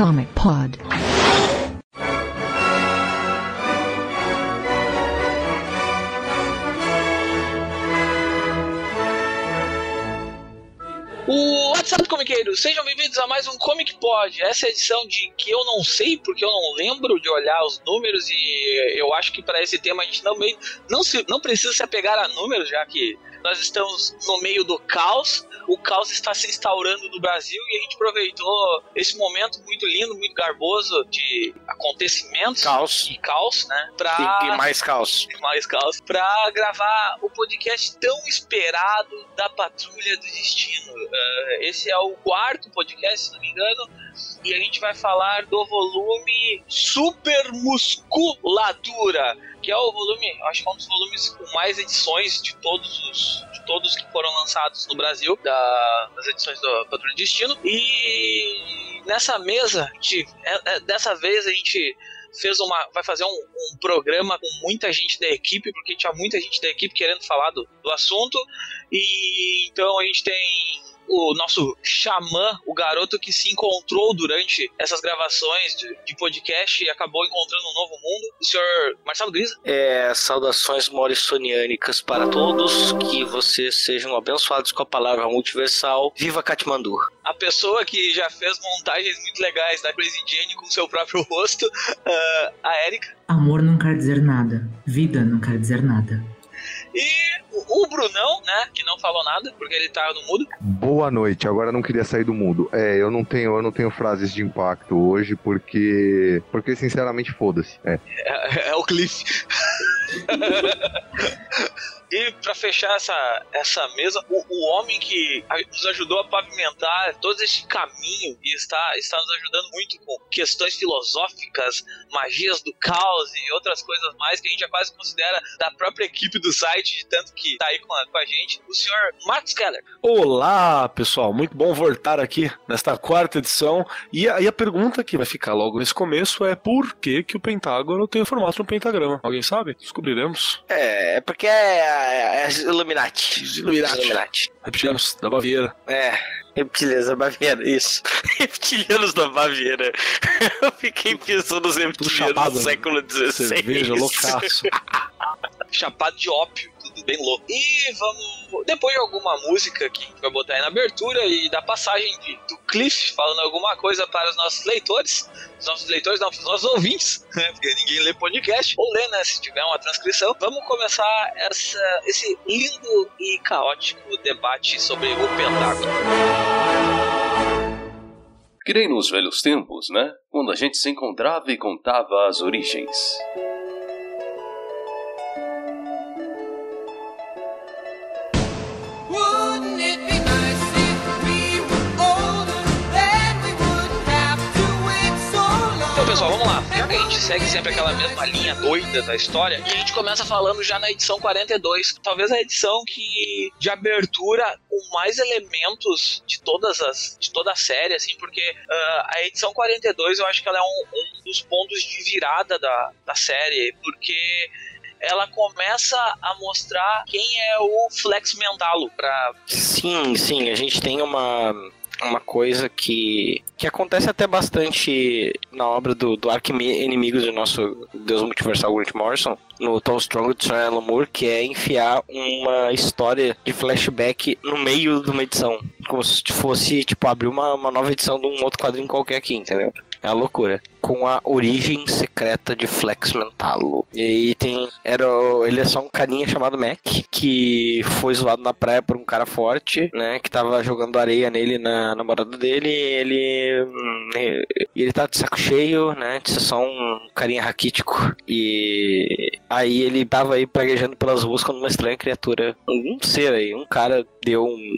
Comic Pod. Comiqueiros, sejam bem-vindos a mais um Comic Pod. Essa é a edição de que eu não sei, porque eu não lembro de olhar os números e eu acho que para esse tema a gente não, meio, não, se, não precisa se apegar a números, já que nós estamos no meio do caos. O caos está se instaurando no Brasil e a gente aproveitou esse momento muito lindo, muito garboso de acontecimentos Caos. e caos, né? Pra E, e mais caos. mais caos, pra gravar o podcast tão esperado da Patrulha do Destino. Eh, esse é o quarto podcast, se não me engano, e a gente vai falar do volume Super Musculatura, que é o volume, acho que é um dos volumes com mais edições de todos os de todos que foram lançados no Brasil, da- das edições do Patrulha Destino. E nessa mesa, gente- é- é- dessa vez a gente fez uma. vai fazer um, um programa com muita gente da equipe, porque tinha muita gente da equipe querendo falar do, do assunto. E então a gente tem o nosso xamã, o garoto que se encontrou durante essas gravações de, de podcast e acabou encontrando um novo mundo, o senhor Marcelo Grisa. É, saudações morrisoniânicas para todos, que vocês sejam abençoados com a palavra multiversal. Viva Katmandu! A pessoa que já fez montagens muito legais da Crazy Jane com seu próprio rosto, ah, a Erika. Amor não quer dizer nada. Vida não quer dizer nada. E o, Brunão, né, que não falou nada, porque ele tá no mudo. Boa noite. Agora não queria sair do mundo. É, eu não tenho, eu não tenho frases de impacto hoje porque, porque sinceramente foda-se. É. É, é o Cliff. e pra fechar essa, essa mesa, o, o homem que a- nos ajudou a pavimentar todo esse caminho e está, está nos ajudando muito com questões filosóficas, magias do caos e outras coisas mais que a gente já quase considera da própria equipe do site, de tanto que tá aí com a, com a gente, o senhor Marcos Keller. Olá, pessoal. Muito bom voltar aqui nesta quarta edição. E aí a pergunta que vai ficar logo nesse começo é por que, que o Pentágono tem o formato de um pentagrama? Alguém sabe? Descobriremos. É, é porque é, é Illuminati. Os Illuminati. Illuminati. Repetidos, da Baviera. É, reptilianos da Baviera, isso. Reptilianos da Baviera. Eu fiquei pensando nos reptilianos chapado, do né? século XVI. Cerveja, loucaço. chapado de ópio, bem louco. E vamos. Depois de alguma música que a gente vai botar aí na abertura e da passagem de- do Cliff falando alguma coisa para os nossos leitores. Os nossos leitores, não, os nossos ouvintes, né? Porque ninguém lê podcast. Ou lê, né? Se tiver uma transcrição. Vamos começar essa, esse lindo e caótico debate sobre o Pentágono. Nem nos velhos tempos, né? Quando a gente se encontrava e contava as origens. A gente segue sempre aquela mesma linha doida da história, e a gente começa falando já na edição 42, talvez a edição que de abertura com mais elementos de todas as de toda a série, assim, porque ah, a edição 42 eu acho que ela é um, um dos pontos de virada da, da série, porque ela começa a mostrar quem é o Flex Mentalo pra Sim, sim, a gente tem uma, uma coisa que, que acontece até bastante na obra do, do arqui-inimigo do nosso Deus Multiversal Grant Morrison, no Tom Strong do Sr. Alan Moore, que é enfiar uma história de flashback no meio de uma edição. Como se fosse, tipo, abrir uma, uma nova edição de um outro quadrinho qualquer aqui, entendeu? É uma loucura. Com a origem secreta de Flex Mentalo. E aí tem. Era, ele é só um carinha chamado Mac, que foi zoado na praia por um cara forte, né? Que tava jogando areia nele na namorada dele. E ele. hum, ele tá de saco cheio, né? De ser só um carinha raquítico. E aí ele tava aí praguejando pelas ruas quando uma estranha criatura. Um ser aí, um cara deu um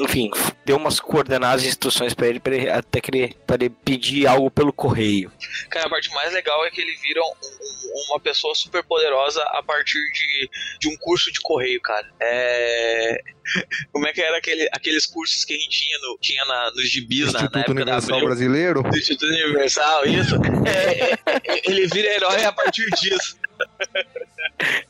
enfim, deu umas coordenadas e instruções pra ele, pra ele até que ele, pra ele pedir algo pelo correio. Cara, a parte mais legal é que ele vira um, um- uma pessoa super poderosa a partir de, de um curso de correio, cara. É. Como é que era aquele, aqueles cursos que a gente tinha, no, tinha na, nos gibis na, na Instituto época da Universal Abril? Brasileiro. Do Instituto Universal, isso. É, é, ele vira herói a partir disso.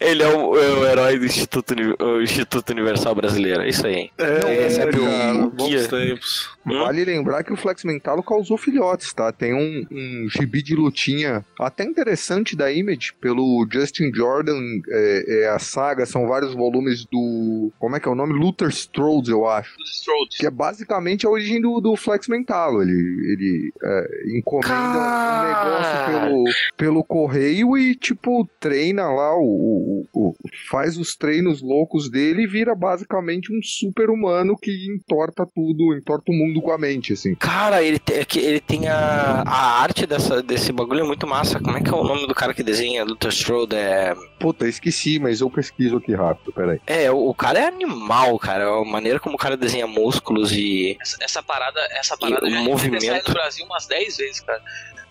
Ele é o, é o herói do Instituto, Instituto Universal Brasileiro. É isso aí. É, recebe o cara, guia. tempos. Hum? Vale lembrar que o Flex Mentalo causou filhotes, tá? Tem um, um gibi de lutinha até interessante da Image, pelo Justin Jordan, é, é a saga, são vários volumes do... como é que é o nome? Luther Strode, eu acho. Strode. Que é basicamente a origem do, do Flex Mentalo. Ele, ele é, encomenda um negócio pelo, pelo correio e, tipo, treina lá, o, o- o- faz os treinos loucos dele e vira basicamente um super-humano que entorta tudo, entorta o mundo com a mente, assim. Cara, ele, te- é que ele tem a, a arte dessa, desse bagulho é muito massa. Como é que é o nome do cara que desenha Luther Strode? É, Puta, esqueci, mas eu pesquiso aqui rápido, peraí. é o, o cara é animal, cara. A maneira como o cara desenha músculos e. Essa, essa parada, essa parada o já movimento. sai no Brasil umas 10 vezes, cara.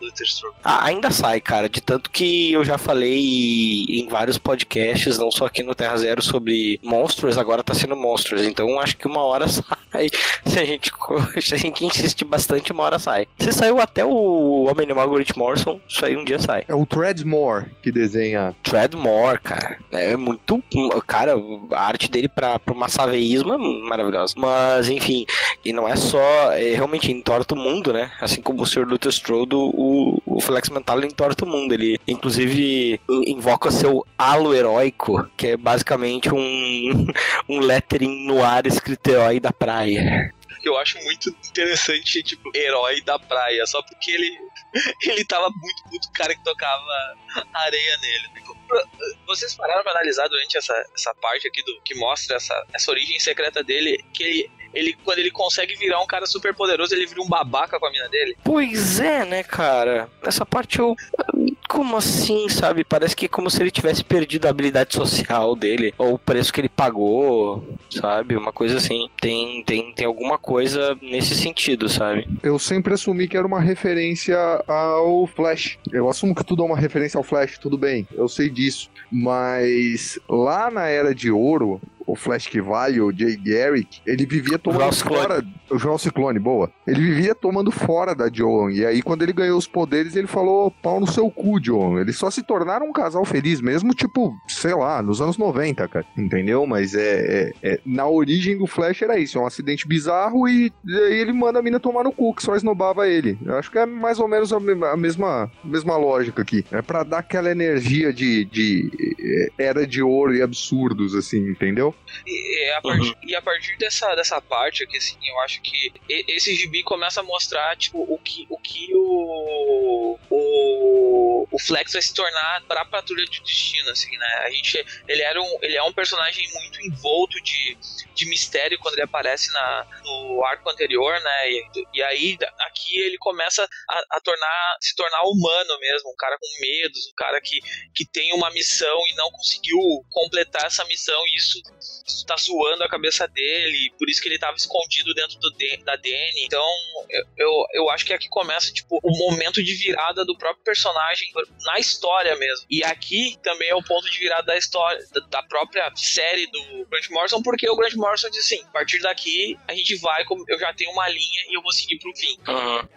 Luther Strode. Ah, ainda sai, cara. De tanto que eu já falei em vários podcasts, não só aqui no Terra Zero, sobre monstros, agora tá sendo monstros. Então acho que uma hora sai. Se a gente, se a gente insistir bastante, uma hora sai. Se saiu até o Homem Animal Grant Morrison, isso aí um dia sai. É o Treadmore que desenha. Treadmore, cara. É muito. Cara, a arte dele pra, pro massaveísmo é maravilhosa. Mas, enfim, e não é só. É, realmente entorta o mundo, né? Assim como o Sr. Luther Strode, o, o Flex Mental entorta o mundo. Ele, inclusive, in- invoca seu halo heróico, que é basicamente um, um lettering no ar escrito herói da praia. Eu acho muito interessante, tipo, herói da praia, só porque ele, ele tava muito puto com o cara que tocava areia nele. Vocês pararam pra analisar durante essa, essa parte aqui do que mostra essa, essa origem secreta dele, que ele, ele, quando ele consegue virar um cara super poderoso, ele vira um babaca com a mina dele. Pois é, né, cara? Essa parte eu. Como assim, sabe? Parece que é como se ele tivesse perdido a habilidade social dele, ou o preço que ele pagou, sabe? Uma coisa assim. Tem, tem, tem alguma coisa nesse sentido, sabe? Eu sempre assumi que era uma referência ao Flash. Eu assumo que tudo é uma referência ao Flash, tudo bem, eu sei disso. Mas lá na Era de Ouro, o Flash que vale, o Jay Garrick, ele vivia tomando fora. O Joel Ciclone, boa. Ele vivia tomando fora da Joan. E aí, quando ele ganhou os poderes, ele falou: pau no seu cu, Joan. Eles só se tornaram um casal feliz, mesmo, tipo, sei lá, nos anos 90, cara. Entendeu? Mas é, é- é- Na origem do Flash era isso: é um acidente bizarro e, e aí ele manda a mina tomar no cu, que só esnobava ele. Eu acho que é mais ou menos a, a mesma, mesma lógica aqui. É pra dar aquela energia de, de é, era de ouro e absurdos, assim, entendeu? E, e a partir, e a partir dessa, dessa parte aqui, assim, eu acho que esse gibi começa a mostrar, tipo, o que o, que o, o, o Flex vai se tornar pra Patrulha de Destino, assim, né? A gente, ele, era um, ele é um personagem muito envolto de, de mistério quando ele aparece na, no arco anterior, né? E, e aí, aqui ele começa a, a tornar, se tornar humano mesmo, um cara com medos, um cara que, que tem uma missão e não conseguiu completar essa missão, e isso isso tá zoando a cabeça dele, por isso que ele tava escondido dentro do D- da Danny. Então, eu, eu, eu acho que aqui começa, tipo, o momento de virada do próprio personagem na história mesmo. E aqui também é o ponto de virada da história, da, da própria série do Grant Morrison, porque o Grant Morrison diz assim: a partir daqui a gente vai, eu já tenho uma linha e eu vou seguir pro fim.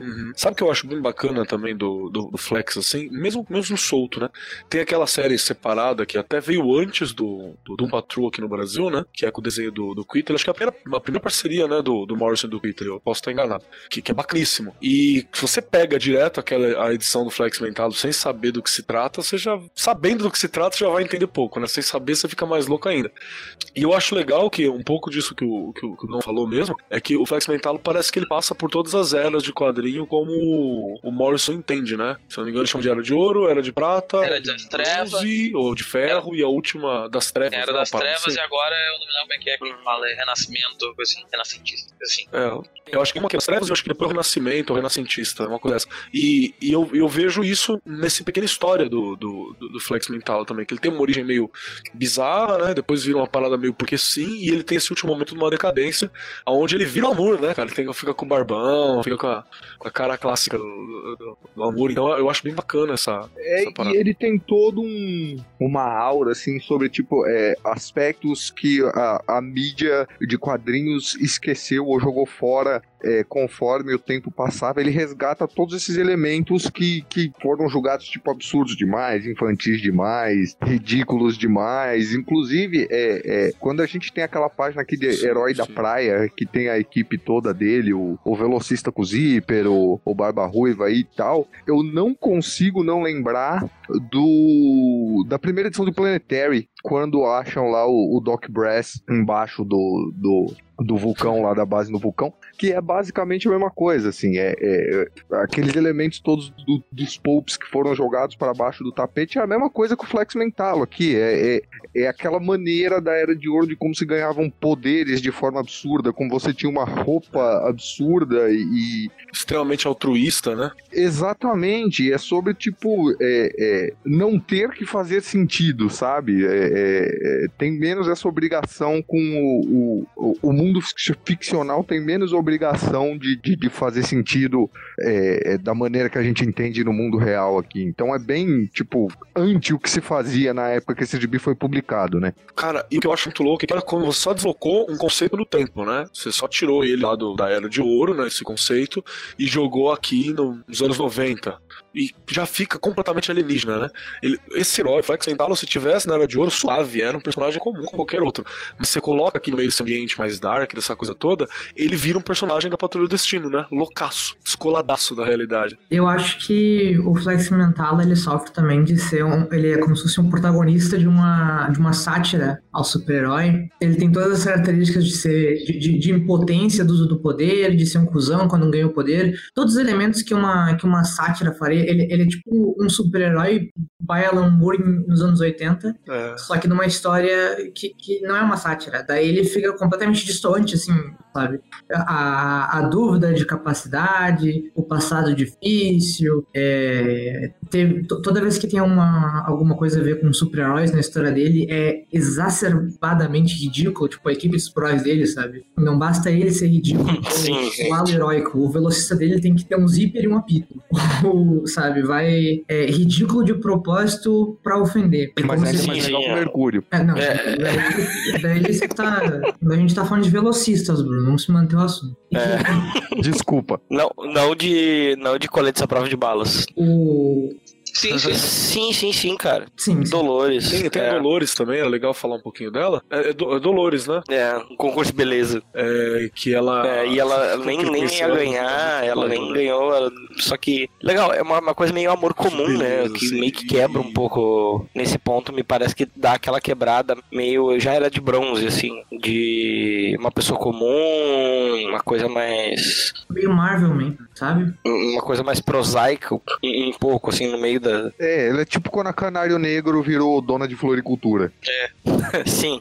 Uhum. Sabe o que eu acho bem bacana também do, do, do Flex, assim? Mesmo, mesmo solto, né? Tem aquela série separada que até veio antes do, do Patrol aqui no Brasil, né? Que é com o desenho do, do Quitter. Acho que é a primeira, a primeira parceria, né? Do, do Morrison e do Quitter. Eu posso estar enganado. Que, que é bacaníssimo. E se você pega direto aquela a edição do Flex Mentado sem saber do que se trata, você já. Sabendo do que se trata, você já vai entender pouco, né? Sem saber, você fica mais louco ainda. E eu acho legal que um pouco disso que o, que o, que o Não falou mesmo é que o Flex Mentalo parece que ele passa por todas as eras de quadrinho como o, o Morrison entende, né? Se eu não me engano, ele chama de Era de Ouro, Era de Prata, Era das de Trevas. ou de Ferro, e a última das Trevas. Era né? das trevas e agora eu não me lembro como é que é que fala, é renascimento, coisa assim, renascentista, coisa assim. É, eu acho que uma que é as trevas, eu acho que depois o Renascimento, o Renascentista, uma coisa dessa. E, e eu, eu vejo isso nesse assim, pequena história do, do, do, do Flex Mental também, que ele tem uma origem meio bizarra, né? Depois vira uma parada meio porque sim, e ele tem esse último momento de uma decadência, onde ele vira amor, né, cara? Ele tem, fica com o barbão, fica com a, com a cara clássica do, do, do amor. Então eu acho bem bacana essa, É, essa parada. e ele tem todo um, uma aura, assim, sobre, tipo, é, aspectos que a, a mídia de quadrinhos esqueceu ou jogou fora é, conforme o tempo passava. Ele resgata todos esses elementos que, que foram julgados, tipo, absurdos demais, infantis demais, ridículos demais. Inclusive, é, é, quando a gente tem aquela página aqui de Herói da. Praia, que tem a equipe toda dele, o, o velocista com o zíper, o, o Barba Ruiva e tal, eu não consigo não lembrar do da primeira edição do Planetary, quando acham lá o, o Doc Brass embaixo do, do, do vulcão lá da base no vulcão, que é basicamente a mesma coisa, assim, é, é- aqueles elementos todos do- dos popes que foram jogados para baixo do tapete é a mesma coisa que o Flex Mental aqui, é, é, é aquela maneira da Era de Ouro de como se ganhavam poderes de forma absurda, como você tinha uma roupa absurda e, Extremamente altruísta, né? Exatamente, é sobre, tipo, é, é, não ter que fazer sentido, sabe? É, é, tem menos essa obrigação com o, o, o mundo fic- ficcional, tem menos obrigação de, de, de fazer sentido é, é, da maneira que a gente entende no mundo real aqui. Então é bem, tipo, anti o que se fazia na época que esse gibi foi publicado, né? Cara, e o que eu acho muito louco é que como você só deslocou um conceito no tempo, né? Você só tirou ele lá do- da Era de Ouro, né? Esse conceito, e jogou aqui no- nos anos 90. E já fica completamente alienígena, né? Ele- esse herói, Flex Mentalo, se tivesse na Era de Ouro, suave, era um personagem comum como qualquer outro. Mas você coloca aqui no meio desse ambiente mais dark, dessa coisa toda, ele vira um personagem da Patrulha do Destino, né? Loucaço, descoladaço da realidade. Eu acho que o Flex Mental ele sofre também de ser um. Ele é como se fosse um protagonista de uma, de uma sátira ao super-herói. Ele tem todas as características de ser. de, de- de impotência do uso do poder, de ser um cuzão quando ganha o poder. Todos os elementos que uma, que uma sátira faria. Ele, ele é tipo um super-herói by Alan Moore nos anos 80. É. Só que numa história que, que não é uma sátira. Daí ele fica completamente distante, assim, sabe? A, a dúvida de capacidade, o passado difícil. é, teve- toda vez que tem uma, alguma coisa a ver com super-heróis na história dele, é exacerbadamente ridículo. Tipo, a equipe de super-heróis dele, sabe? Não basta ele ser ridículo. Sim, o, heróico. O velocista dele tem que ter um zíper e um apito. O, sabe? Vai. É ridículo de propósito pra ofender. É Mas é se- é. o Mercúrio. é, não, É. daí, daí você tá. A gente tá falando de velocistas, Bruno. Vamos se manter o assunto. Desculpa. Não, não de. Não de coletes à prova de balas. O. Sim, sim. Sim, sim, sim, cara. Sim, sim. Dolores. Tem, tem é, Dolores também, é legal falar um pouquinho dela. É, é Do- é Dolores, né? é, um concurso de beleza. É, que ela. É, e ela nem, nem ia ela? ganhar, ela nem né? ganhou. ela- Só que. Legal, é uma, uma coisa meio amor comum, né? Beleza, Que sim. meio que quebra um pouco nesse ponto. Me parece que dá aquela quebrada meio. Já era de bronze, assim. De uma pessoa comum, uma coisa mais. Meio Marvel, man, sabe? Uma coisa mais prosaica, um, pouco, assim, no meio da. É, ele é tipo quando a Canário Negro virou dona de floricultura. Sim.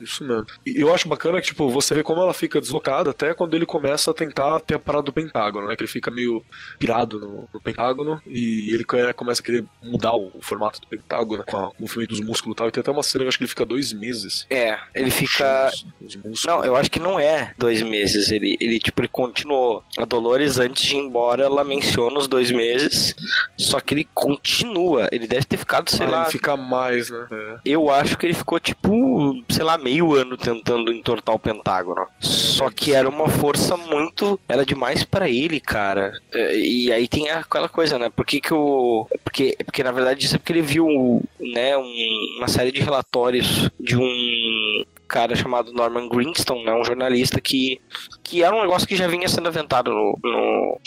Isso mesmo. E eu acho bacana que, tipo, você vê como ela fica deslocada até quando ele começa a tentar ter a parada do Pentágono, né? Que ele fica meio pirado no, no Pentágono e ele co- começa a querer mudar o, o formato do Pentágono com a- com o movimento dos músculos e tal. E tem até uma cena, eu acho que ele fica dois meses. É, ele fica. os- os. Não, eu acho que não é dois meses. Ele, ele tipo, ele continuou. A Dolores, antes de ir embora, ela menciona os dois meses. Só que ele continua. Ele deve ter ficado, sei Ah, lá. ele fica mais, né? É. Eu acho que ele ficou, tipo, sei lá, meio ano tentando entortar o Pentágono. Só que era uma força muito. Era demais pra ele, cara. É, E aí tem aquela coisa, né? Por que, que o. Porque, porque na verdade isso é porque ele viu, né, um- uma série de relatórios de um cara chamado Norman Greenstone, né, um jornalista que, que era um negócio que já vinha sendo aventado no, no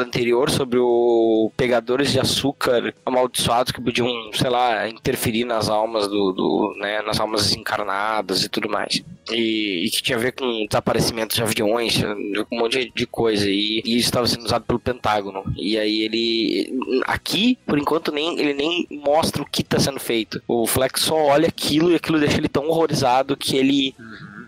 anterior sobre o pegadores de açúcar amaldiçoados que podiam, sei lá, interferir nas almas do, do né, nas almas encarnadas e tudo mais. E, e que tinha a ver com desaparecimentos de aviões, um monte de coisa. E, e isso estava sendo usado pelo Pentágono. E aí ele. Aqui, por enquanto, nem, ele nem mostra o que está sendo feito. O Flex só olha aquilo e aquilo deixa ele tão horrorizado que ele.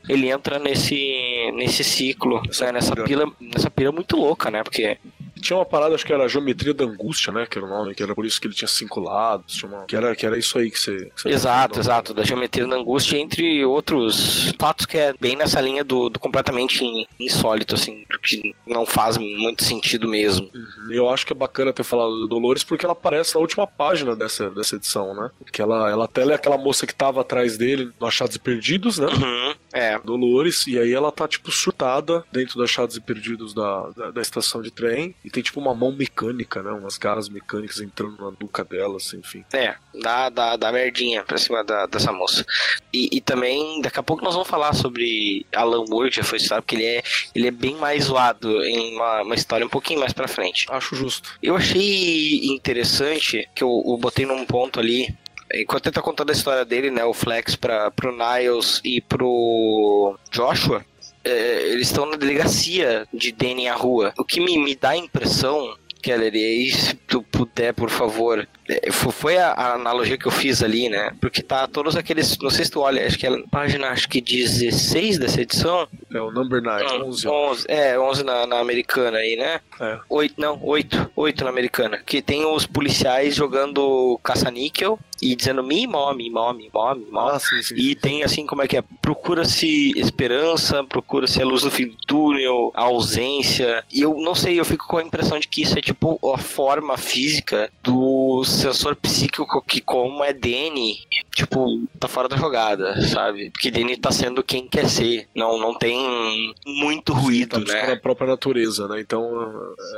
Ele entra nesse, nesse ciclo, né, nessa pira. nessa pira muito louca, né? Porque tinha uma parada, acho que era a geometria da angústia, né? Que era o nome, que era por isso que ele tinha cinco lados. tinha uma- que, era, que era isso aí que você. que você Exato, exato, da geometria da angústia, entre outros fatos que é bem nessa linha do, do completamente in- insólito, assim, que não faz muito sentido mesmo. Uhum. Eu acho que é bacana ter falado do Dolores porque ela aparece na última página dessa, dessa edição, né? Que ela, ela até é aquela moça que tava atrás dele no Achados e Perdidos, né? Uhum, é. Dolores, e aí ela tá, tipo, surtada dentro dos achados e perdidos da, da, da estação de trem, e tem, tipo, uma mão mecânica, né? Umas garras mecânicas entrando na nuca dela, assim, enfim. É, dá, dá, dá merdinha pra cima da, dessa moça. E, e também, daqui a pouco nós vamos falar sobre Alan Moore, que já foi citado, porque ele é, ele é bem mais zoado em uma, uma história um pouquinho mais pra frente. Acho justo. Eu achei interessante que eu, eu botei num ponto ali. Enquanto ele tá contando a história dele, né? O Flex pra, pro Niles e pro Joshua. É, eles estão na delegacia de Danny à rua. O que me, me dá a impressão, Keller, e aí se tu puder, por favor. É, fo- foi a, a analogia que eu fiz ali, né? Porque tá todos aqueles. Não sei se tu olha, acho que é a página acho que 16 dessa edição. É o Number 9, Hum, 11. 11, é, 11 na, na americana aí, né? É. Oito, não, 8. 8 na americana. Que tem os policiais jogando caça-níquel e dizendo mimó, mimó, mimó, mimó. Ah, sim, sim. E tem assim, como é que é? Procura-se esperança, procura-se a luz no fim do túnel, a ausência. E eu não sei, eu fico com a impressão de que isso é tipo a forma física do sensor psíquico que, como é Danny, tipo, tá fora da jogada, sabe? Porque Danny tá sendo quem quer ser. Não, não tem muito Tá ruído, buscando né? a própria natureza, né? Então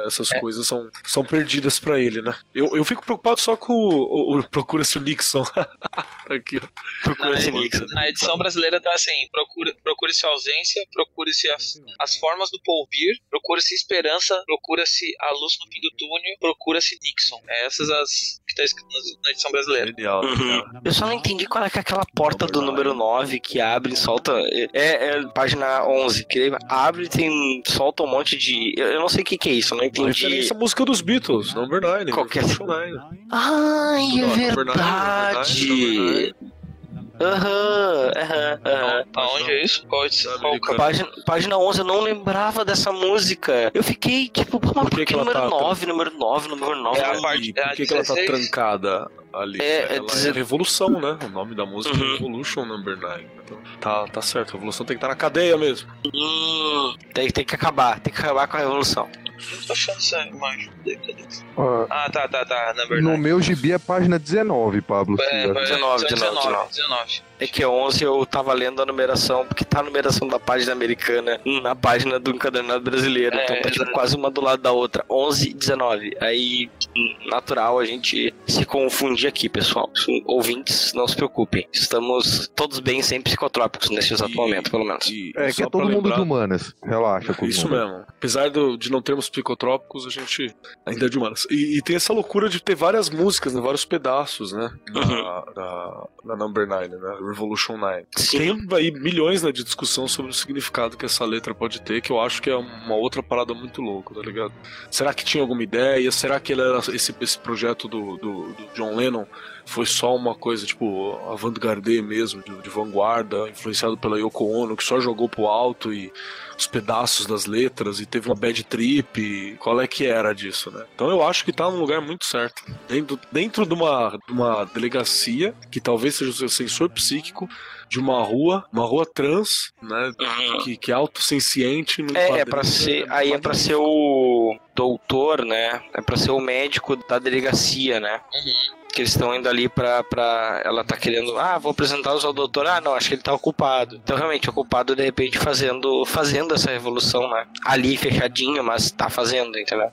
essas coisas são, são perdidas pra ele, né? Eu, eu fico preocupado só com o, o- o Procura-se o Nixon. Aqui, ó. Procura-se Na, Nixon. na edição brasileira tá assim: procura- procure-se ausência, procure-se as, as formas do porvir, procura-se esperança, procura-se a luz no fim do túnel, procura-se Nixon. É essas as que tá escrito na- edição brasileira. Né, Uhum. Eu só não entendi qual é que é aquela porta do número 9 que abre e solta. É, é página 11. Que ele abre e tem, solta um monte de. Eu, eu não sei o que, que é isso, eu não entendi. referência à música dos Beatles, Number 9. Qualquer- Revolution 9. Ai, é Não, number nine, verdade. Aham, aham, aham. Aonde é isso? Qual, qual Americana. Página, página 11, eu não lembrava dessa música. Eu fiquei tipo, mas Por que que, número tá- 9, número 9, número 9? É a parte- é a por que, que ela tá 16? trancada ali? É, é ela é Revolução, né? O nome da música Uhum. é Revolution Number 9. Então, tá, tá certo, a Revolução tem que estar na cadeia mesmo. Hum, tem, tem que acabar, tem que acabar com a revolução. Não tô achando essa imagem. Ah, tá, tá, tá. Number no 9. meu gibi é página 19, Pablo. É, Silva. é, 19, 19, 19. 19. É que 11 eu tava lendo a numeração, porque tá a numeração da página americana na página do encadernado brasileiro. É, então tá tipo, quase uma do lado da outra. 11 e 19. Aí, natural a gente se confundir aqui, pessoal. Ouvintes, não se preocupem. Estamos todos bem sem psicotrópicos nesse exato momento, pelo menos. E, É que é todo mundo lembrar- de humanas. Relaxa com Isso números. mesmo. Apesar do- de não termos psicotrópicos, a gente ainda é de humanas. E, e tem essa loucura de ter várias músicas, né, vários pedaços, né? Na, na, na Number 9, né? Revolution 9. Sim. Tem aí milhões né, de discussão sobre o significado que essa letra pode ter, que eu acho que é uma outra parada muito louca, tá ligado? Será que tinha alguma ideia? Será que ele era esse, esse projeto do, do, do John Lennon foi só uma coisa, tipo, avant-garde mesmo, de, de vanguarda, influenciado pela Yoko Ono, que só jogou pro alto e os pedaços das letras e teve uma bad trip. e Qual é que era disso, né? Então eu acho que tá num lugar muito certo. Dentro, dentro de, uma, de uma delegacia, que talvez seja o seu sensor psíquico, de uma rua, uma rua trans, né? Uhum. Que, que é autossenciente. É, é pra ser. né? Aí é pra ser o doutor, né? É pra ser o médico da delegacia, né? Uhum. Que eles estão indo ali pra, pra. Ela tá querendo. Ah, vou apresentá-los ao doutor. Ah, não, acho que ele tá ocupado. Então, realmente, ocupado de repente fazendo, fazendo essa revolução, né? Ali fechadinho, mas tá fazendo, entendeu?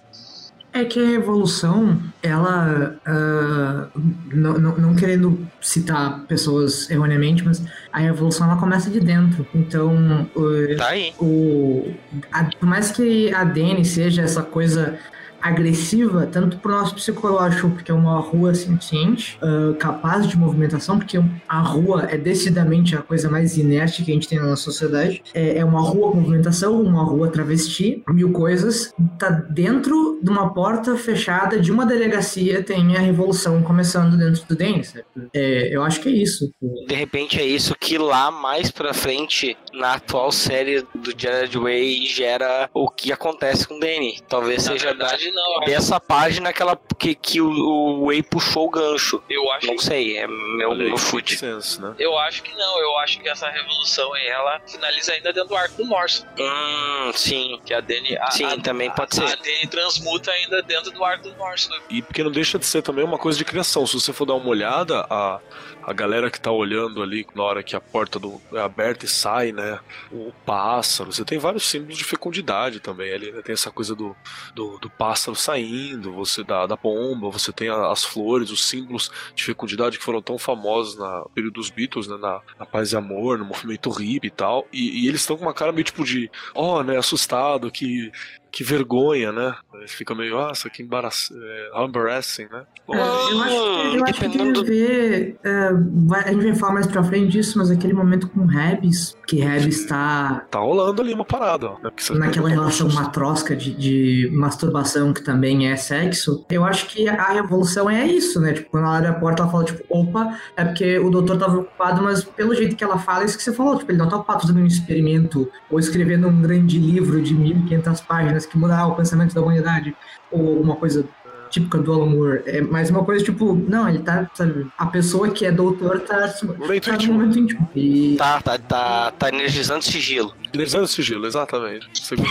É que a revolução, ela. ah, não, não, não querendo citar pessoas erroneamente, mas a revolução ela começa de dentro. Então, o, Tá aí. o, a- por mais que a Dani seja essa coisa agressiva, tanto pro nosso psicológico, porque é uma rua senciente, ah, capaz de movimentação, porque a rua é decididamente a coisa mais inerte que a gente tem na nossa sociedade. É, é uma rua com movimentação, uma rua travesti, mil coisas. Tá dentro de uma porta fechada de uma delegacia, tem a revolução começando dentro do Denis. É, eu acho que é isso. De repente é isso que lá mais pra frente, na atual série do Jared Way, gera o que acontece com o Danny. Talvez Na seja da- verdade, não. Dessa página que, ela, que, que o, o Way puxou o gancho. Eu acho, Não sei, é meu, meu chute. né? eu acho que não. Eu acho que essa revolução aí, ela finaliza ainda dentro do arco do Morse. Hum, sim. Que a Dani. A, Sim, a- também pode a, ser. A Dani transmuta ainda dentro do arco do Morse. né? E porque não deixa de ser também uma coisa de criação. Se você for dar uma olhada, a, a galera que tá olhando ali na hora que a porta do, é aberta e sai, né? O pássaro. Você tem vários símbolos de fecundidade também ali, né? Tem essa coisa do, do, do pássaro saindo, você da, da pomba, você tem a- as flores, os símbolos de fecundidade que foram tão famosos na período dos Beatles, né? Na, na Paz e Amor, no movimento hippie e tal. E, e eles estão com uma cara meio tipo de, ó, né? Assustado, que. Que vergonha, né? Fica meio, nossa, que embaraço, é, embarrassing, né? Bom, É, eu acho, que- eu acho que tem dependendo a ver. é, vai- a gente vai falar mais pra frente disso, mas aquele momento com o Rebs, que Rebs tá tá rolando ali uma parada, ó. Né? Naquela relação matrosca de, de masturbação que também é sexo, eu acho que a revolução é isso, né? Tipo, quando ela abre a porta, ela fala, tipo, opa, é porque o doutor tava ocupado, mas pelo jeito que ela fala, é isso que você falou, tipo, ele não tá ocupado fazendo um experimento ou escrevendo um grande livro de 1500 páginas que mudará o pensamento da humanidade, ou alguma coisa típica do Alan Moore. É mais uma coisa, tipo, não, ele tá, sabe, a pessoa que é doutor tá, Momento tá no íntimo. momento íntimo. E Tá, tá, tá, tá energizando sigilo. Energizando o sigilo, exatamente. Segundo.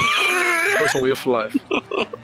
Way of Life.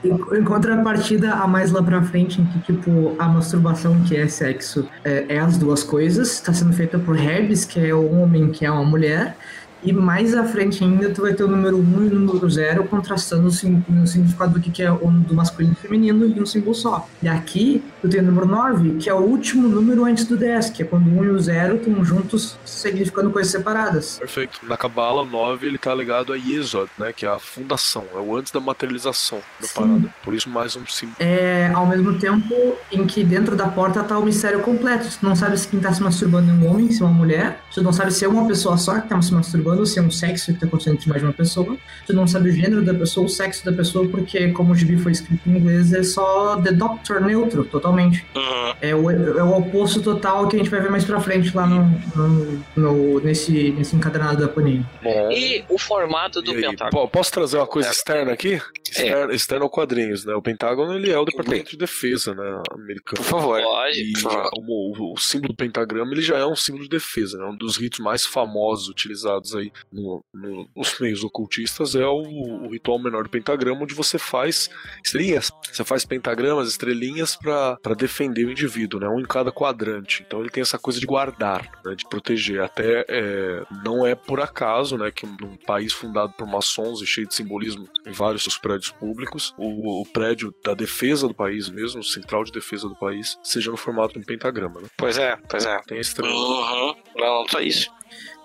Em contrapartida, a mais lá pra frente, em que, tipo, a masturbação, que é sexo, é, é as duas coisas, está sendo feita por Rebs, que é um homem, que é uma mulher, e mais à frente ainda, tu vai ter o número 1 um e o número 0 contrastando o, significado do que é o do masculino e feminino em um símbolo só. E aqui, tu tem o número 9, que é o último número antes do 10, que é quando o 1 e o 0 estão juntos, significando coisas separadas. Perfeito. Na Cabala 9 ele tá ligado a Yesod, né? Que é a fundação, é o antes da materialização da Sim. parada. Por isso mais um símbolo. é, ao mesmo tempo em que dentro da porta tá o mistério completo. Tu não sabe se quem tá se masturbando é um homem, se é uma mulher. Tu não sabe se é uma pessoa só que tá se masturbando, ou se é um sexo que tá acontecendo entre mais de uma pessoa. Tu não sabe o gênero da pessoa, o sexo da pessoa, porque como o gibi foi escrito em inglês, é só The Doctor neutro, totalmente. Uhum. É o, é o oposto total que a gente vai ver mais pra frente lá no, no- no- nesse, nesse encadernado da Panini. Bom. E o formato do E Pentágono. po- posso trazer uma coisa externa aqui? É. Externa, externa ao quadrinhos, né? O Pentágono ele é o Departamento de Defesa, né? Americano. Por favor. Pode. E Por favor. o, o- o símbolo do pentagrama ele já é um símbolo de defesa, né? Um dos ritos mais famosos utilizados aí no- no- nos meios ocultistas é o, o ritual menor do pentagrama, onde você faz estrelinhas. Você faz pentagramas, estrelinhas para defender o indivíduo, né? Um em cada quadrante. Então ele tem essa coisa de guardar, né? de proteger. Até é, não é por acaso, né? Que num país fundado por maçons e cheio de simbolismo em vários seus prédios públicos, o, o prédio da defesa do país mesmo, o central de defesa do país, seja no formato de um pentagrama, né? Pois é, pois é. Tem a estrela. Uhum. Não, não só isso.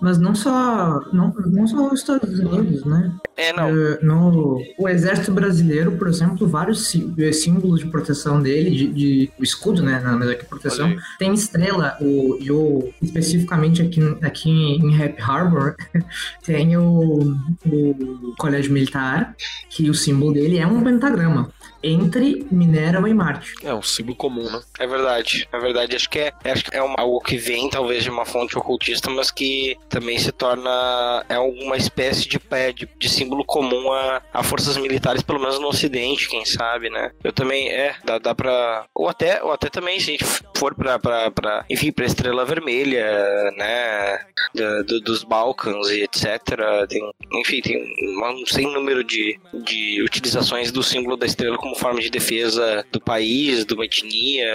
Mas não só, não, não só os Estados Unidos, né? É, não. Eh, no o exército brasileiro, por exemplo, vários eh, símbolos de proteção dele, de, de- o escudo, né, na mas aqui proteção, tem estrela, o, e o, especificamente aqui, aqui em Happy Harbor, tem o, o colégio militar, que o símbolo dele é um pentagrama, entre Minerva e Marte. É um símbolo comum, né? É verdade, é verdade. Acho que é, acho que é uma- algo que vem talvez de uma fonte ocultista, mas que também se torna é alguma espécie de de, de símbolo comum a, a forças militares, pelo menos no Ocidente, quem sabe, né? Eu também é, dá, dá pra. Ou até, ou até também, se a gente for pra, pra, pra enfim, pra Estrela Vermelha, né? do- dos Balcãs e etc. Tem, enfim, tem um, um sem número de, de utilizações do símbolo da estrela como forma de defesa do país, de uma etnia,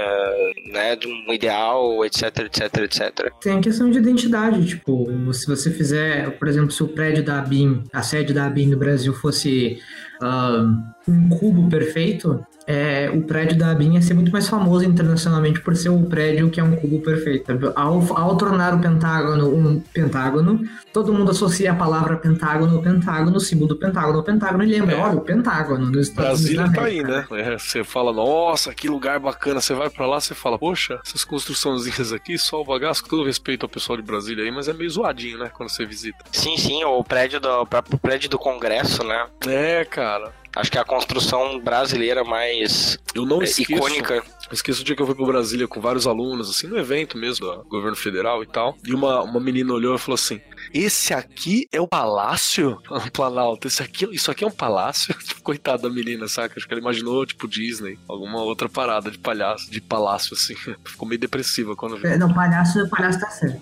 né, de um ideal, etc, etc, etc. Tem a questão de identidade, tipo, se você fizer, por exemplo, se o prédio da ABIN, a sede da ABIN no Brasil fosse ah, um cubo perfeito, é, o prédio da ABIN ia ser muito mais famoso internacionalmente por ser o prédio que é um cubo perfeito. Ao, ao tornar o pentágono um pentágono, todo mundo associa a palavra pentágono ao pentágono, o símbolo do pentágono ao pentágono e lembra, É. olha, o pentágono nos Estados Unidos Brasília tá aí, né? É, você fala, nossa, que lugar bacana. Você vai pra lá, você fala, poxa, essas construçãozinhas aqui, só o bagaço, com todo respeito ao pessoal de Brasília aí, mas é meio zoadinho, né? Quando você visita. Sim, sim, o prédio do, o próprio prédio do Congresso, né? É, cara. Acho que é a construção brasileira mais Eu não é, esqueço. icônica. Eu esqueço o dia que eu fui pra Brasília com vários alunos, assim, no evento mesmo, do governo federal e tal. E uma, uma menina olhou e falou assim: Esse aqui é o palácio? Planalto, esse aqui, isso aqui é um palácio? Coitada da menina, saca? Acho que ela imaginou, tipo, Disney, alguma outra parada de palhaço, de palácio, assim. Ficou meio depressiva quando viu. É, não, palhaço, palhaço tá certo.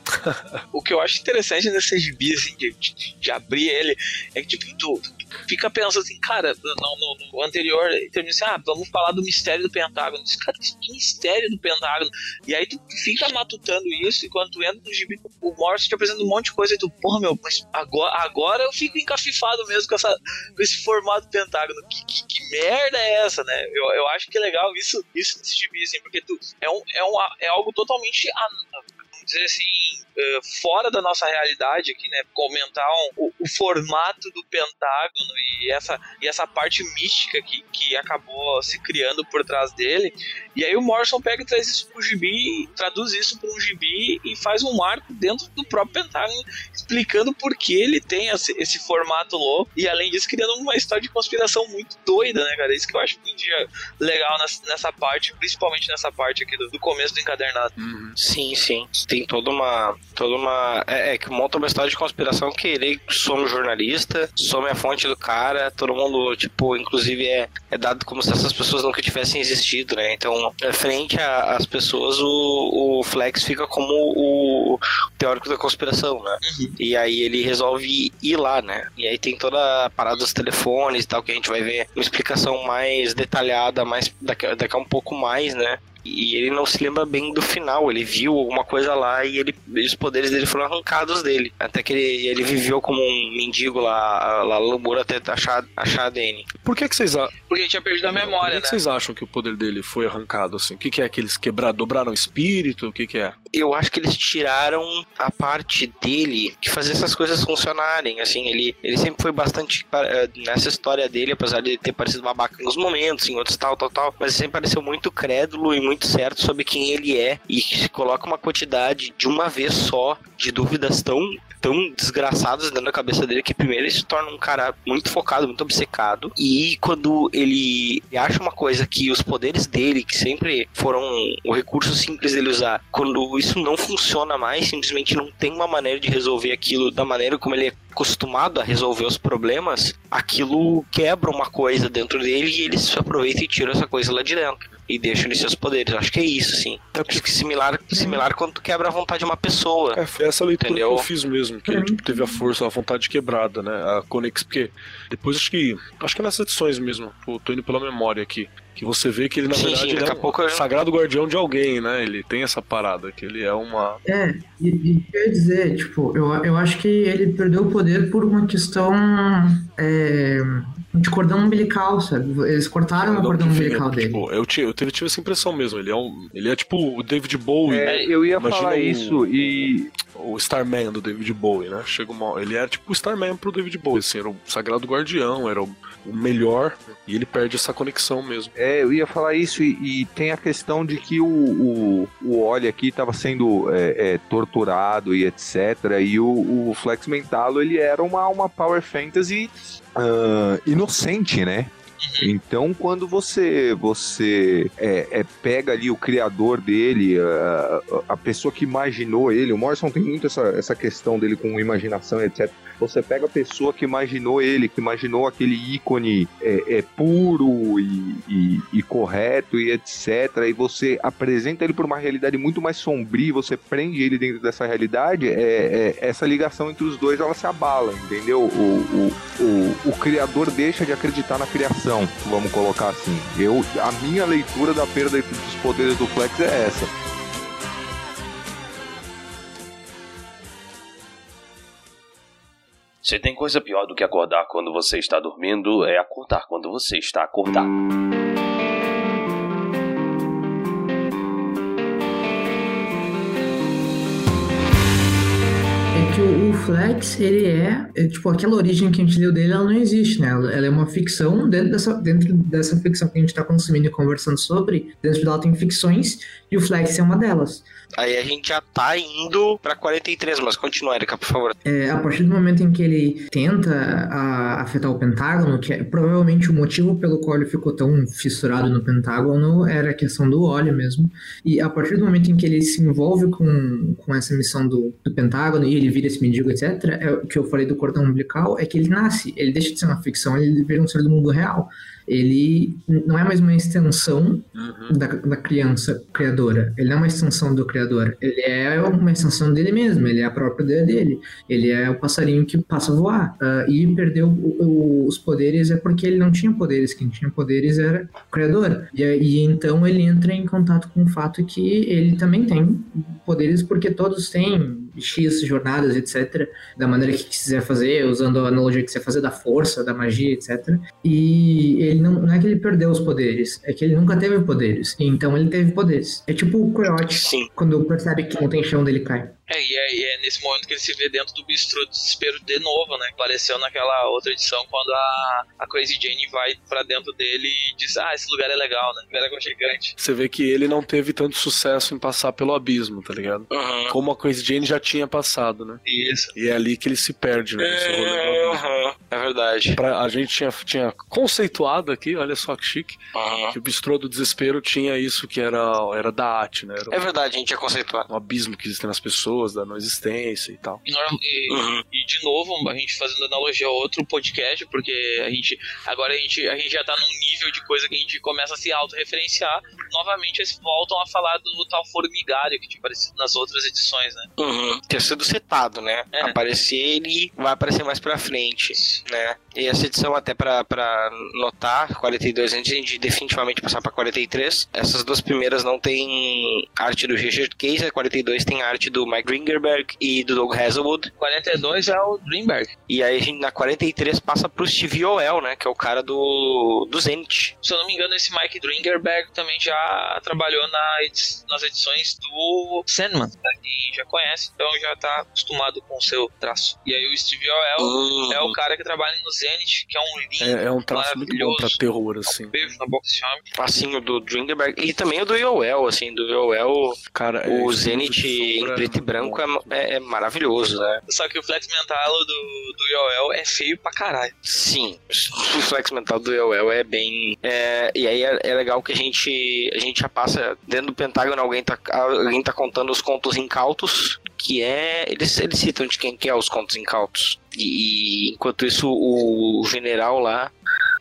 O que eu acho interessante nesse gibi, assim, de, de, de abrir ele, é que, tipo, tu, tu fica pensando assim, cara, no, no- no anterior, termina assim, ah, vamos falar do mistério do Pentágono. Diz, cara, que mistério do Pentágono? E aí tu fica matutando isso, e quando tu entra no gibi, o Morse te apresenta um monte de coisa, e tu, porra, meu, mas agora, agora eu fico encafifado mesmo com, essa, com esse formato Pentágono. Que, que, que merda é essa, né? Eu, eu acho que é legal isso, isso nesse gibi, assim, porque tu, é, um, é, um, é algo totalmente vamos dizer assim, eh, fora da nossa realidade aqui, né? Comentar um- o, o formato do Pentágono e essa, e essa parte mística que, que acabou se criando por trás dele. E aí o Morrison pega e traz isso pro gibi, traduz isso para um gibi e faz um marco dentro do próprio Pentágono, explicando por que ele tem esse, esse formato louco. E além disso, criando uma história de conspiração muito doida, né, cara? Isso que eu acho muito legal nessa, nessa parte, principalmente nessa parte aqui do, do começo do encadernado. Uhum. Sim, sim. Tem toda uma. Toda uma. É, é que monta uma história de conspiração que ele some jornalista, some a fonte do cara, todo mundo, tipo, inclusive é, é dado como se essas pessoas nunca tivessem existido, né? Então, é, frente às pessoas, o, o Flex fica como o teórico da conspiração, né? E aí ele resolve ir lá, né? E aí tem toda a parada dos telefones e tal, que a gente vai ver uma explicação mais detalhada, mais daqui, daqui a um pouco mais, né? E ele não se lembra bem do final. Ele viu alguma coisa lá e, ele, os poderes dele foram arrancados dele. Até que ele, ele viveu como um mendigo lá, lá no muro até achar, achar a Dani. Por que que vocês, a... Porque gente tinha perdido a Por memória, que, que né? vocês acham que o poder dele foi arrancado, assim? O que, que é que eles quebraram, dobraram o espírito? O que, que é? Eu acho que eles tiraram a parte dele que fazia essas coisas funcionarem. Assim, ele, ele sempre foi bastante eh, nessa história dele, apesar de ter parecido babaca em uns momentos, em outros tal, tal, tal. Mas ele sempre pareceu muito crédulo e muito certo sobre quem ele é. E se coloca uma quantidade de uma vez só de dúvidas tão tão desgraçadas dentro da cabeça dele que primeiro ele se torna um cara muito focado, muito obcecado e quando ele acha uma coisa que os poderes dele, que sempre foram o recurso simples dele usar, quando isso não funciona mais, simplesmente não tem uma maneira de resolver aquilo da maneira como ele é acostumado a resolver os problemas, aquilo quebra uma coisa dentro dele e ele se aproveita e tira essa coisa lá de dentro e deixa ele seus poderes. Acho que é isso, sim. Acho que similar, similar quando tu quebra a vontade de uma pessoa. É, foi essa leitura Entendeu? que eu fiz mesmo, que ele tipo, teve a força, a vontade quebrada, né? A conex, porque depois acho que. Acho que é nessas edições mesmo, eu tô indo pela memória aqui. Que você vê que ele, na Sim, verdade, sim, ele daqui é a um sagrado guardião de alguém, né? Ele tem essa parada, que ele é uma. É, e, e quer dizer, tipo, eu, eu acho que ele perdeu o poder por uma questão é, de cordão umbilical, sabe? Eles cortaram o cordão umbilical dele. tipo, eu, tive, eu tive, tive essa impressão mesmo. Ele é, um, ele é tipo o David Bowie. É, eu ia Imagina falar o- isso e o Starman do David Bowie, né? Chega uma, ele era tipo o Starman pro David Bowie, assim, era o sagrado guardião, era o, o melhor, e ele perde essa conexão mesmo. É, eu ia falar isso e, e tem a questão de que o, o, o Oli aqui estava sendo é, é, torturado e etc. E o, o Flex Mentalo ele era uma, uma Power Fantasy ah, inocente, né? Então, quando você você é, é, pega ali o criador dele, a, a pessoa que imaginou ele, o Morrison tem muito essa, essa questão dele com imaginação, etc. Você pega a pessoa que imaginou ele, que imaginou aquele ícone é, é puro e, e- e correto e etc. E você apresenta ele por uma realidade muito mais sombria, você prende ele dentro dessa realidade, é, é- essa ligação entre os dois ela se abala, entendeu? O, o, o, o criador deixa de acreditar na criação, vamos colocar assim. Eu, a minha leitura da perda dos poderes do Flex é essa. Se tem coisa pior do que acordar quando você está dormindo, é acordar quando você está acordado. É que o, Flex, ele é, é, Tipo, aquela origem que a gente leu dele, ela não existe, né? Ela, ela é uma ficção. Dentro dessa, dentro dessa ficção que a gente tá consumindo e conversando sobre, dentro dela tem ficções, e o Flex é uma delas. Aí a gente já tá indo pra 43, mas continua, Erika, por favor. É, a partir do momento em que ele tenta a- afetar o Pentágono, que é provavelmente o motivo pelo qual ele ficou tão fissurado no Pentágono era a questão do óleo mesmo. E a partir do momento em que ele se envolve com, com essa missão do, do Pentágono e ele vira esse mendigo, etc., é o que eu falei do cordão umbilical, é que ele nasce, ele deixa de ser uma ficção, ele vira um ser do mundo real. Ele não é mais uma extensão da, da criança criadora. Ele não é uma extensão do criador. Ele é uma extensão dele mesmo. Ele é a própria ideia dele. Ele é o passarinho que passa a voar. Ah, e perdeu o- o- os poderes é porque ele não tinha poderes. Quem tinha poderes era o criador. E, e então ele entra em contato com o fato que ele também tem poderes porque todos têm X jornadas, etc. Da maneira que quiser fazer, usando a analogia que quiser fazer da força, da magia, etc. E ele não, não é que ele perdeu os poderes, é que ele nunca teve poderes. Então ele teve poderes. É tipo o Coyote, Sim. quando percebe que não tem chão dele cai. É, e é, e é nesse momento que ele se vê dentro do bistrô do desespero de novo, né? Apareceu naquela outra edição quando a, a Crazy Jane vai pra dentro dele e diz: Ah, esse lugar é legal, né? Lugar aconchegante. Você vê que ele não teve tanto sucesso em passar pelo abismo, tá ligado? Uhum. Como a Crazy Jane já tinha passado, né? Isso. E é ali que ele se perde, né? abismo. Uhum. É verdade. Pra- a gente tinha, tinha conceituado aqui, olha só que chique, Uhum. que o bistrô do desespero tinha isso que era, era da arte, né? Era É verdade, a gente ia conceituar. um abismo que existe nas pessoas, da não existência e tal. E, e- Uhum. e, de novo, a gente fazendo analogia a outro podcast, porque a gente agora a gente, a gente já tá num nível de coisa que a gente começa a se autorreferenciar. Novamente, eles voltam a falar do tal formigário que tinha aparecido nas outras edições, né? Uhum. Ter sido setado, né? É. Aparecer ele vai aparecer mais pra frente, né? E essa edição, até pra, pra notar, 42, antes de definitivamente passar pra 43, essas duas primeiras não tem arte do Richard Case, a 42 tem arte do Mike Ringerberg e do Doug Hazelwood. 42 é o Dreamberg. E aí a gente, na 43 passa pro Steve Oel, né? Que é o cara do, do Zenith. Se eu não me engano, esse Mike Dringerberg também já trabalhou na edi- nas edições do Sandman, pra quem já conhece, então já tá acostumado com o seu traço. E aí o Steve Oel Uhum. é o cara que trabalha no Zenith, que é um lindo É, é um traço muito bom pra terror, assim. beijo na boca desse homem. Assim, o do Dringerberg. E também o do Yoel, assim, do Yoel. Cara, é, O esse Zenith em sombra preto e branco é, é- é maravilhoso, né? Só que o flex mental do, do Yoel é feio pra caralho. Sim, o flex mental do Yoel é bem. é, e aí é, é legal que a gente, a gente já passa dentro do Pentágono, alguém tá, alguém tá contando os contos incautos, que é. Eles, eles citam de quem que é os contos incautos. E, e enquanto isso, o, general lá,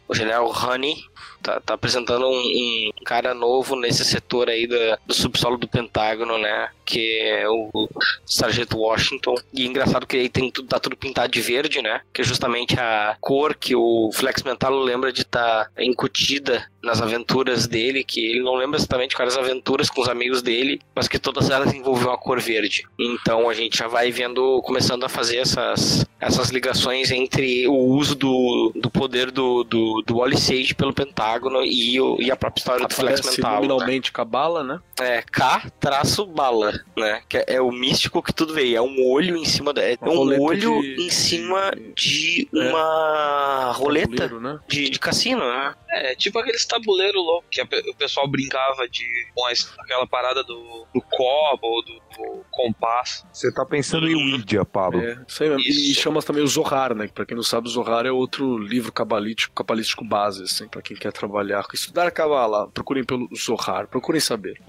o general Honey. Tá, tá apresentando um, um cara novo nesse setor aí da- do subsolo do Pentágono, né? Que é o Sargento Washington. E engraçado que aí tem tá tudo pintado de verde, né? Que é justamente a cor que o Flex Mentalo lembra de estar incutida nas aventuras dele, que ele não lembra exatamente quais as aventuras com os amigos dele, mas que todas elas envolviam a cor verde. Então a gente já vai vendo, começando a fazer essas, essas ligações entre o uso do, do poder do, do, do Wally Sage pelo Pentágono e, o, e a própria história do Flex Aparece Mentalo. né? nominalmente com a bala, né? É K traço bala, né? Que é, é o místico que tudo veio. É um olho em cima da. É Uma um roleta olho de- em cima de É. uma roleta Tabuleiro, né? de, de cassino, né? É, tipo aqueles tabuleiro louco que a o pessoal brincava de com a aquela parada do, do cobo ou do, do compasso. Você tá pensando em Ouija, Pablo. É, isso aí mesmo. E Isso. chama também o Zohar, né? Pra quem não sabe, o Zohar é outro livro cabalístico, cabalístico base, assim, pra quem quer trabalhar com estudar cabala. Procurem pelo Zohar, procurem saber.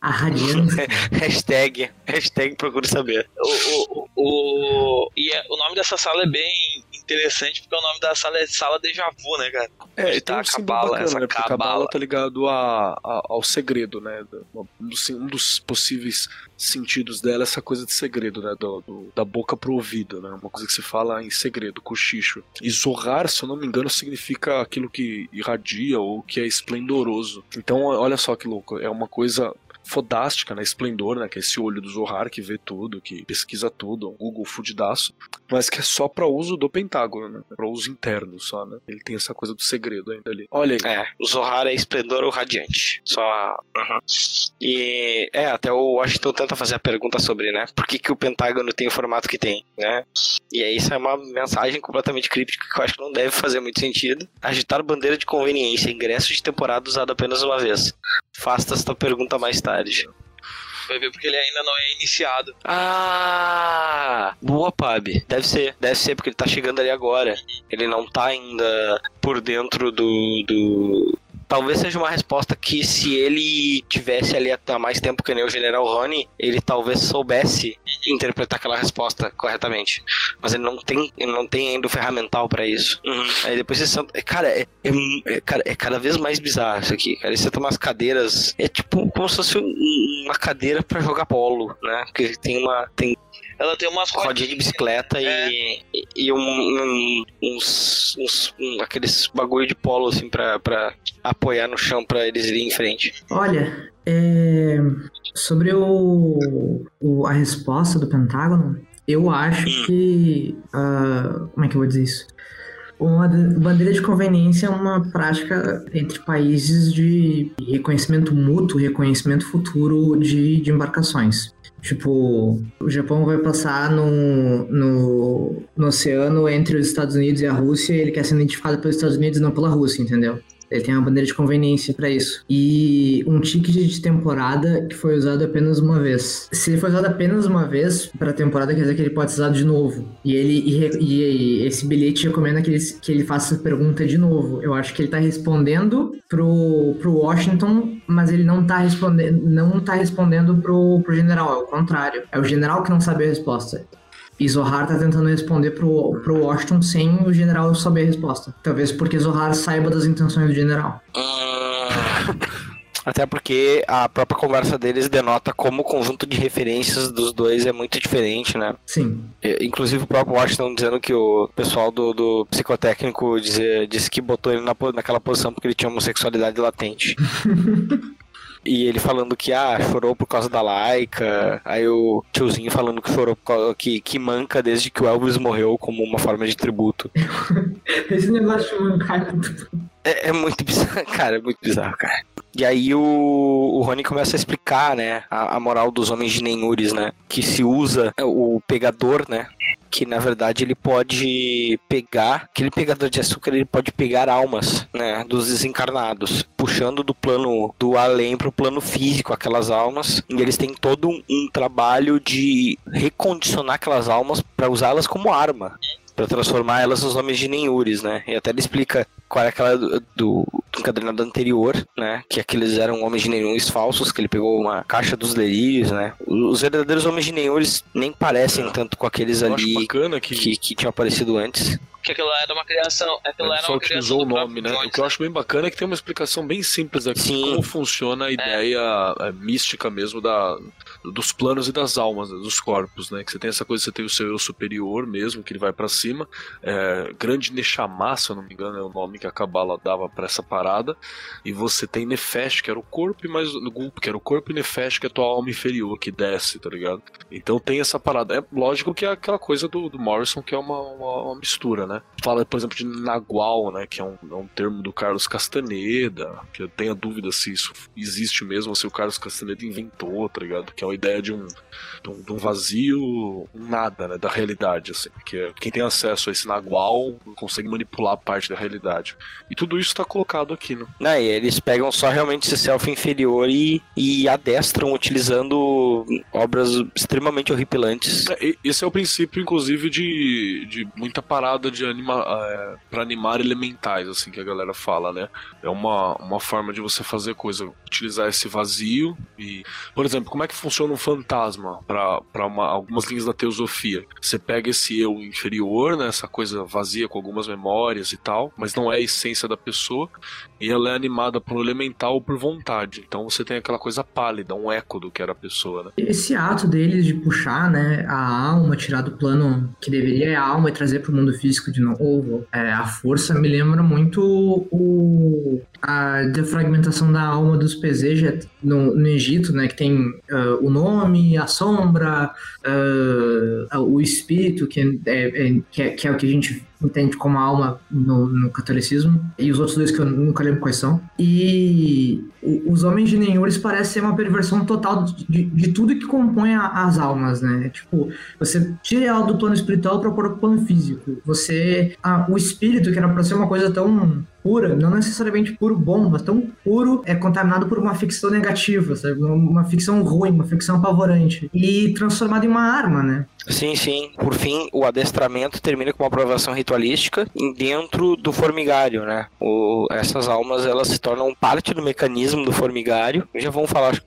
A radiância. hashtag, hashtag procure saber. O, o, o, o- e é- o nome dessa sala é bem interessante porque o nome da sala é Sala Deja Vu, né, cara? É, e Tá, a cabala, bacana, essa né? A cabala. cabala tá ligado a, a- ao segredo, né? Um dos, um dos possíveis sentidos dela é essa coisa de segredo, né? Do, do- da boca pro ouvido, né? Uma coisa que se fala em segredo, cochicho. E Zohar, se eu não me engano, significa aquilo que irradia ou que é esplendoroso. Então, olha só que louco. É uma coisa fodástica, né? Esplendor, né? Que é esse olho do Zohar que vê tudo, que pesquisa tudo, um Google fudidaço, mas que é só pra uso do Pentágono, né? Pra uso interno só, né? Ele tem essa coisa do segredo ainda ali. Olha aí. É, o Zohar é esplendor ou radiante. Só. Uhum. E é, até o Washington tenta fazer a pergunta sobre, né? Por que, que o Pentágono tem o formato que tem, né? E aí isso é uma mensagem completamente críptica que eu acho que não deve fazer muito sentido. Agitar bandeira de conveniência, ingresso de temporada usado apenas uma vez. Faça esta pergunta mais tarde. Vai ver porque ele ainda não é iniciado. Ah, boa, Pab. Deve ser, deve ser porque ele tá chegando ali agora. Ele não tá ainda por dentro do, do... Talvez seja uma resposta que se ele tivesse ali há mais tempo que nem o General Rony, ele talvez soubesse interpretar aquela resposta corretamente. Mas ele não tem, ele não tem ainda o ferramental pra isso. Aí depois você senta... Cara, é, é, é- cara, é cada vez mais bizarro isso aqui. Cara, você tem umas cadeiras... É tipo como se fosse um- uma cadeira pra jogar polo, né? Porque tem uma... Tem Ela tem umas rodinha de rodinhas. bicicleta e, e um, um- uns, uns- um- aqueles bagulho de polo assim pra, pra apoiar no chão pra eles irem em frente. Olha, é, sobre o, o- a resposta do Pentágono, eu acho que. ah, como é que eu vou dizer isso? Uma de- bandeira de conveniência é uma prática entre países de reconhecimento mútuo, reconhecimento futuro de, de embarcações. Tipo, o Japão vai passar no, no, no oceano entre os Estados Unidos e a Rússia e ele quer ser identificado pelos Estados Unidos não pela Rússia, entendeu? Ele tem uma bandeira de conveniência pra isso. E um ticket de temporada que foi usado apenas uma vez. Se ele foi usado apenas uma vez pra temporada, quer dizer que ele pode ser usado de novo. E ele e, re- e esse bilhete recomenda que ele, que ele faça essa pergunta de novo. Eu acho que ele tá respondendo pro, pro Washington, mas ele não tá respondendo, não tá respondendo pro, pro general, é o contrário. É o general que não sabe a resposta. E Zohar tá tentando responder pro, pro Washington sem o general saber a resposta. Talvez porque Zohar saiba das intenções do general. Até porque a própria conversa deles denota como o conjunto de referências dos dois é muito diferente, né? Sim. Inclusive o próprio Washington dizendo que o pessoal do, do psicotécnico dizia- disse que botou ele na, naquela posição porque ele tinha homossexualidade latente. E ele falando que, ah, chorou por causa da laica. Aí o tiozinho falando que chorou causa, que, que manca desde que o Elvis morreu como uma forma de tributo. Esse negócio de mancar é É, é muito bizarro, cara, é muito bizarro, cara. E aí o, o Rony começa a explicar, né, a, a moral dos homens de Nenhures, né, que se usa o pegador, né, que na verdade ele pode pegar, aquele pegador de açúcar, ele pode pegar almas, né, dos desencarnados, puxando do plano do além pro plano físico aquelas almas, e eles têm todo um, um trabalho de recondicionar aquelas almas para usá-las como arma. Pra transformar elas nos homens de Nenhures, né? E até ele explica qual é aquela do, do, do encadernado anterior, né? Que aqueles eram homens de Nenhures falsos, que ele pegou uma caixa dos delírios, né? Os verdadeiros homens de Nenhures nem parecem tanto com aqueles Eu ali bacana que, que, que tinham aparecido antes. Que aquilo era uma criação. Aquilo era só uma criação utilizou o nome, né? Jones, O que eu acho bem bacana é que tem uma explicação bem simples aqui de Sim. como funciona a ideia é, mística mesmo da, dos planos e das almas, né, dos corpos, né? Que você tem essa coisa, você tem o seu eu superior mesmo, que ele vai pra cima. É, grande Neshama, se eu não me engano, é o nome que a Kabbalah dava pra essa parada. E você tem Nefesh, que era o corpo, e mais Gulp, que era o corpo, e Nefesh, que é a tua alma inferior, que desce, tá ligado? Então tem essa parada. É lógico que é aquela coisa do, do Morrison, que é uma, uma, uma mistura, né? Fala, por exemplo, de Nagual, né? Que é um, é um termo do Carlos Castaneda, que eu tenho a dúvida se isso existe mesmo, ou se o Carlos Castaneda inventou, tá ligado? Que é uma ideia de um, de um, de um vazio, um nada, né? Da realidade, assim. Que quem tem acesso a esse Nagual consegue manipular parte da realidade. E tudo isso tá colocado aqui, né? Eles pegam só realmente esse self inferior e, e adestram utilizando obras extremamente horripilantes. É, Esse é o princípio, inclusive, de, de muita parada de anima, é, para animar elementais, assim, que a galera fala, né? É uma, uma forma de você fazer coisa, utilizar esse vazio e... Por exemplo, como é que funciona funciona um fantasma para algumas linhas da teosofia. Você pega esse eu inferior, né, essa coisa vazia com algumas memórias e tal, mas não é a essência da pessoa, e ela é animada por elemental ou por vontade. Então você tem aquela coisa pálida, um eco do que era a pessoa, né? Esse ato deles de puxar, né, a alma, tirar do plano que deveria é a alma e trazer para o mundo físico de novo, é, a força me lembra muito o, a defragmentação da alma dos Pezeja no, no Egito, né, que tem ah, o nome, a sombra, ah, o espírito, que é, é- que, é, que é o que a gente entende como alma no, no catolicismo, e os outros dois que eu nunca lembro quais são. E o- os homens de Nenhures parecem ser uma perversão total de, de- tudo que compõe a- as almas, né? Tipo, você tira ela do plano espiritual para pro plano físico. Você. o espírito, que era pra ser uma coisa tão pura, não necessariamente puro bom, mas tão puro, é contaminado por uma ficção negativa, sabe? Uma, uma ficção ruim, uma ficção apavorante. E transformado em uma arma, né? Sim, sim. Por fim, o adestramento termina com uma aprovação ritualística dentro do formigário, né? O- essas almas elas se tornam parte do mecanismo do formigário. Já vamos falar,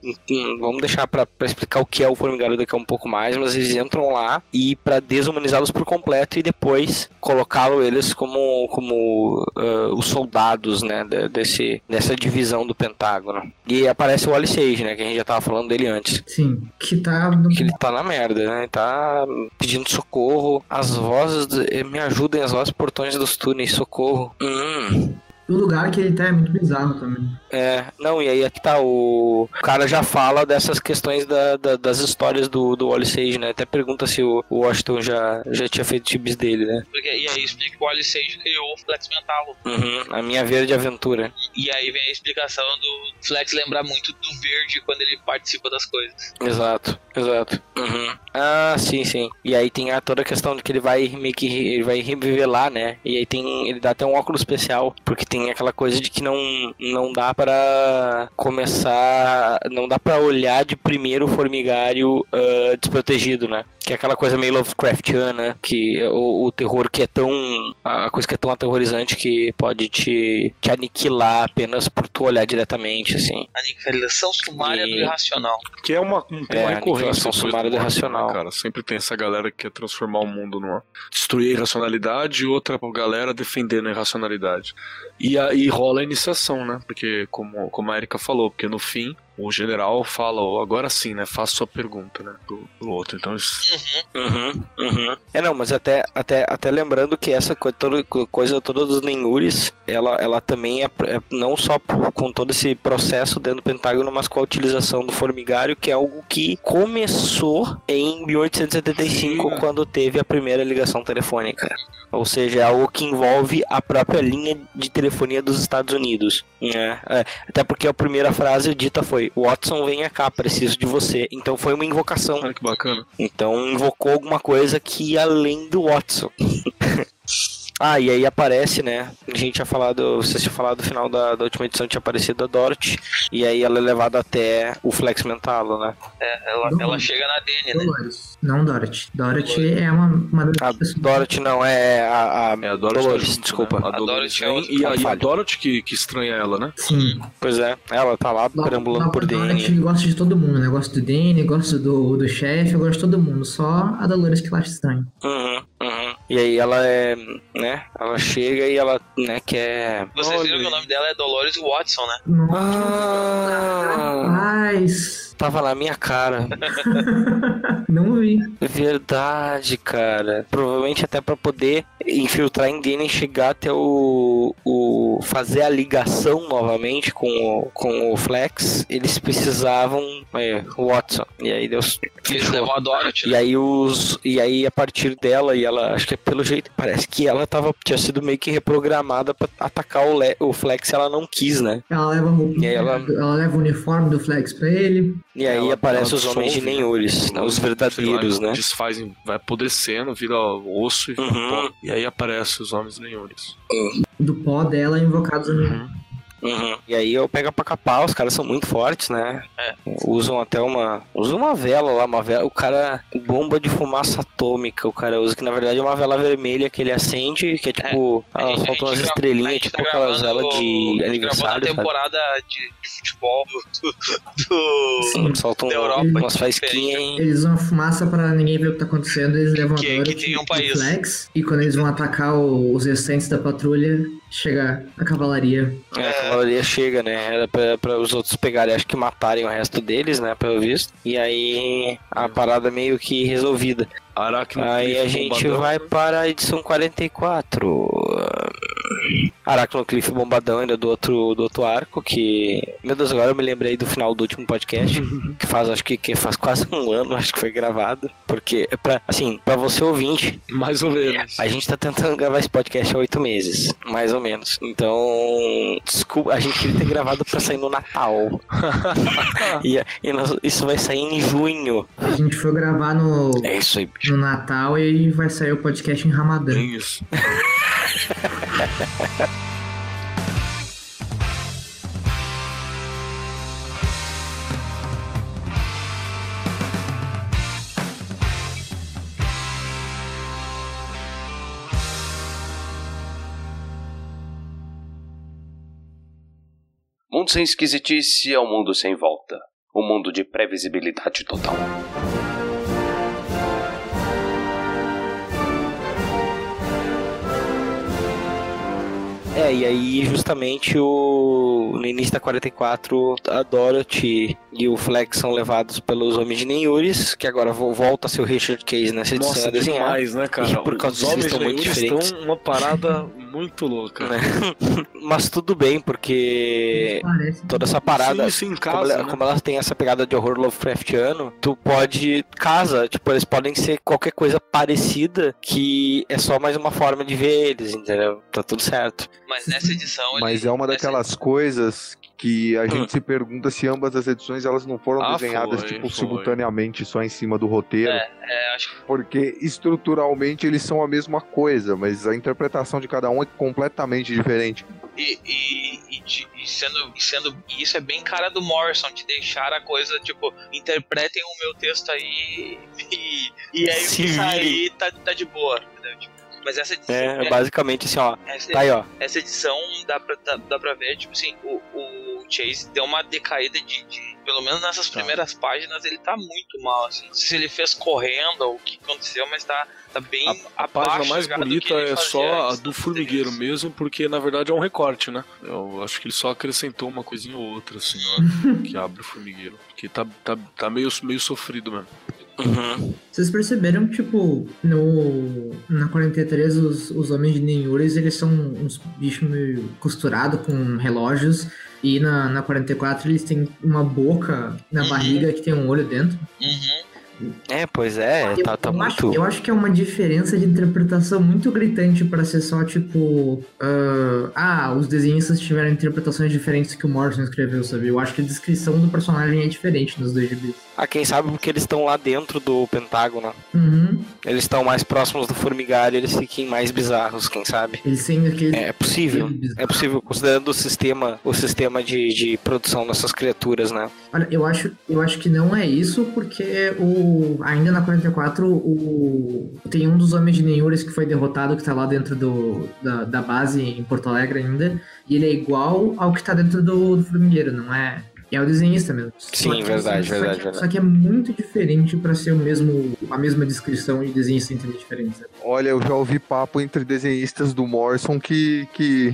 vamos deixar pra pra explicar o que é o formigário daqui a um pouco mais, mas eles entram lá e para desumanizá-los por completo e depois colocá-lo eles como como ah, os soldados, né? de- Desse dessa divisão do Pentágono. E aparece o Alice Age, né? Que a gente já tava falando dele antes Sim, que tá. no- que ele tá na merda, né? Tá pedindo socorro. As vozes, eh, me ajudem, as vozes portões dos túneis, socorro. Hum. O lugar que ele tá é muito bizarro também. É, não, e aí aqui tá, o, o cara já fala dessas questões da, da- das histórias do, do Wally Sage, né? Até pergunta se o, o Washington já, já tinha feito tibis dele, né? Porque, e aí explica que o Wally Sage criou o Flex Mental. Uhum, a minha verde aventura. E aí vem a explicação do Flex lembrar muito do verde quando ele participa das coisas. Exato, exato. Uhum. Ah, sim, sim. E aí tem a, toda a questão de que ele vai meio que ele vai revelar, né? E aí tem ele dá até um óculos especial, porque tem aquela coisa de que não não dá pra começar, não dá pra olhar de primeiro o formigário ah, desprotegido, né? Que é aquela coisa meio Lovecraftiana, que é o, o terror que é tão a coisa que é tão aterrorizante que pode te, te aniquilar apenas por tu olhar diretamente, assim. Aniquilação sumária E- do irracional. Que é uma, um tema É, recorrente. sumária do morte, né, irracional. cara? Sempre tem essa galera que quer transformar o mundo numa. destruir a irracionalidade e outra galera defendendo a irracionalidade. E aí rola a iniciação, né? Porque, como, como a Erika falou, porque no fim. O general fala, "Ó, agora sim, né? Faça sua pergunta, né? Pro, pro outro. Então, isso- Uhum, uhum. É não, mas até, até, até lembrando que essa coisa toda, coisa toda dos Nenhures, ela, ela também é, é não só por- com todo esse processo dentro do Pentágono, mas com a utilização do formigário, que é algo que começou em 1875, Sim. quando teve a primeira ligação telefônica. Ou seja, é algo que envolve a própria linha de telefonia dos Estados Unidos. né? É, até porque a primeira frase dita foi: Watson, venha cá, preciso de você. Então foi uma invocação. olha que bacana. Então invocou alguma coisa que ia além do Watson. ah, e aí aparece, né? A gente tinha falado, vocês tinham falado no final da, da última edição, tinha aparecido a Dorothy. E aí ela é levada até o Flex Mentalo, né? É, ela, ela chega na Dene, né? Dolores. Não Dorothy. Dorothy é uma, uma das A pessoas- Dorothy não, é a, a É a Dorothy Dolores, tá junto, desculpa. né? A A Dolores Dorothy é e, a, e a. Dorothy que, que estranha ela, né? Sim. Pois é, ela tá lá perambulando por Dorothy dentro. gosta de todo mundo, né? Gosta do Danny, gosta do, do chefe, gosta de todo mundo. Só a Dolores que ela acha estranho. Uhum, uhum. E aí ela é, né? Ela chega e ela, né, quer. Vocês viram Olha que o nome dela é Dolores Watson, né? Nossa, Ah, rapaz. tava na minha cara. Não vi. Verdade, cara. Provavelmente até pra poder infiltrar em Dane e chegar até o, o. fazer a ligação novamente com o, com o Flex, eles precisavam. É, o Watson. E aí Deus. Fechou. a Dorothy, E né? aí os. E aí, a partir dela, e ela, acho que é pelo jeito, parece que ela tava, tinha sido meio que reprogramada pra atacar o, Le- o Flex e ela não quis, né? Ela leva, roupa- E aí ela- ela leva o uniforme do Flex pra ele. E aí Ela- aparecem ela os homens de dissolve, Nenhures, né? os verdadeiros, lá, né? Desfazem, vai apodrecendo, vira osso e Uhum. E aí aparecem os homens nenhores. Do pó dela invocados. Uhum. Uhum. E aí eu pego pra capar, os caras são muito fortes, né? É. Usam até uma. Usam uma vela lá, uma vela. O cara. Bomba de fumaça atômica, o cara usa, que na verdade é uma vela vermelha que ele acende, que é tipo. A ah, gente- a faltam umas a estrelinhas, tipo tá aquelas velas a de gente gravou aniversário. sabe? temporada de, de futebol do. do- Sim, soltam da Europa, umas que faísquinhas e. Eles usam a fumaça pra ninguém ver o que tá acontecendo, eles levam Que- a Dorothy que tem um país. Flex, e quando eles vão atacar o- os restantes da patrulha, chega a cavalaria. É, a cavalaria chega, né? Era pra, pra os outros pegarem, acho que matarem o resto deles, né? Pelo visto. E aí a parada meio que resolvida. Aracno Aí a gente vai para a edição 44. Aracnocliff Bombadão ainda do outro, do outro arco, que. Meu Deus, agora eu me lembrei do final do último podcast, que faz, acho que, que faz quase um ano, acho que foi gravado. Porque, é pra, assim, pra você ouvinte, Mais ou menos. a gente tá tentando gravar esse podcast há oito meses, mais ou menos. Então, desculpa, a gente queria ter gravado pra sair no Natal. e e nós- isso vai sair em junho. A gente foi gravar no, É isso aí. No Natal e aí vai sair o podcast em Ramadã. É isso. Mundo sem esquisitice é um mundo sem volta. Um mundo de previsibilidade total. É, e aí justamente o no início da 44 a Dorothy e o Flex são levados pelos homens de Nenhures, que agora vo- volta a ser o Richard Case nessa edição Nossa, a desenhar. demais, né, cara? E por causa Os homens estão muito diferentes. estão uma parada muito louca. Né? Mas tudo bem, porque toda essa parada, Sim, sim, em como, casa, ela- né? como elas têm essa pegada de horror Lovecraftiano, tu pode casa, tipo, eles podem ser qualquer coisa parecida que é só mais uma forma de ver eles, entendeu? Tá tudo certo. Mas nessa edição. Mas é uma daquelas coisas que a gente se pergunta se ambas as edições elas não foram Ah, desenhadas foi, tipo foi. simultaneamente só em cima do roteiro, É, acho que porque estruturalmente eles são a mesma coisa, mas a interpretação de cada um é completamente diferente. E, e, e e sendo, sendo. isso é bem cara do Morrison, de deixar a coisa, tipo, interpretem o meu texto aí e, e aí o Se que virem. sair tá, tá de boa, entendeu? Tipo, mas essa edição. É, basicamente assim, ó. essa, Tá aí, ó. essa edição dá pra, dá, dá pra ver, tipo assim, o, o Chase deu uma decaída de, de- Pelo menos nessas Tá. primeiras páginas ele tá muito mal, assim. Não sei se ele fez correndo ou o que aconteceu, mas tá, tá bem A abaixo página mais bonita é só a do formigueiro mesmo, porque na verdade é um recorte, né? Eu acho que ele só acrescentou uma coisinha ou outra, assim, ó, que abre o formigueiro. Porque tá, tá, tá meio, meio sofrido mesmo. Uhum. Vocês perceberam que, tipo, no, na 43 os, os homens de Nenhures, eles são uns bichos meio costurados com relógios. E na, na 44 eles têm uma boca na Uhum. barriga que tem um olho dentro. Uhum. É, pois é, Eu- tá, tá eu, muito. acho, eu acho que é uma diferença de interpretação muito gritante pra ser só tipo. ah, ah, os desenhistas tiveram interpretações diferentes que o Morrison escreveu, sabe? Eu acho que a descrição do personagem é diferente nos dois gibis. Ah, quem sabe porque eles estão lá dentro do Pentágono. Uhum. Eles estão mais próximos do formigário, eles fiquem mais bizarros, quem sabe. Eles aquele. É possível. É possível, considerando o sistema, o sistema de, de produção dessas criaturas, né? Olha, eu acho, eu acho que não é isso, porque o ainda na 44 o, tem um dos homens de Nenhures que foi derrotado, que tá lá dentro do, da, da base em Porto Alegre ainda, e ele é igual ao que tá dentro do, do formigueiro, não é? É o desenhista mesmo. Sim, Só que- verdade, só verdade, que, verdade. Só que é muito diferente pra ser o mesmo, a mesma descrição e desenhista entender diferente. sabe? Olha, eu já ouvi papo entre desenhistas do Morrison que que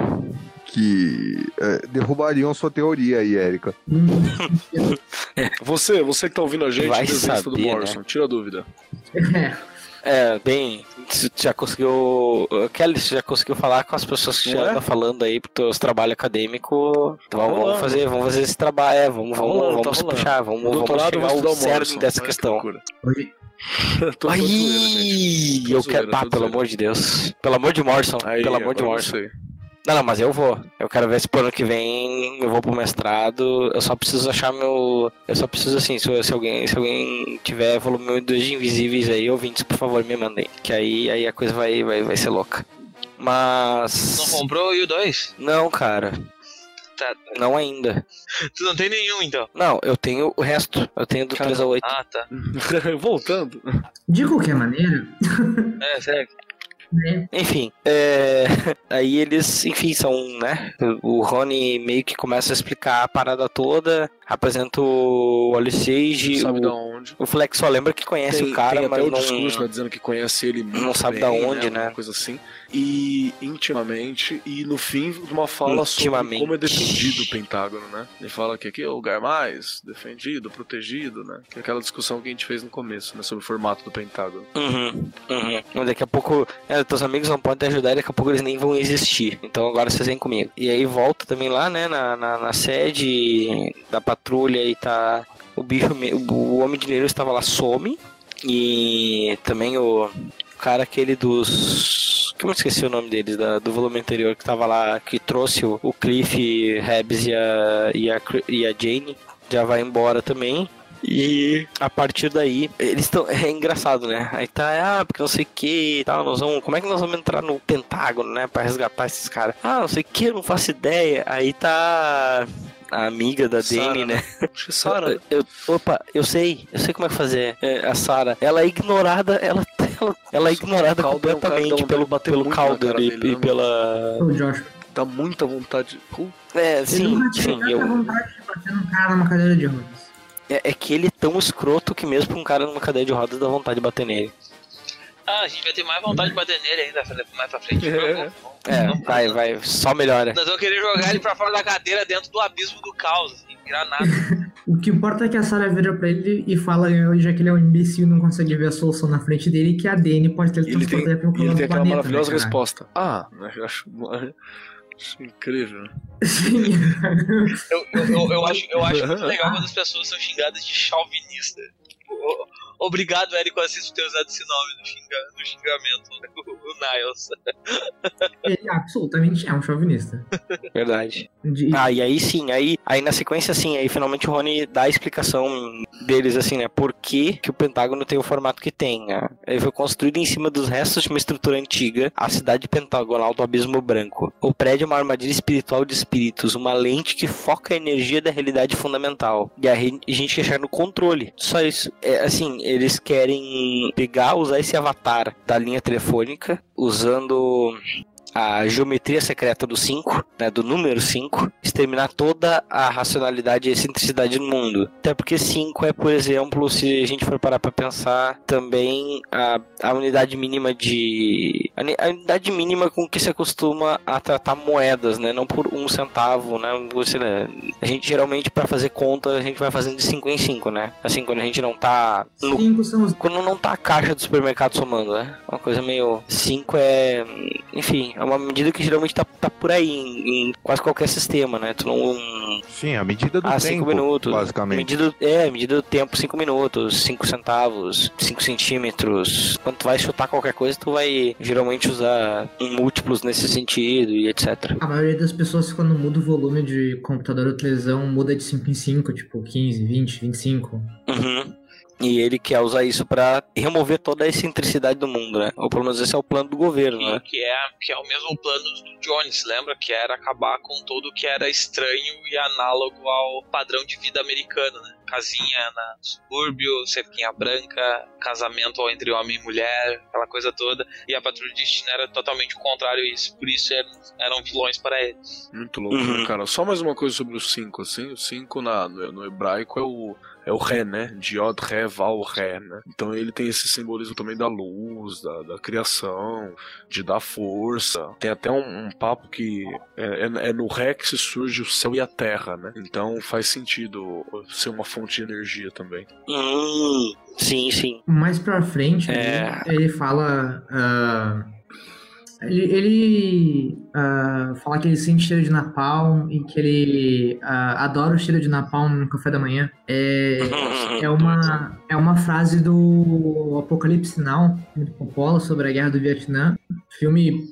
que é, derrubariam sua teoria aí, Érica. Você, você que tá ouvindo a gente, Vai desenhista do saber, Morrison, tira a dúvida. É, É, bem, você já conseguiu. Kelly, você já conseguiu falar com as pessoas que já é? andam falando aí pro teus trabalhos acadêmicos. Tá vamos, rolando. fazer, vamos fazer esse trabalho, é, vamos, Tá vamos, rolando, tá vamos rolando. puxar, vamos, vamos chegar ao o cerne Morrison. dessa questão. hoje, tô, tô Ai, zoeira, eu quero. Ah, tô pelo zoeira. amor de Deus. Pelo amor de Morrison. Aí, pelo amor de Morrison. eu sei. Não, não, mas eu vou. Eu quero ver se pro ano que vem eu vou pro mestrado. Eu só preciso achar meu. Eu só preciso assim, se, se alguém, se alguém tiver volume 2 de invisíveis aí, ouvintes, por favor, me mandem. Que aí, aí a coisa vai, vai, vai ser louca. Mas. Não comprou o U2? Não, cara. tá. Não ainda. Tu não tem nenhum, então. Não, eu tenho o resto. Eu tenho do Cara, 3 a 8. Ah, tá. Voltando. De qualquer maneira, É, sério. Né? Enfim, é... aí eles, enfim, são, né? O Rony meio que começa a explicar a parada toda, apresenta o Sage, Sabe da o, onde. o Flex só lembra que conhece Tem, o cara, tem até mas o não... discurso, né, dizendo que conhece ele muito não sabe bem, da onde, né? Uma coisa assim. E intimamente, e no fim, uma fala sobre como é defendido o Pentágono, né? Ele fala que aqui é o lugar mais defendido, protegido, né? Que é aquela discussão que a gente fez no começo, né? Sobre o formato do Pentágono. Uhum, uhum. Daqui a pouco, é, teus amigos não podem te ajudar e daqui a pouco eles nem vão existir. Então agora vocês vêm comigo. E aí volta também lá, né, na, na, na sede da patrulha e tá. O bicho, o homem de dinheiro estava lá, some. E também o cara aquele dos. Como eu esqueci o nome deles, da- do volume anterior, que tava lá, que trouxe o, o Cliff, Rebs e a, e, a, e a Jane, já vai embora também. E a partir daí, eles estão. É engraçado, né? Aí tá, ah, porque não sei o que e tal, nós vamos. Como é que nós vamos entrar no Pentágono, né? Pra resgatar esses caras? Ah, não sei o que, não faço ideia. Aí tá. A amiga da Dani, né? Acho que é Sarah, né? Eu, opa, eu sei, eu sei como é que fazer. É, a Sarah, ela é ignorada, ela, ela, ela é ignorada Calder é completamente pelo, pelo cara e, dele, e né? pela. O Josh. Dá muita vontade. Pô, É, sim, sim. Eu, tanta vontade de bater num cara numa cadeira de rodas. é, é que ele é tão escroto que mesmo pra um cara numa cadeia de rodas dá vontade de bater nele. Ah, a gente vai ter mais vontade de bater nele ainda mais pra frente. É. É, vai, vai, só melhora. Nós vamos querer jogar ele pra fora da cadeira dentro do abismo do caos, assim, virar nada. O que importa é que a Sarah vira pra ele e fala, já que ele é um imbecil e não consegue ver a solução na frente dele, que a Dani pode ter ele pra um e ele tem aquela planeta, maravilhosa né, resposta. Ah, eu acho, acho incrível. Sim. Eu, eu, eu, eu acho, eu acho muito legal quando as pessoas são xingadas de chauvinista. Obrigado, Érico Assis, por ter usado esse nome no, xinga, no xingamento, o, o Niles. ele absolutamente é um chauvinista. Verdade. De- Ah, e aí sim, aí, aí na sequência sim, aí finalmente o Rony dá a explicação deles, assim, né? Por que, que o Pentágono tem o formato que tem, né? Ele foi construído em cima dos restos de uma estrutura antiga, a cidade pentagonal do Abismo Branco. O prédio é uma armadilha espiritual de espíritos, uma lente que foca a energia da realidade fundamental. E a gente quer chegar no controle. Só isso. É, assim, eles querem pegar, usar esse avatar da linha telefônica, usando a geometria secreta do 5, né, do número 5, exterminar toda a racionalidade e excentricidade no mundo. Até porque 5 é, por exemplo, se a gente for parar pra pensar, também a, a unidade mínima de. A, ni- a unidade mínima com que se acostuma a tratar moedas, né? Não por um centavo, né? Você, né, A gente geralmente, pra fazer conta, a gente vai fazendo de 5 em 5, né? Assim, quando a gente não tá no Cinco são os quando não tá a caixa do supermercado somando, né? Uma coisa meio. 5 é. Enfim, é uma medida que geralmente tá, tá por aí em, em quase qualquer sistema, né? Tu não. Sim, a medida do Ah, 5 tempo, minutos. basicamente. Medida, é, medida do tempo, 5 minutos, 5 centavos, 5 centímetros. Quando tu vai chutar qualquer coisa, tu vai geralmente usar múltiplos nesse sentido e etc. A maioria das pessoas, quando muda o volume de computador ou televisão, muda de 5 em 5, tipo 15, 20, 25. Uhum. E ele quer usar isso pra remover toda a excentricidade do mundo, né? Ou pelo menos esse é o plano do governo, né? Que é, que é o mesmo plano do Jones, lembra? Que era acabar com tudo que era estranho e análogo ao padrão de vida americano, né? Casinha na subúrbio, cerquinha branca, casamento entre homem e mulher, aquela coisa toda. E a Patrulha de Destino era totalmente o contrário a isso. Por isso eram, eram vilões para ele. Muito louco, Uhum. né, cara? Só mais uma coisa sobre o 5, assim. O 5 na, no, no hebraico é o, é o Ré, né? De Yod, Ré, Val, Ré, né? Então ele tem esse simbolismo também da luz, da, da criação, de dar força. Tem até um, um papo que é, é- é no Ré que se surge o céu e a terra, né? Então faz sentido ser uma fonte de energia também. Hum, sim, sim. Mais pra frente, É. ele, ele fala. ah, ele ele ah, fala que ele sente cheiro de napalm e que ele ah, adora o cheiro de napalm no café da manhã. É, é, uma, é uma frase do Apocalipse Now, do Coppola, sobre a guerra do Vietnã. Filme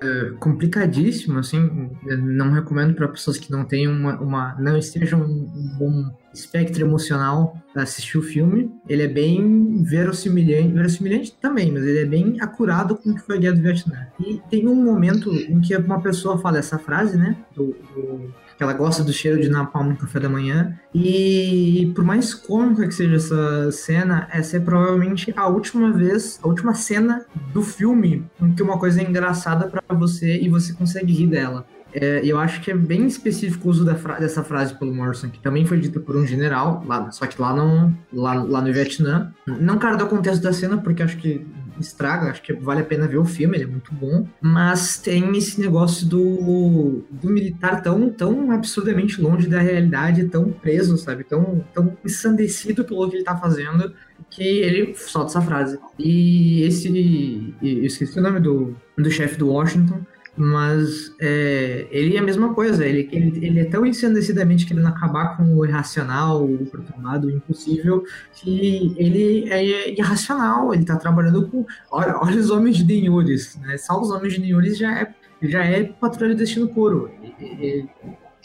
eh, complicadíssimo, assim. Não recomendo para pessoas que não tenham uma, uma- não estejam um bom espectro emocional pra assistir o filme. Ele é bem verossimilhante, verossimilhante também, mas ele é bem acurado com o que foi a Guerra do Vietnã. E tem um momento em que uma pessoa fala essa frase, né? Do, do- que ela gosta do cheiro de napalm no café da manhã. E por mais cômica que seja essa cena, essa é provavelmente a última vez, a última cena do filme em que uma coisa é engraçada pra você e você consegue rir dela. É, eu acho que é bem específico o uso fra- dessa frase pelo Morrison, que também foi dita por um general, lá, só que lá, não, lá, lá no Vietnã. Não quero dar o contexto da cena, porque acho que estraga, acho que vale a pena ver o filme, ele é muito bom. Mas tem esse negócio do, do militar tão, tão absurdamente longe da realidade, tão preso, sabe? Tão, tão ensandecido pelo que ele tá fazendo, que ele solta essa frase. E esse. Eu esqueci o nome do, do chefe do Washington. Mas é, ele é a mesma coisa, ele, ele, ele é tão ensandecidamente querendo acabar com o irracional, o perturbado, o impossível, que ele é irracional, ele tá trabalhando com. Olha, olha os homens de Denhures, né? Só os homens de Denhures já é, já é patrulha de destino puro. Ele- ele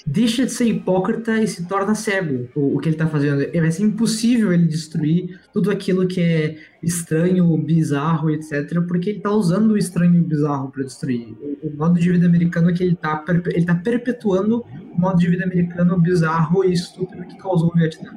deixa de ser hipócrita e se torna cego o, o que ele tá fazendo. É, Vai ser impossível ele destruir tudo aquilo que é estranho, bizarro, etc., porque ele tá usando o estranho e o bizarro para destruir. O, o modo de vida americano é que ele tá, perpe- ele tá perpetuando o modo de vida americano bizarro e estúpido que causou o Vietnã.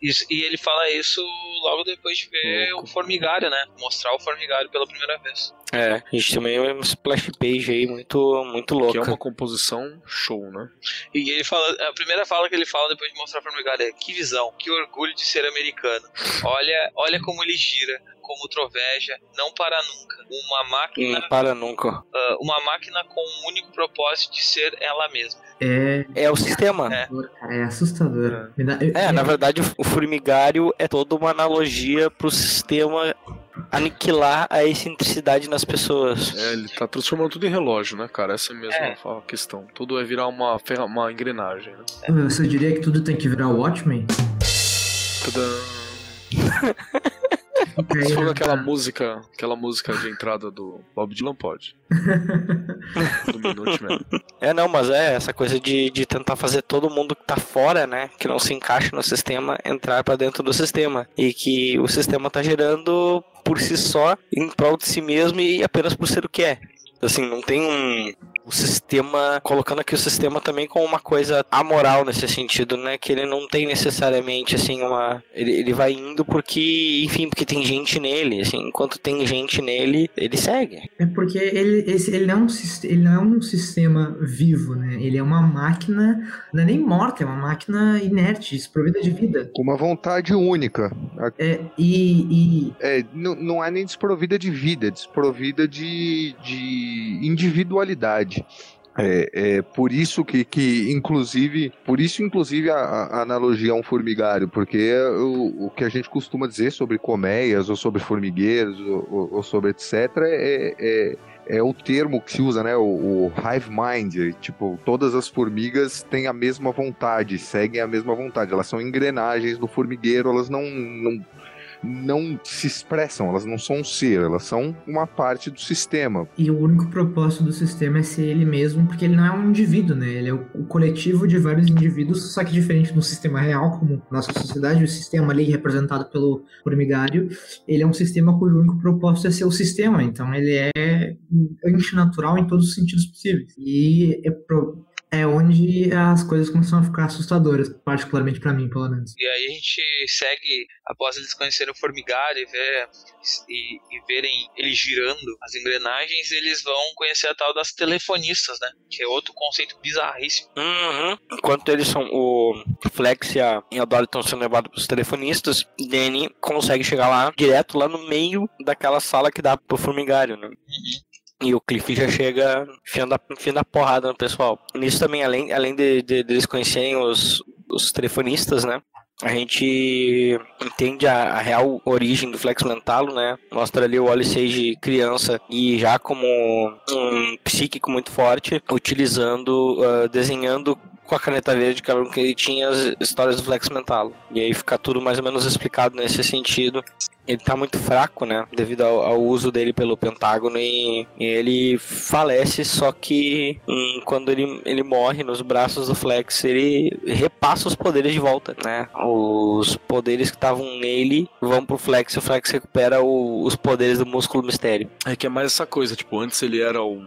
Isso- e ele fala isso logo depois de ver Louco. o formigário, né? Mostrar o formigário pela primeira vez. É, a gente tem uma splash page aí muito, muito Que é uma composição show, né? E ele fala, a primeira fala que ele fala depois de mostrar o formigário é: que visão, que orgulho de ser americano. Olha, olha como ele gira, como troveja, não para nunca. Uma máquina, Não para nunca. ah, uma máquina com o único propósito de ser ela mesma. É, É o sistema. É. é assustador. Me dá- eu- É, na verdade, o formigário é toda uma analogia pro sistema aniquilar a excentricidade nas pessoas. É, ele tá transformando tudo em relógio, né, cara? Essa é mesmo É. a questão. Tudo é virar uma, ferra... uma engrenagem, né? Você diria que tudo tem que virar Watchmen? Tadã. Se for né? aquela música, aquela música de entrada do Bob Dylan, pode. Do Minute Man. É, não, mas é essa coisa de, de tentar fazer todo mundo que tá fora, né, que não se encaixa no sistema, entrar pra dentro do sistema. E que o sistema tá gerando por si só, em prol de si mesmo e apenas por ser o que é. Assim, não tem um. O sistema. Colocando aqui o sistema também como uma coisa amoral nesse sentido, né? Que ele não tem necessariamente, assim, uma. Ele, ele vai indo porque, enfim, porque tem gente nele. Assim, enquanto tem gente nele, ele segue. É porque ele, esse, ele, não é um, ele não é um sistema vivo, né? Ele é uma máquina, não é nem morta, é uma máquina inerte, desprovida de vida. Com uma vontade única. É, e, e É, não, não é nem desprovida de vida, é desprovida de, de individualidade. É, é por isso que, que inclusive, por isso inclusive a, a analogia a um formigário, porque o, o que a gente costuma dizer sobre colmeias ou sobre formigueiros ou, ou- ou sobre etc é, é, é o termo que se usa, né? O, o hive mind, tipo, todas as formigas têm a mesma vontade, seguem a mesma vontade, elas são engrenagens do formigueiro, elas não, não não se expressam, elas não são um ser, elas são uma parte do sistema. E o único propósito do sistema é ser ele mesmo, porque ele não é um indivíduo, né? Ele é o coletivo de vários indivíduos, só que diferente do sistema real, como nossa sociedade, o sistema ali representado pelo formigário, ele é um sistema cujo único propósito é ser o sistema, então ele é antinatural em todos os sentidos possíveis. E é, pro- é onde as coisas começam a ficar assustadoras, particularmente pra mim, pelo menos. E aí a gente segue, após eles conhecerem o formigário e, ver, e, e verem ele girando as engrenagens, eles vão conhecer a tal das telefonistas, né? Que é outro conceito bizarríssimo. Uhum. Enquanto eles são. O Flex e a, e a Dolly estão sendo levados pros telefonistas, Danny consegue chegar lá, direto lá no meio daquela sala que dá pro formigário, né? E o Cliff já chega enfiando a, enfiando a porrada no pessoal. Nisso também, além, além de, de, de eles conhecerem os, os telefonistas, né? A gente entende a, a real origem do Flex Mentalo, né? Mostra ali o Wally Sage criança e já como um psíquico muito forte, utilizando, ah, desenhando com a caneta verde que ele tinha as histórias do Flex Mentalo. E aí fica tudo mais ou menos explicado nesse sentido. Ele tá muito fraco, né? Devido ao, ao uso dele pelo Pentágono e, e ele falece, só que hum, quando ele, ele morre nos braços do Flex, ele repassa os poderes de volta, né? Os poderes que estavam nele vão pro Flex e o Flex recupera o- os poderes do músculo mistério. É que é mais essa coisa, tipo, antes ele era o,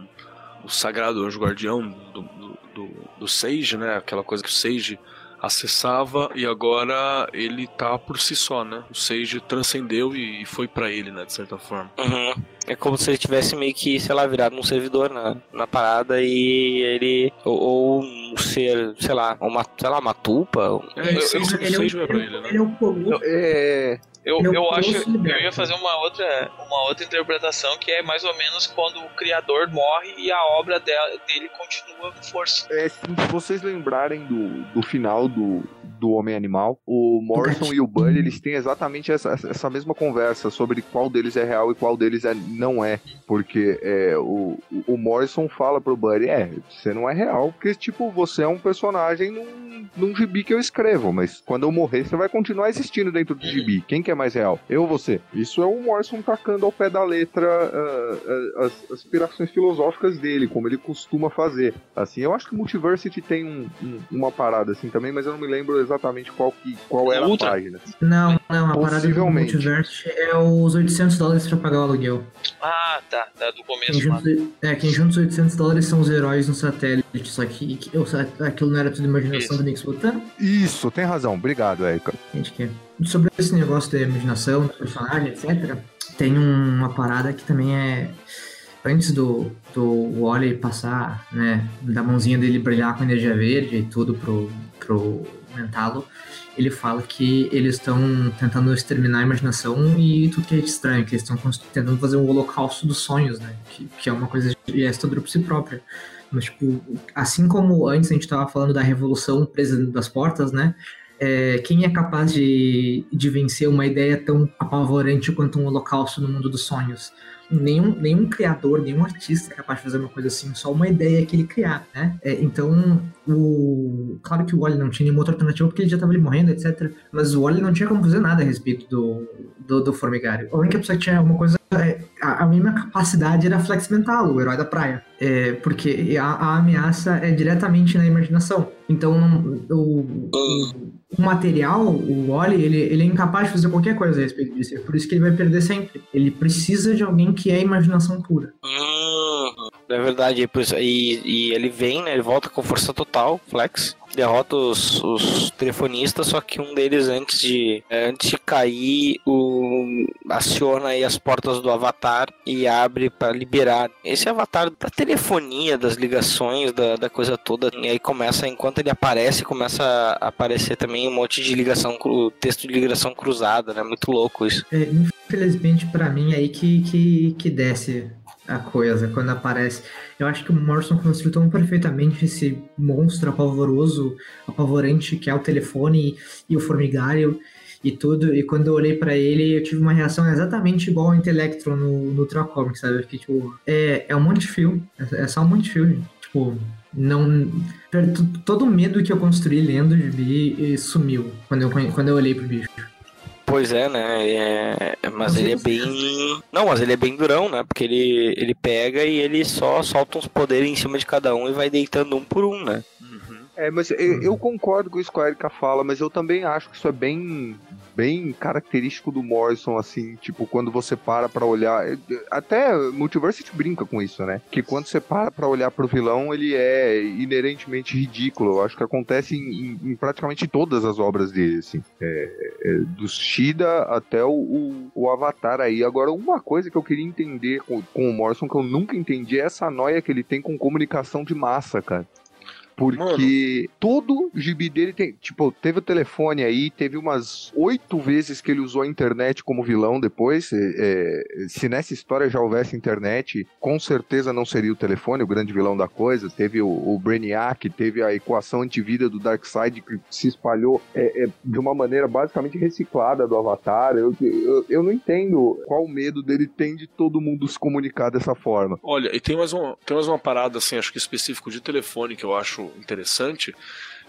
o sagrado anjo guardião do, do, do, do Sage, né? Aquela coisa que o Sage acessava e agora ele tá por si só, né? O Sage transcendeu e foi pra ele, né? De certa forma. Uhum. É como se ele tivesse meio que, sei lá, virado um servidor na, na parada e ele. Ou, ou um ser, sei lá, uma, sei lá, uma tulpa. É, Eu- eu- o Ele é pra ele, né? Ele é o Colosso. É. Eu, Ele é eu acho Colosso eu Liberto. ia fazer uma outra, uma outra interpretação que é mais ou menos quando o criador morre e a obra dela- dele continua com força. É, se vocês lembrarem do, do final do, do Homem Animal, o Morrison e o Bully, eles têm exatamente essa, essa mesma conversa sobre qual deles é real e qual deles é, não é. Porque é, o, o Morrison fala pro Buddy, é, você não é real, porque, tipo, você é um personagem num, num gibi que eu escrevo, mas quando eu morrer, você vai continuar existindo dentro do gibi. Quem que é mais real? Eu ou você? Isso é o Morrison tacando ao pé da letra ah, ah, as aspirações filosóficas dele, como ele costuma fazer. Assim, eu acho que o Multiversity tem um- um- uma parada assim também, mas eu não me lembro exatamente qual, que, qual era Ultra? a página. Não, não, a parada do multiverso é os 800 dólares pra pagar o aluguel. Ah, tá, tá do Quem começo lá. junta, é, quem junta os 800 dólares são os heróis no satélite, só que, que aquilo não era tudo imaginação Isso. do Nick Splatan? Isso, tem razão. Obrigado, Erika. Gente, que sobre esse negócio da imaginação, do personagem, etc., tem um- uma parada que também é. Antes do, do Wally passar, né, da mãozinha dele brilhar com energia verde e tudo pro, pro Mentalo, ele fala que eles estão tentando exterminar a imaginação e tudo que é estranho, que eles estão tentando fazer um holocausto dos sonhos, né, que, que é uma coisa assustadora por si própria. Mas, tipo, assim como antes a gente tava falando da revolução presa das portas, né, é, quem é capaz de, de vencer uma ideia tão apavorante quanto um holocausto no mundo dos sonhos? Nenhum, nenhum criador, nenhum artista é capaz de fazer uma coisa assim, só uma ideia que ele criar, né? É, então, o... claro que o Wally não tinha nenhuma outra alternativa porque ele já estava ali morrendo, etc. Mas o Wally não tinha como fazer nada a respeito do, do, do Formigário. A única pessoa que tinha alguma coisa, é, a, a mínima capacidade era Flex Mental, o herói da praia. É, porque a, a ameaça é diretamente na imaginação. Então, o, o, o material, o Wally, ele, ele é incapaz de fazer qualquer coisa a respeito disso. É por isso que ele vai perder sempre. Ele precisa de alguém que é imaginação pura. Hum, é verdade. E, e ele vem, né? Ele volta com força total, Flex. Derrota os, os telefonistas, só que um deles, antes de, é, antes de cair, o, aciona aí as portas do Avatar e abre para liberar. Esse Avatar da telefonia, das ligações, da, da coisa toda. E aí começa, enquanto ele aparece, começa a aparecer também um monte de ligação, texto de ligação cruzada, né? Muito louco isso. É, infelizmente, pra mim, é aí que, que, que desce a coisa, quando aparece. Eu acho que o Morrison construiu tão perfeitamente esse monstro apavoroso, apavorante que é o telefone e, e o formigário e tudo. E quando eu olhei pra ele, eu tive uma reação exatamente igual ao Intelectron no, no Troll Comics, sabe? Fiquei tipo, é, é um monte de fio, é, é só um monte de gente. Tipo, não. Todo o medo que eu construí lendo o gibi eh, sumiu quando eu, quando eu olhei pro bicho. Pois é, né? é- mas ele é bem. Não, mas ele é bem durão, né? Porque ele, ele pega e ele só solta uns poderes em cima de cada um e vai deitando um por um, né? É, mas eu, eu concordo com isso que a Erika fala, mas eu também acho que isso é bem bem característico do Morrison, assim, tipo, quando você para pra olhar. é, Até Multiversity brinca com isso, né? Que quando você para pra olhar pro vilão, ele é inerentemente ridículo. Eu acho que acontece em, em- em praticamente todas as obras dele, assim. É, é, do Shida até o, o, o Avatar aí. Agora, uma coisa que eu queria entender com, com o Morrison, que eu nunca entendi, é essa noia que ele tem com comunicação de massa, cara. Porque todo gibi dele tem. Tipo, teve o telefone aí, teve umas oito vezes que ele usou a internet como vilão depois. é, é, se nessa história já houvesse internet, com certeza não seria o telefone o grande vilão da coisa. Teve o, o Brainiac, teve a equação antivida do Darkseid que se espalhou é, é, de uma maneira basicamente reciclada do Avatar. Eu, eu, eu não entendo qual medo dele tem de todo mundo se comunicar dessa forma. Olha, e tem mais, uma, tem mais uma parada, assim, acho que específico de telefone que eu acho interessante.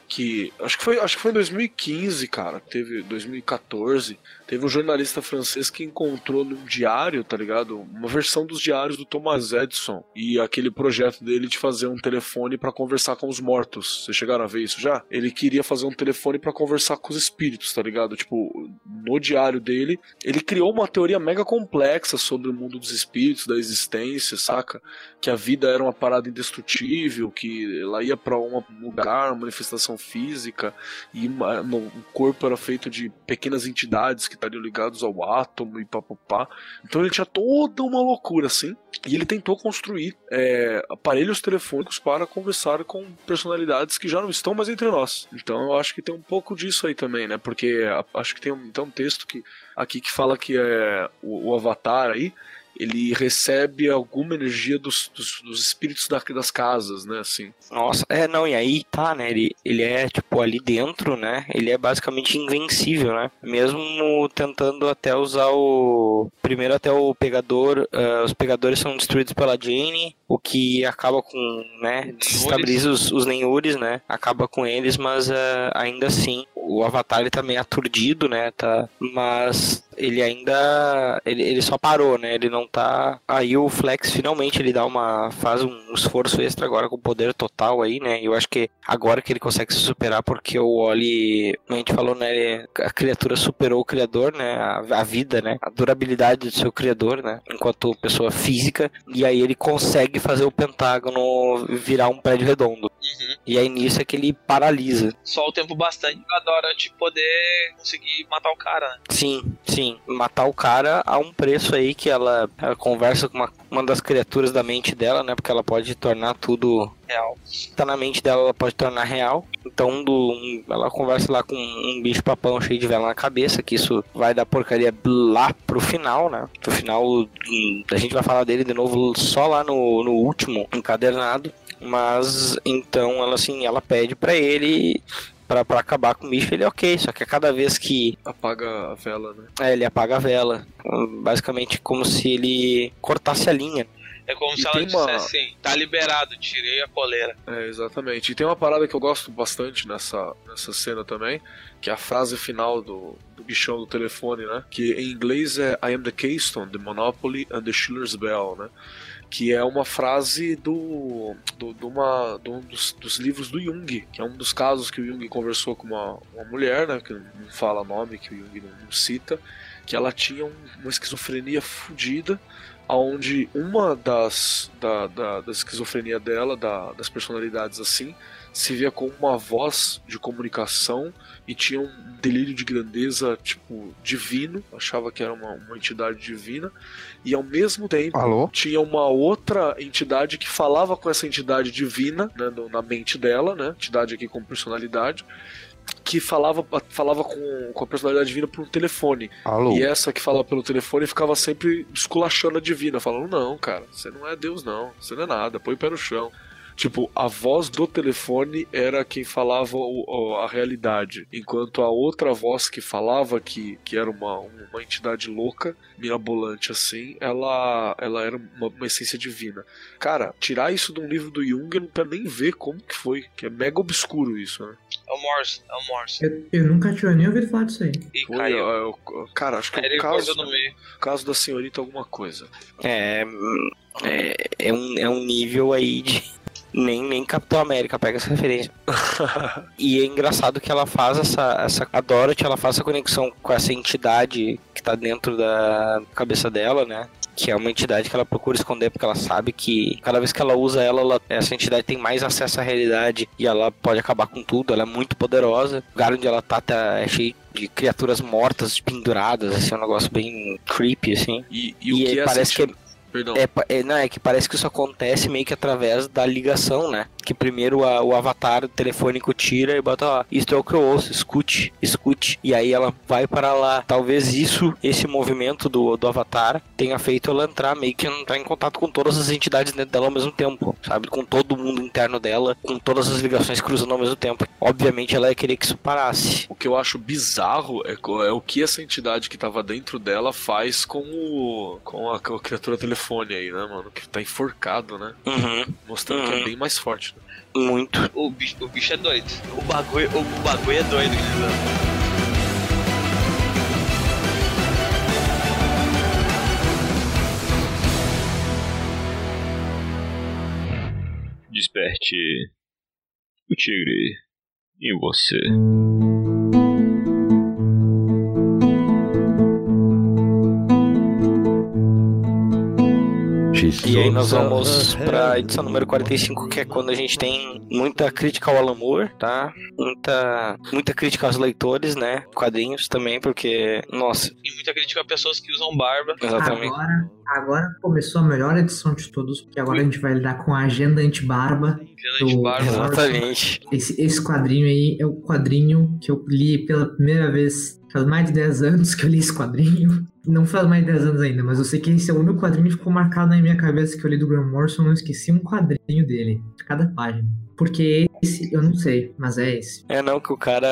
que acho que foi, acho que foi em 2015, cara, teve 2014, teve um jornalista francês que encontrou num diário, tá ligado? Uma versão dos diários do Thomas Edison e aquele projeto dele de fazer um telefone pra conversar com os mortos. Vocês chegaram a ver isso já? Ele queria fazer um telefone pra conversar com os espíritos, tá ligado? Tipo, no diário dele, ele criou uma teoria mega complexa sobre o mundo dos espíritos, da existência, saca? Que a vida era uma parada indestrutível, que ela ia pra um lugar, manifestação física, e o corpo era feito de pequenas entidades que estariam ligados ao átomo e papapá. Então ele tinha toda uma loucura assim. E ele tentou construir é, aparelhos telefônicos para conversar com personalidades que já não estão mais entre nós. Então eu acho que tem um pouco disso aí também, né? Porque acho que tem um, tem um texto que, aqui que fala que é o, o Avatar aí. Ele recebe alguma energia dos, dos, dos espíritos da- das casas, né? Assim. Nossa, é, não, e aí tá, né? Ele, ele é, tipo, ali dentro, né? Ele é basicamente invencível, né? Mesmo tentando até usar o. Primeiro, até o pegador. ah, os pegadores são destruídos pela Jane, o que acaba com, né? Desestabiliza os, os Nenhures, né? Acaba com eles, mas ah, ainda assim, o Avatar ele tá meio aturdido, né? Tá, mas ele ainda. Ele, ele só parou, né? Ele não tá. Aí o Flex finalmente ele dá uma. faz um esforço extra agora com poder total aí, né? Eu acho que agora que ele consegue se superar, porque o Oli, como a gente falou, né? ele- a criatura superou o criador, né? A, a vida, né? A durabilidade do seu criador, né? Enquanto pessoa física. E aí ele consegue fazer o Pentágono virar um prédio redondo. Uhum. E aí nisso é que ele paralisa. Só o tempo bastante pra Dorothy poder conseguir matar o cara, né? Sim, sim. Matar o cara a um preço aí que ela, ela conversa com uma, uma das criaturas da mente dela, né? Porque ela pode tornar tudo Real. tá na mente dela, ela pode tornar real. Então um do, um- ela conversa lá com um bicho papão cheio de vela na cabeça, que isso vai dar porcaria lá pro final, né? Pro final, hum, a gente vai falar dele de novo só lá no, no último encadernado. Mas então ela assim, ela pede pra ele pra, pra acabar com o bicho, ele é ok, só que a cada vez que Apaga a vela, né? é, ele apaga a vela. Hum, Basicamente como se ele cortasse a linha. É como E se ela tem uma- dissesse assim, tá liberado, tirei a coleira. É, exatamente. E tem uma parada que eu gosto bastante nessa, nessa cena também, que é a frase final do, do bichão do telefone, né? Que em inglês é I am the Keystone, the Monopoly and the Schiller's Bell, né? Que é uma frase do, do, uma, um dos, dos livros do Jung, que é um dos casos que o Jung conversou com uma, uma mulher, né? Que não fala nome, que o Jung não, não cita, que ela tinha um- uma esquizofrenia fodida, onde uma das da, da, da esquizofrenia dela, da- das personalidades assim, se via como uma voz de comunicação e tinha um delírio de grandeza tipo divino, achava que era uma, uma entidade divina e ao mesmo tempo Alô? tinha uma outra entidade que falava com essa entidade divina né, no- na mente dela, né, entidade aqui com personalidade que falava, falava com, com a personalidade divina por um telefone. Alô? E essa que fala pelo telefone ficava sempre esculachando a divina, falando: Não, cara, você não é Deus, não, você não é nada, põe o pé no chão. Tipo, a voz do telefone era quem falava o- o- a realidade, enquanto a outra voz que falava, que, que era uma, uma entidade louca, mirabolante assim, ela, ela era uma, uma essência divina. Cara, tirar isso de um livro do Jung, eu não quero nem ver como que foi, que é mega obscuro isso, né? É o Morse, é o Morse. Eu, eu nunca tinha nem ouvido falar disso aí. E Foi, caiu. eu- eu- cara, acho que é o caso, caso da senhorita alguma coisa. É, é, é um, é um nível aí de. Nem, nem Capitão América pega essa referência. e é engraçado que ela faz essa, essa. A Dorothy ela faz essa conexão com essa entidade que tá dentro da cabeça dela, né? Que é uma entidade que ela procura esconder porque ela sabe que cada vez que ela usa ela, ela- essa entidade tem mais acesso à realidade e ela pode acabar com tudo. Ela é muito poderosa. O lugar onde ela tá, tá é cheio de criaturas mortas, penduradas, assim, é um negócio bem creepy, assim. E, e o E que é parece que sentido... Perdão. É, é, não, é que parece que isso acontece meio que através da ligação, né? Que primeiro a- o avatar telefônico tira e bota lá, isto é o que eu ouço, escute, escute. E aí ela vai para lá. Talvez isso, esse movimento do, do avatar, tenha feito ela entrar meio que entrar em contato com todas as entidades dentro dela ao mesmo tempo, sabe? Com todo mundo interno dela, com todas as ligações cruzando ao mesmo tempo. Obviamente ela ia querer que isso parasse. O que eu acho bizarro é, é o que essa entidade que tava dentro dela faz com o. com a, com a criatura telefone aí, né, mano? Que tá enforcado, né? Uhum. Mostrando que é Uhum. bem mais forte. Muito. O bicho, o bicho é doido. O bagulho, o, o bagulho é doido, Guilherme. Desperte o tigre em você. E aí nós vamos pra edição número 45, que é quando a gente tem muita crítica ao Alan Moore, tá? Muita, muita crítica aos leitores, né? Quadrinhos também, porque, nossa, E muita crítica a pessoas que usam barba. exatamente. Agora, agora começou a melhor edição de todos, porque agora a gente vai lidar com a agenda anti-barba. Do- barba. Exatamente. Esse, esse quadrinho aí é o quadrinho que eu li pela primeira vez. Faz mais de 10 anos que eu li esse quadrinho. Não faz mais de 10 anos ainda, mas eu sei que esse é o único quadrinho que ficou marcado na minha cabeça que eu li do Graham Morrison. Não esqueci um quadrinho dele, de cada página. Porque esse, eu não sei, mas é esse. É não que o cara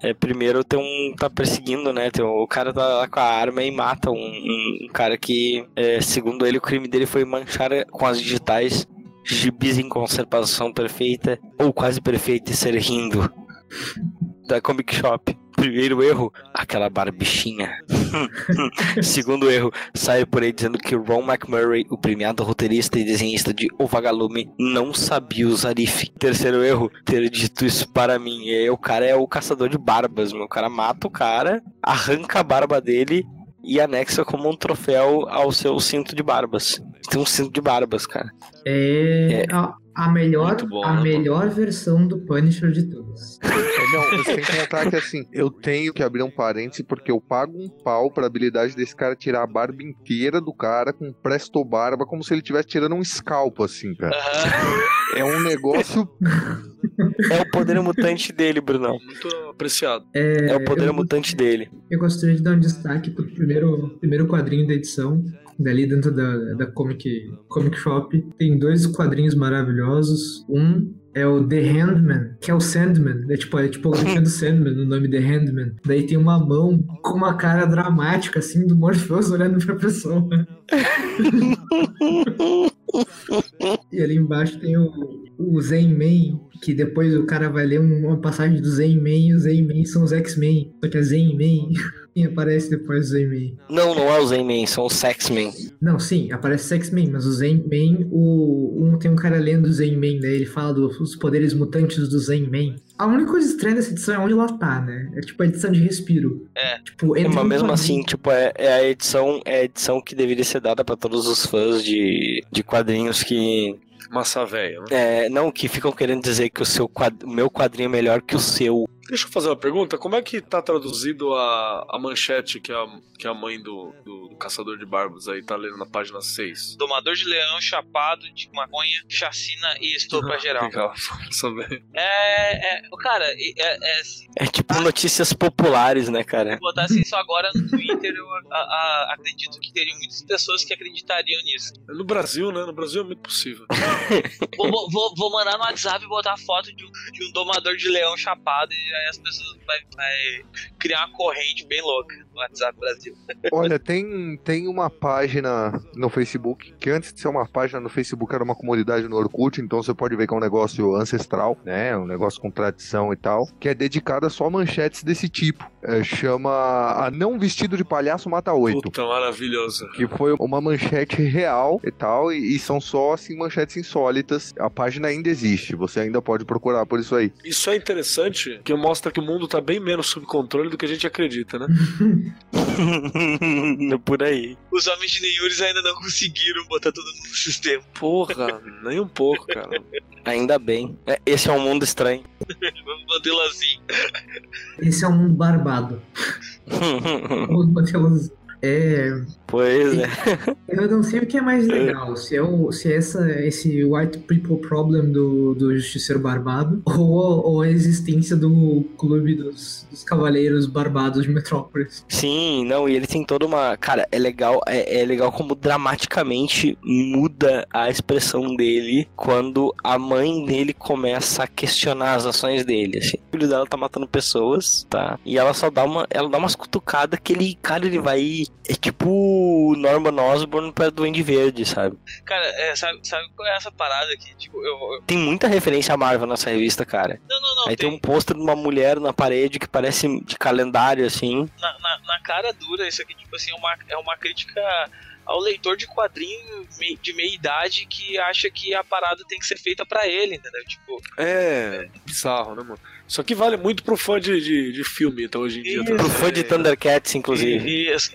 é primeiro tem um tá perseguindo, né? Tem, o cara tá lá com a arma e mata um, um- um cara que, é, segundo ele, o crime dele foi manchar com as digitais gibis em conservação perfeita ou quase perfeita e ser rindo da Comic Shop. Primeiro erro, aquela barbichinha. Segundo erro, sai por aí dizendo que Ron McMurray, o premiado roteirista e desenhista de O Vagalume, não sabia usar if. Terceiro erro, ter dito isso para mim. E o cara é o caçador de barbas, meu. O cara mata o cara, arranca a barba dele e anexa como um troféu ao seu cinto de barbas. Tem um cinto de barbas, cara. É, a, a melhor, bom, a né, melhor versão do Punisher de todas. Não, você tem que notar que assim, eu tenho que abrir um parêntese porque eu pago um pau pra habilidade desse cara tirar a barba inteira do cara com presto barba, como se ele estivesse tirando um scalpo, assim, cara. Aham. É um negócio. É o poder mutante dele, Brunão. Muito apreciado. É, É o poder eu, mutante dele. eu gostaria de dar um destaque pro primeiro, primeiro quadrinho da edição. Dali dentro da, da Comic, Comic Shop. Tem dois quadrinhos maravilhosos. Um é o The Handman, que é o Sandman. É tipo, é tipo o do Sandman, o nome The Handman. Daí tem uma mão com uma cara dramática, assim, do Morpheus olhando pra pessoa. E ali embaixo tem o, o Zen Man, que depois o cara vai ler um- uma passagem do Zen Man e os Zen Man são os X-Men. Só que é Zen Man e aparece depois o Zen Man. Não, não é o Zen-Man, são os Sex-Men. Não, sim, aparece o X-Men, mas o Zen Man, o, um, tem um cara lendo o Zen Man, daí ele fala dos poderes mutantes do Zen Man. A única coisa estranha dessa edição é onde ela tá, né? É tipo a edição de respiro. É. Tipo, entre Mas mesmo assim, tipo, é, é a edição, é a edição que deveria ser dada pra todos os fãs de, de quadrinhos que. Massa velha, né? É, não, que ficam querendo dizer que o seu quad- o meu quadrinho é melhor que o seu. Deixa eu fazer uma pergunta. Como é que tá traduzido a, a manchete que a, que a mãe do, do, do caçador de barbas aí tá lendo na página 6? Domador de leão chapado de maconha, chacina e estupra geral. Legal, velha. É, é, cara, é, é, assim, É tipo notícias populares, né, cara? se botasse isso agora no Twitter, eu a- a- acredito que teriam muitas pessoas que acreditariam nisso. No Brasil, né? No Brasil é muito possível. Vou, vou- vou, vou mandar no WhatsApp e botar foto de um, de um domador de leão chapado e aí as pessoas vai, vai criar uma corrente bem louca no WhatsApp Brasil. Olha, tem, tem uma página no Facebook, que antes de ser uma página no Facebook era uma comunidade no Orkut, então você pode ver que é um negócio ancestral, né? Um negócio com tradição e tal, que é dedicada só a manchetes desse tipo. É, chama A Não Vestido de Palhaço Mata Oito. Puta, maravilhoso. Que foi uma manchete real e tal, e, e são só assim manchetes insólitas. A página ainda existe, você ainda pode procurar por isso aí. Isso é interessante, que mostra que o mundo tá bem menos sob controle do que a gente acredita, né? Por aí. Os homens de Neyures ainda não conseguiram botar tudo no sistema. Porra, nem um pouco, cara. Ainda bem. É, Esse é um mundo estranho. Vamos modelo assim. Esse é um mundo barbado. Os modelos. É. pois é. Eu não sei o que é mais legal, se é, o, se é essa, esse white people problem do, do Justiceiro Barbado ou, ou a existência do clube dos, dos cavaleiros barbados de Metrópolis. Sim, não, e ele tem toda uma. Cara, é legal, é, é legal como dramaticamente muda a expressão dele quando a mãe dele começa a questionar as ações dele. Assim. O filho dela tá matando pessoas, tá? E ela só dá uma. Ela dá umas cutucadas que ele, cara, ele vai É tipo o Norman Osborn pra Duende Verde, sabe? Cara, é, sabe, sabe qual é essa parada aqui? Tipo, eu. eu- Tem muita referência à Marvel nessa revista, cara. não, não, não. Aí tem tem- um pôster de uma mulher na parede que parece de calendário, assim. na, na, na cara dura, isso aqui, tipo assim, é uma, é uma crítica ao leitor de quadrinho de meia idade que acha que a parada tem que ser feita pra ele, entendeu? Tipo, É, bizarro, né, mano? Isso aqui vale muito pro fã de, de, de filme, então hoje em dia. Isso. Pro fã de Thundercats, inclusive. e, assim,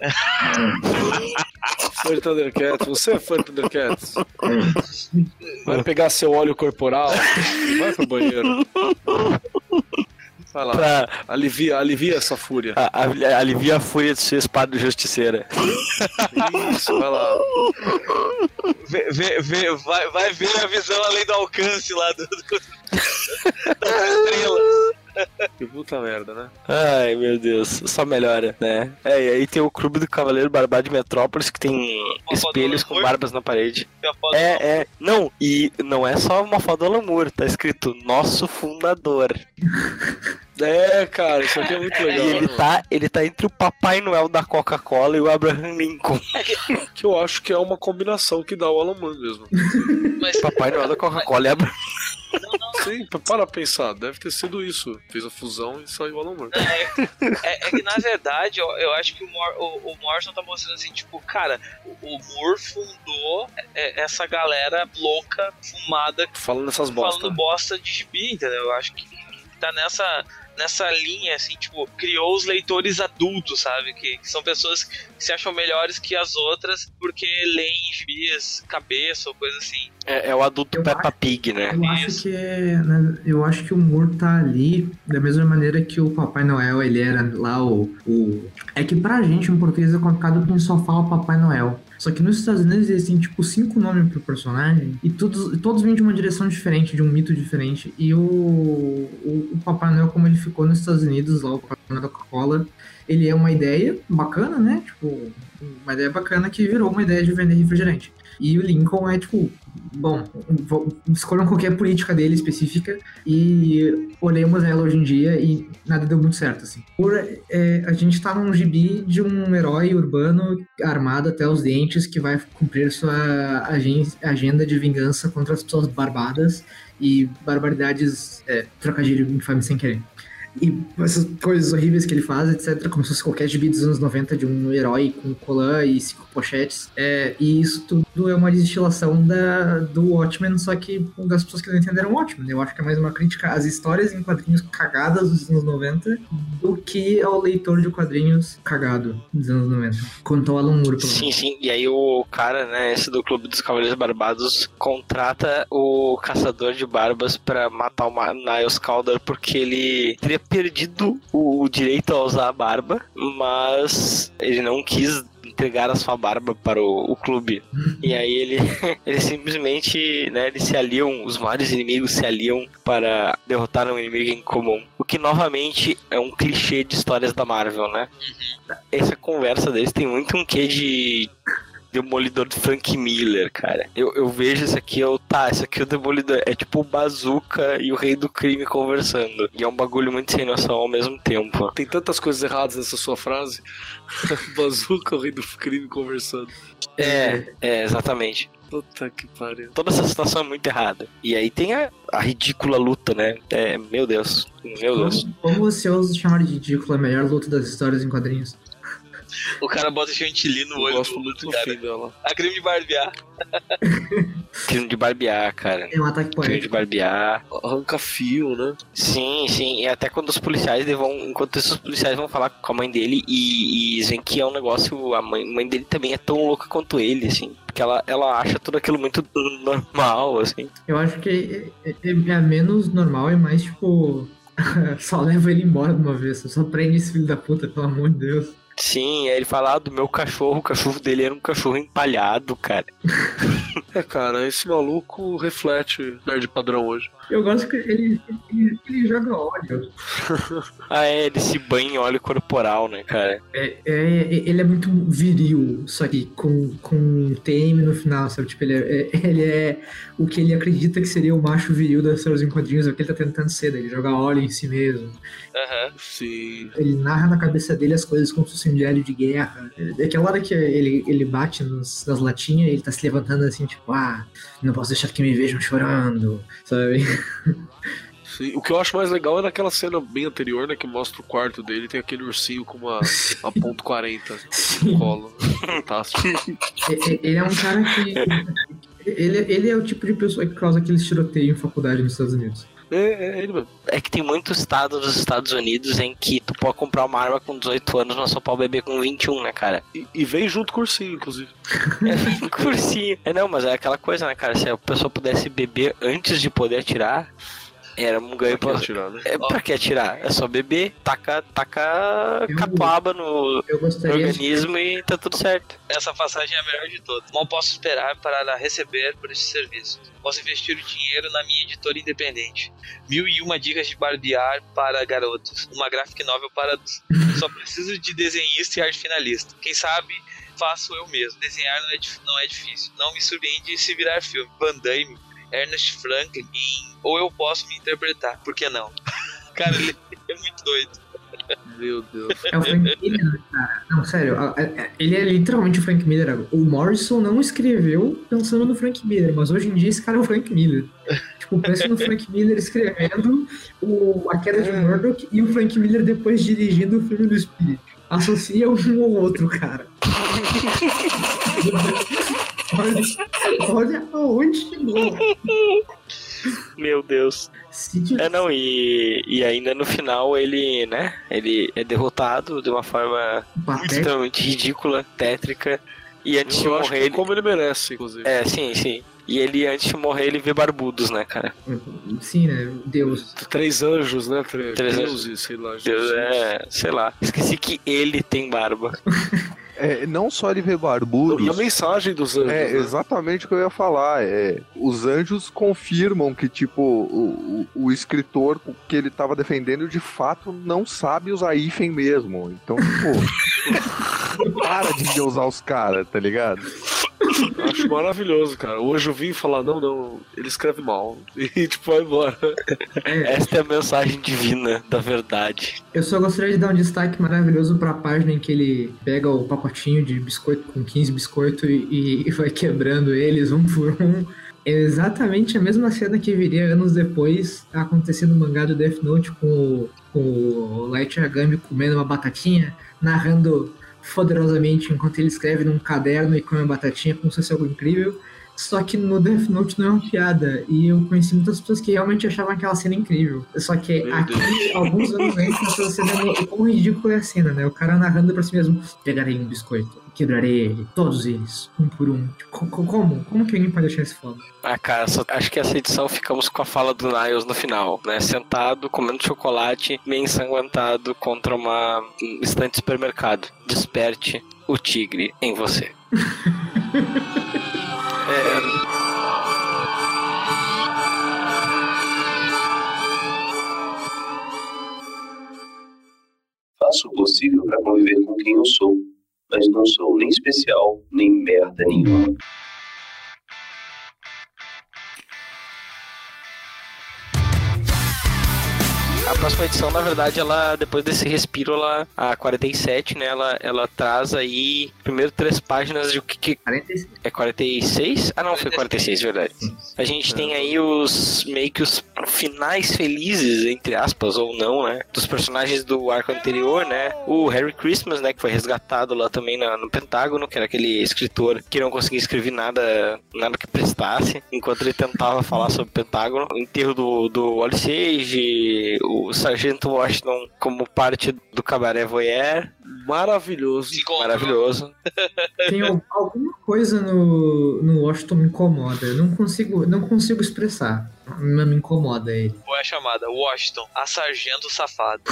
Fã de Thundercats, você é fã de Thundercats? Vai pegar seu óleo corporal, vai pro banheiro. Vai lá, Pra alivia, alivia essa fúria. a- a- aliviar a fúria de ser espada justiceira. Isso, vai lá. vê, vê, vê- vai, vai ver a visão além do alcance lá do, do, das estrelas. Que puta merda, né? Ai, meu Deus, só melhora, né? É, e aí tem o Clube do Cavaleiro Barbado de Metrópolis, que tem Uma espelhos com barbas na parede. É, é. Não, e não é só uma foto do Alan Moore, tá escrito nosso fundador. É, cara, isso aqui é muito legal. E ele tá, ele tá entre o Papai Noel da Coca-Cola e o Abraham Lincoln. Que eu acho que é uma combinação que dá o Alan Moore mesmo. mas Papai Noel da Coca-Cola e Abraham não, não, Sim, para pensar, deve ter sido isso. Fez a fusão e saiu o Alan Moore. É, é- é que na verdade eu, eu acho que o, Mor o, o Morrison tá mostrando assim, tipo, cara, o, o Moore fundou é, essa galera louca, fumada, Falando nessas bosta. falando bosta de gibi, entendeu? Eu acho que tá nessa, nessa linha, assim, tipo, criou os leitores adultos, sabe? Que, que são pessoas que se acham melhores que as outras porque leem gibis, cabeça ou coisa assim. É, é o adulto Eu Peppa Pig, né? Eu acho Isso. que né, eu acho que o Moore tá ali da mesma maneira que o Papai Noel ele era lá o, o é que pra gente em português é complicado porque a gente só fala Papai Noel. Só que nos Estados Unidos existem tipo cinco nomes pro personagem e todos todos vêm de uma direção diferente, de um mito diferente. E o, o, o Papai Noel como ele ficou nos Estados Unidos lá o Papai Noel da Coca-Cola, ele é uma ideia bacana, né? Tipo, uma ideia bacana que virou uma ideia de vender refrigerante. E o Lincoln é tipo, bom, escolham qualquer política dele específica e olhemos ela hoje em dia e nada deu muito certo, assim. Por, é, a gente tá num gibi de um herói urbano armado até os dentes que vai cumprir sua agen- agenda de vingança contra as pessoas barbadas e barbaridades, é, trocadilho infame sem querer. E essas coisas horríveis que ele faz, etc., como se fosse qualquer gibi dos anos 90 de um herói com colã e cinco pochetes. É, e isso tudo é uma destilação da, do Watchmen, só que das pessoas que não entenderam o Watchmen. Eu acho que é mais uma crítica às histórias em quadrinhos cagadas dos anos 90 do que ao leitor de quadrinhos cagado dos anos 90. Quanto ao Alan Moore, pelo Sim, menos. sim. E aí o cara, né, esse do Clube dos Cavaleiros Barbados, contrata o caçador de barbas pra matar o Niles Calder porque ele teria perdido o direito a usar a barba, mas ele não quis entregar a sua barba para o, o clube. E aí ele, ele simplesmente, né, eles se aliam, os vários inimigos se aliam para derrotar um inimigo em comum. O que novamente é um clichê de histórias da Marvel, né? Essa conversa deles tem muito um quê de Demolidor de Frank Miller, cara. Eu, eu vejo isso aqui, eu, tá, isso aqui é o Demolidor. É tipo o Bazooka e o Rei do Crime conversando. E é um bagulho muito sem noção ao mesmo tempo. Tem tantas coisas erradas nessa sua frase. Bazooka, o rei do crime conversando. É, é, exatamente. Puta que pariu. Toda essa situação é muito errada. E aí tem a, a ridícula luta, né? É, meu Deus. Meu Deus. Como, como você ousa chamar de ridículo a melhor luta das histórias em quadrinhos? O cara bota chantilly no Eu olho gosto do muito do cara. dela. A crime de barbear. Crime de barbear, cara. É um ataque Crime de poético. barbear. Arranca fio, né? Sim, sim. E até quando os policiais vão. Enquanto isso, os policiais vão falar com a mãe dele e, e dizem que é um negócio. A mãe, mãe dele também é tão louca quanto ele, assim. Porque ela, ela acha tudo aquilo muito normal, assim. Eu acho que é, é- é menos normal e mais tipo. só leva ele embora de uma vez. Só prende esse filho da puta, pelo amor de Deus. Sim, aí ele fala ah, do meu cachorro, o cachorro dele era um cachorro empalhado, cara. É, cara, esse maluco reflete nerd padrão hoje. Eu gosto que ele, ele, ele joga óleo. Ah, é, ele se banha em óleo corporal, né, cara? É, é- ele é muito viril, só que com, com um TM no final, sabe? Tipo, ele é, é- ele é o que ele acredita que seria o macho viril das histórias em quadrinhos, é o que ele tá tentando ser, daí ele joga óleo em si mesmo. Aham. Sim. Ele narra na cabeça dele as coisas como se fosse um diário de guerra. É aquela hora que ele, ele bate nos- nas latinhas, ele tá se levantando assim, tipo, ah, não posso deixar que me vejam chorando, sabe? Sim. O que eu acho mais legal é naquela cena bem anterior, né? Que mostra o quarto dele tem aquele ursinho com uma, uma ponto .40 no colo. Fantástico. Ele é um cara que. Ele, ele é o tipo de pessoa que causa aqueles tiroteios em faculdade nos Estados Unidos. É, é ele mesmo. É que tem muito estado dos Estados Unidos em que tu pode comprar uma arma com 18 anos, mas só pode beber com 21, né, cara? E, e vem junto com o ursinho, inclusive. É cursinho. É, não, mas é aquela coisa, né, cara? Se a pessoa pudesse beber antes de poder atirar, era um ganho Pra pra... que atirar, né? É, pra que atirar? É só beber, taca, taca Eu- catuaba no Eu gostaria de. organismo e tá tudo certo. Essa passagem é a melhor de todas. Mal posso esperar para receber por esse serviço. Posso investir o dinheiro na minha editora independente. Mil e uma dicas de barbear para garotos. Uma graphic novel para adultos. Só preciso de desenhista e arte finalista. Quem sabe faço eu mesmo. Desenhar não é, não é difícil. Não me surpreende se virar filme. Van Damme, Ernest Franklin, ou eu posso me interpretar. Por que não? Cara, ele é muito doido. Meu Deus. É o Frank Miller, cara. Não, sério, ele é literalmente o Frank Miller. O Morrison não escreveu pensando no Frank Miller, mas hoje em dia esse cara é o Frank Miller. Tipo, pensa no Frank Miller escrevendo o, A Queda de Murdoch e o Frank Miller depois dirigindo o filme do Spirit. Associa um ou outro, cara. olha, olha aonde chegou. Meu Deus. É, não, e, e ainda no final ele, né, ele é derrotado de uma forma extremamente ridícula, tétrica, e antes de Eu acho morrer ele... como ele merece, inclusive. É, sim, sim. E ele, antes de morrer, ele vê barbudos, né, cara? Sim, né? Deus. Três anjos, né? Três, Três deuses, sei lá. Deus, é, sei lá. Esqueci que ele tem barba. É, não só ele vê barbudos. E a mensagem dos anjos. É né? exatamente o que eu ia falar. É, os anjos confirmam que, tipo, o, o, o escritor que ele tava defendendo de fato não sabe usar hífen mesmo. Então, tipo, para de usar os caras, tá ligado? Acho maravilhoso, cara. Hoje eu vim falar, não, não, ele escreve mal. E tipo, vai embora. Esta é a mensagem divina da verdade. Eu só gostaria de dar um destaque maravilhoso pra página em que ele pega o pacotinho de biscoito com 15 biscoitos e, e vai quebrando eles um por um. É exatamente a mesma cena que viria anos depois a acontecer no mangá do Death Note com o, com o Light Yagami comendo uma batatinha, narrando poderosamente enquanto ele escreve num caderno e come uma batatinha como se fosse algo incrível. Só que no Death Note não é uma piada. E eu conheci muitas pessoas que realmente achavam aquela cena incrível. Só que Meu aqui, Deus. alguns anos antes, essa cena é quão ridícula é a cena, né? O cara narrando pra si mesmo: pegarei um biscoito, quebrarei ele, todos eles, um por um. Co- co- Como? Como que alguém pode achar isso foda? Ah, cara, só- acho que essa edição ficamos com a fala do Niles no final, né? Sentado, comendo chocolate, meio ensanguentado contra uma um estante de supermercado. Desperte o tigre em você. é, Faço o possível para conviver com quem eu sou, mas não sou nem especial, nem merda nenhuma. A próxima edição, na verdade, ela, depois desse respiro, ela, a 47, né, ela, ela traz aí, primeiro três páginas de o que, que 46. é 46? Ah, não, foi 46, verdade. A gente tem aí os, meio que os finais felizes, entre aspas, ou não, né, dos personagens do arco anterior, né, o Harry Christmas, né, que foi resgatado lá também na- no Pentágono, que era aquele escritor que não conseguia escrever nada, nada que prestasse, enquanto ele tentava falar sobre o Pentágono, o enterro do, do Wally Sage, o Sargento Washington como parte do Cabaré Voyeur, Maravilhoso. Maravilhoso. Tem al- alguma coisa no, no Washington me incomoda. Eu não consigo, não consigo expressar. Não me incomoda ele. Ou é chamada Washington, a sargento safado.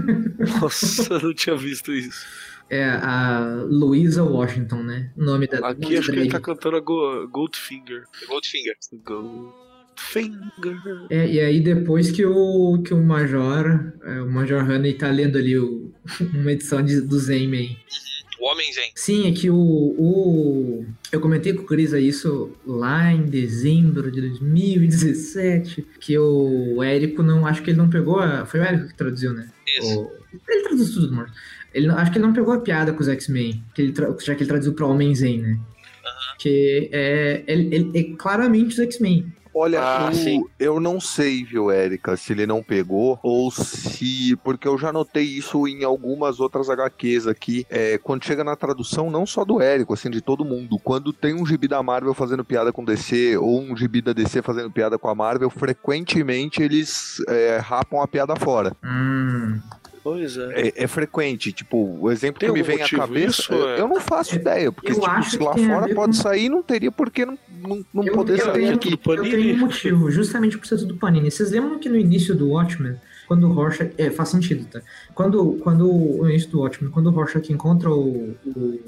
Nossa, eu não tinha visto isso. É a Louisa Washington, né? O nome da Aqui acho que ele tá cantando a Go- Goldfinger. Goldfinger. Goldfinger. É, e aí depois que o, que o Major, é, o Major Honey tá lendo ali o- uma edição de, do Zen-Man. O Homem Zen. Sim, é que o, o. Eu comentei com o Cris isso lá em dezembro de 2017. Que o Érico não. Acho que ele não pegou. A, foi o Érico que traduziu, né? Isso. O- ele traduz tudo, mano. Ele, acho que ele não pegou a piada com os X-Men, que ele tra- já que ele traduziu pra Homem Zen, né? Que é, ele, ele- é claramente os X-Men. Olha, Ah, eu, sim. eu não sei, viu, Érica, se ele não pegou ou se. Porque eu já notei isso em algumas outras HQs aqui. É, quando chega na tradução, não só do Érico, assim, de todo mundo. Quando tem um gibi da Marvel fazendo piada com DC ou um gibi da DC fazendo piada com a Marvel, frequentemente eles é, rapam a piada fora. Hum. Pois é. É, é frequente. Tipo, o exemplo Tem que me vem à cabeça. isso, eu, é? eu não faço ideia, porque Eu tipo, lá fora ver pode com- sair, não teria por que não, não, não Eu, poder eu sair tenho, do Panini. eu tenho um motivo, justamente por ser tudo Panini. Vocês lembram que no início do Watchmen, quando o Rorschach... É, faz sentido, tá? Quando, quando no início do Watchmen, quando o Rorschach encontra o, o,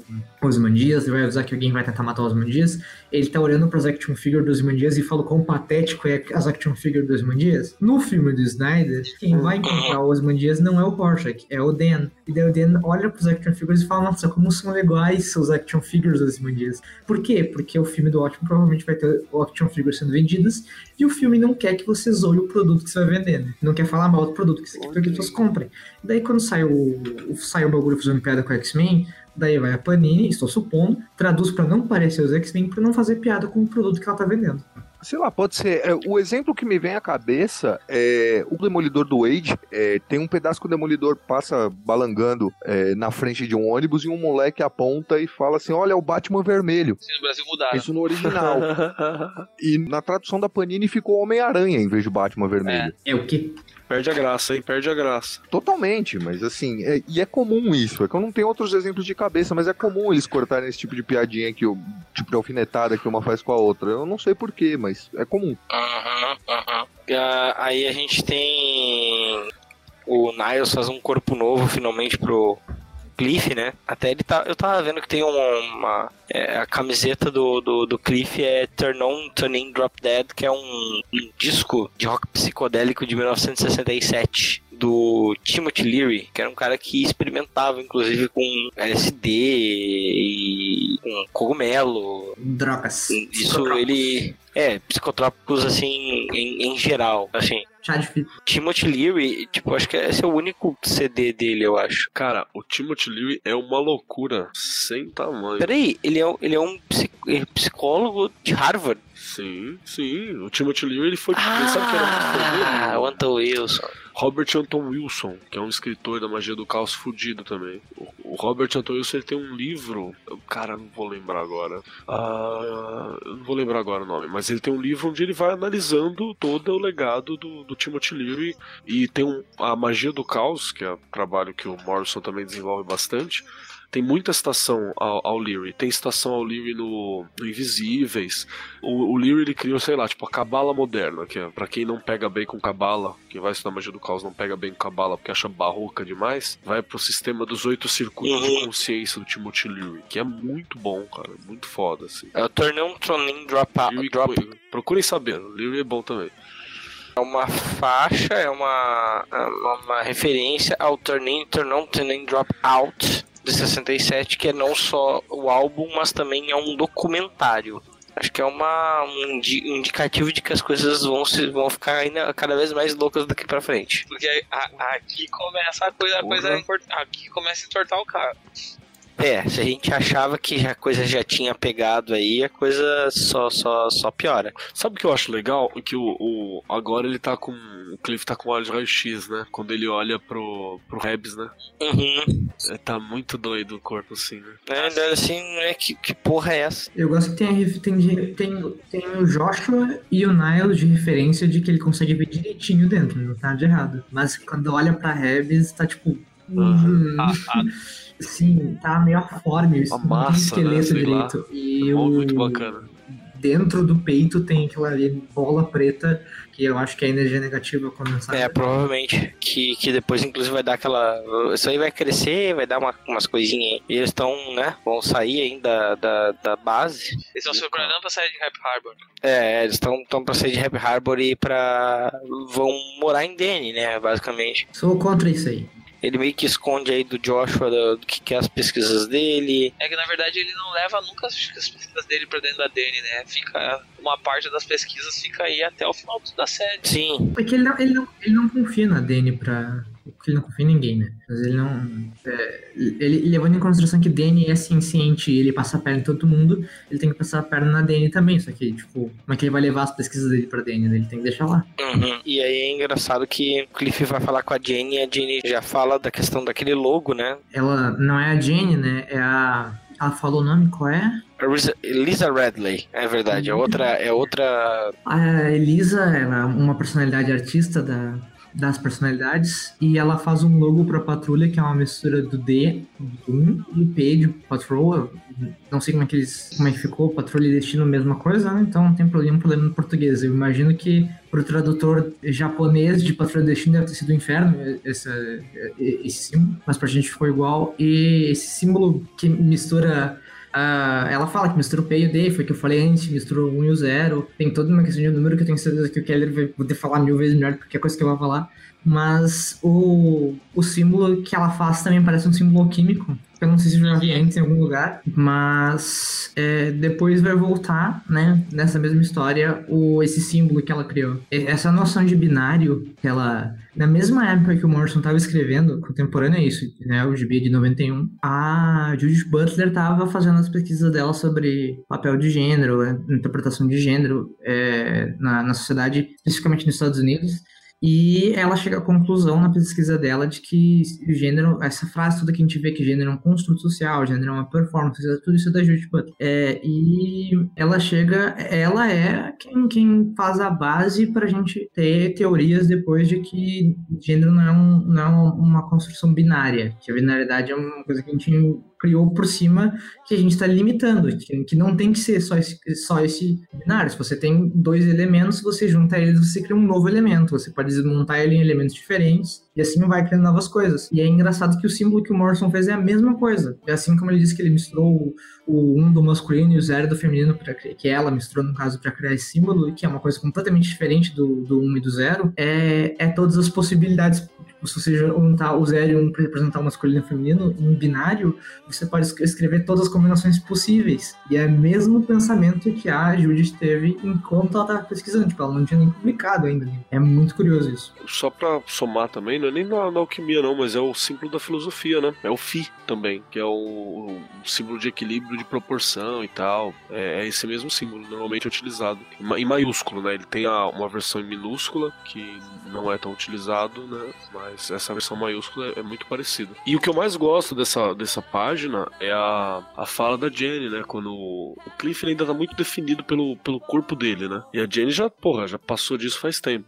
os Mandias e vai avisar que alguém vai tentar matar os Mandias, ele tá olhando pras action figure dos Mandias e fala o quão patético é as action figure dos Mandias. No filme do Snyder, quem vai encontrar os Mandias não é o Rorschach, é o Dan. E daí o Dan olha pros action figures e fala, nossa, como são legais os action figures dos Mandias. Por quê? Porque o filme do Watchmen provavelmente vai ter action figures sendo vendidas e o filme não quer que você zoe o produto que você vai vender, né? Não quer falar mal do produto que você quer que as pessoas comprem. Daí quando sai o, o- sai o bagulho fazendo piada com o X-Men, daí vai a Panini, estou supondo, traduz pra não parecer os X-Men pra não fazer piada com o produto que ela tá vendendo. Sei lá, pode ser. é, o exemplo que me vem à cabeça é o Demolidor do Wade. é, tem um pedaço que o Demolidor passa balangando é, na frente de um ônibus e um moleque aponta e fala assim: Olha, é o Batman vermelho. Se no Brasil mudaram. Isso no original. e na tradução da Panini ficou Homem-Aranha em vez de Batman vermelho. É o quê? Perde a graça, hein? Perde a graça. Totalmente, mas assim, é- e é comum isso. É que eu não tenho outros exemplos de cabeça, mas é comum eles cortarem esse tipo de piadinha que o tipo de alfinetada que uma faz com a outra. Eu não sei porquê, mas é comum. Aham, aham. Ah, Aí a gente tem o Niles faz um corpo novo finalmente pro Cliff, né? Até ele tá. Eu tava vendo que tem uma. uma- é, a camiseta do, do, do Cliff é Turn On, Turn In, Drop Dead, que é um, um disco de rock psicodélico de 1967. Do Timothy Leary, que era um cara que experimentava, inclusive, com LSD e com cogumelo, Drogas. isso ele. É, psicotrópicos assim, em, em geral. Assim, fita. Timothy Leary, tipo, acho que esse é o único CD dele, eu acho. Cara, o Timothy Leary é uma loucura sem tamanho. Peraí, ele é, ele é um é psicólogo de Harvard. Sim, sim. O Timothy Leary, ele foi. ele sabe que era Ah, o Anton Wilson. Robert Anton Wilson, que é um escritor da magia do caos fudido também. O, o Robert Anton Wilson ele tem um livro. Cara, não vou lembrar agora. Ah, eu não vou lembrar agora o nome, mas ele tem um livro onde ele vai analisando todo o legado do, do Timothy Leary. E tem um, a magia do caos, que é um trabalho que o Morrison também desenvolve bastante. Tem muita citação ao, ao Leary. Tem citação ao Leary no, no Invisíveis. O, o Leary ele criou, sei lá, tipo a Cabala moderna, que é pra quem não pega bem com Cabala, quem vai estudar magia do caos não pega bem com Cabala porque acha barroca demais, vai pro sistema dos oito circuitos de Uhum. consciência do Timothy Leary, que é muito bom, cara, muito foda, assim. É o Tornão Tronin Drop, Leary, drop procurem saber, o Leary é bom também. é uma faixa, é uma, é uma, uma referência ao Turnin, Tornão Tronin Drop Out de 67, que é não só o álbum, mas também é um documentário. Acho que é uma, um indi- indicativo de que as coisas vão, se, vão ficar ainda cada vez mais loucas daqui pra frente. Porque a- aqui começa a coisa, a coisa aqui começa a entortar o cara. É, se a gente achava que a coisa já tinha pegado aí, a coisa só, só, só piora. Sabe o que eu acho legal? Que o, o- agora ele tá com. O Cliff tá com olhos de raio-x, né? Quando ele olha pro, pro Rebs, né? Uhum. É, tá muito doido o corpo assim, né? É, ele olha assim, né, que, que porra é essa? Eu gosto que tem, tem, tem, tem o Joshua e o Niles de referência de que ele consegue ver direitinho dentro, não tá de errado. Mas quando olha pra Rebs, tá tipo. hum, sim, tá meio aforme, A não tem massa, esqueleto né, sei lá. direito. E É o, muito bacana. dentro do peito tem aquela ali bola preta, que eu acho que é a energia negativa condensada. É, provavelmente. Que, que depois, inclusive, vai dar aquela. Isso aí vai crescer, vai dar uma- umas coisinhas aí. E eles estão, né? Vão sair ainda da, da base. Eles estão se preparando pra sair de Rap Harbor. É, eles estão tão pra sair de Happy Harbor e pra. vão morar em Denny, né? Basicamente. Sou contra isso aí. Ele meio que esconde aí do Joshua do, do que, que é as pesquisas dele. É que na verdade ele não leva nunca as as pesquisas dele pra dentro da Dani, né? Fica. Uma parte das pesquisas fica aí até o final da série. Sim, É que ele não, ele não, ele não confia na Dani pra. Porque ele não confia em ninguém, né? Mas ele não. é, ele levando em consideração que Dani é ciente e ele passa a perna em todo mundo, ele tem que passar a perna na Dani também. Só que, tipo, como é que ele vai levar as pesquisas dele pra Dani? Ele tem que deixar lá. Uhum. E aí é engraçado que o Cliff vai falar com a Jenny e a Jenny já fala da questão daquele logo, né? Ela não é a Jenny, né? É a. Ela falou o nome, qual é? A Lisa- Lisa Radley, é verdade. É outra. É outra. A Elisa, ela é uma personalidade artista da, das personalidades e ela faz um logo pra patrulha que é uma mistura do D, do 1 e o P de Patrol. Eu Não sei como é que eles, como é que ficou, patrulha e destino, mesma coisa, né? Então não tem problema, problema no português. Eu imagino que pro tradutor japonês de patrulha e destino deve ter sido um inferno esse, esse símbolo, mas pra gente ficou igual. E esse símbolo que mistura ah, ela fala que mistura o P e o D, foi o que eu falei antes, mistura o 1 e o 0. Tem toda uma questão de número que eu tenho certeza que o Keller vai poder falar mil vezes melhor do que qualquer coisa que eu vou falar. Mas o, o símbolo que ela faz também parece um símbolo químico. Eu não sei se eu já vi antes em algum lugar, mas é, depois vai voltar, né, nessa mesma história, o, esse símbolo que ela criou. Essa noção de binário, que ela, na mesma época que o Morrison estava escrevendo, contemporânea a isso, né, o GB de 91, a Judith Butler estava fazendo as pesquisas dela sobre papel de gênero, interpretação de gênero é, na, na sociedade, especificamente nos Estados Unidos. E ela chega à conclusão na pesquisa dela de que o gênero, essa frase toda que a gente vê que gênero é um construto social, gênero é uma performance, tudo isso é da Judith Butler. É, e ela chega, ela é quem, quem faz a base para a gente ter teorias depois de que gênero não é, um, não é uma construção binária, que a binariedade é uma coisa que a gente criou por cima que a gente está limitando, que, que não tem que ser só esse, só esse binário. Se você tem dois elementos, você junta eles, você cria um novo elemento. Você pode desmontar ele em elementos diferentes e assim vai criando novas coisas. E é engraçado que o símbolo que o Morrison fez é a mesma coisa. É assim como ele disse que ele misturou o, o 1 do masculino e o 0 do feminino, pra, que ela misturou, no caso, para criar esse símbolo, que é uma coisa completamente diferente do, do 1 e do 0, é, é todas as possibilidades. Tipo, se você juntar o 0 e o 1 para representar o masculino e o feminino, em um binário, você pode es- escrever todas as combinações possíveis. E é o mesmo pensamento que a Judith teve enquanto ela estava pesquisando. Tipo, ela não tinha nem publicado ainda. né? É muito curioso isso. Só pra somar também, não é nem na, na alquimia não, mas é o símbolo da filosofia, né? É o Fi também, que é o, o símbolo de equilíbrio de proporção e tal. É, é esse mesmo símbolo, normalmente utilizado. Em, ma- em maiúsculo, né? Ele tem a- uma versão em minúscula, que não é tão utilizado, né? Mas essa versão maiúscula é, é muito parecida. E o que eu mais gosto dessa, dessa página é a, a fala da Jenny, né? Quando o, o Cliff ainda tá muito definido pelo, pelo corpo dele, né? E a Jenny já, porra, já passou disso faz tempo.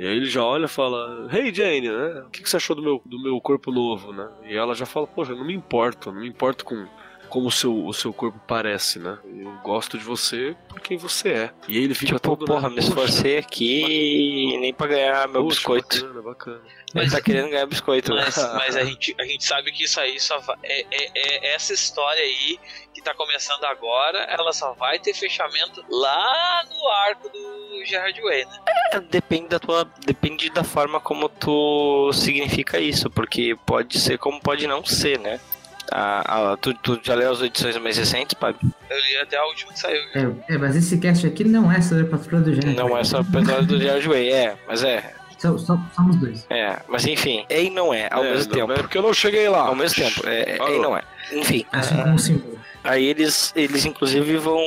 E aí ele já olha e fala, Hey Jane, né? O que, que você achou do meu, do meu corpo novo, né? E ela já fala, poxa, não me importo, não me importo com como o seu, o seu corpo parece, né? Eu gosto de você por quem você é. E aí ele fica Tipo, todo, porra, né? me esforcei aqui nem pra ganhar meu Poxa, biscoito. Bacana, bacana. Ele tá querendo ganhar biscoito, né? Mas, mas a, gente, a gente sabe que isso aí só vai, é, é- é essa história aí que tá começando agora, ela só vai ter fechamento lá no arco do Gerard Way, né? É, Depende da tua. Depende da forma como tu significa isso, porque pode ser como pode não ser, né? A, a- tu, tu já leu as edições mais recentes, Pab? Eu li até a última que saiu. É, é, mas esse cast aqui não é sobre a patrulha do gênero. Não é só o episódio do George Way, é, mas é, Só- só- Somos dois. é, mas enfim, é e não é, ao É, mesmo não, tempo. É porque eu não cheguei lá. Ao mesmo tempo, é, é, é e não é. Enfim, Assim como um símbolo. Aí eles, eles inclusive vão.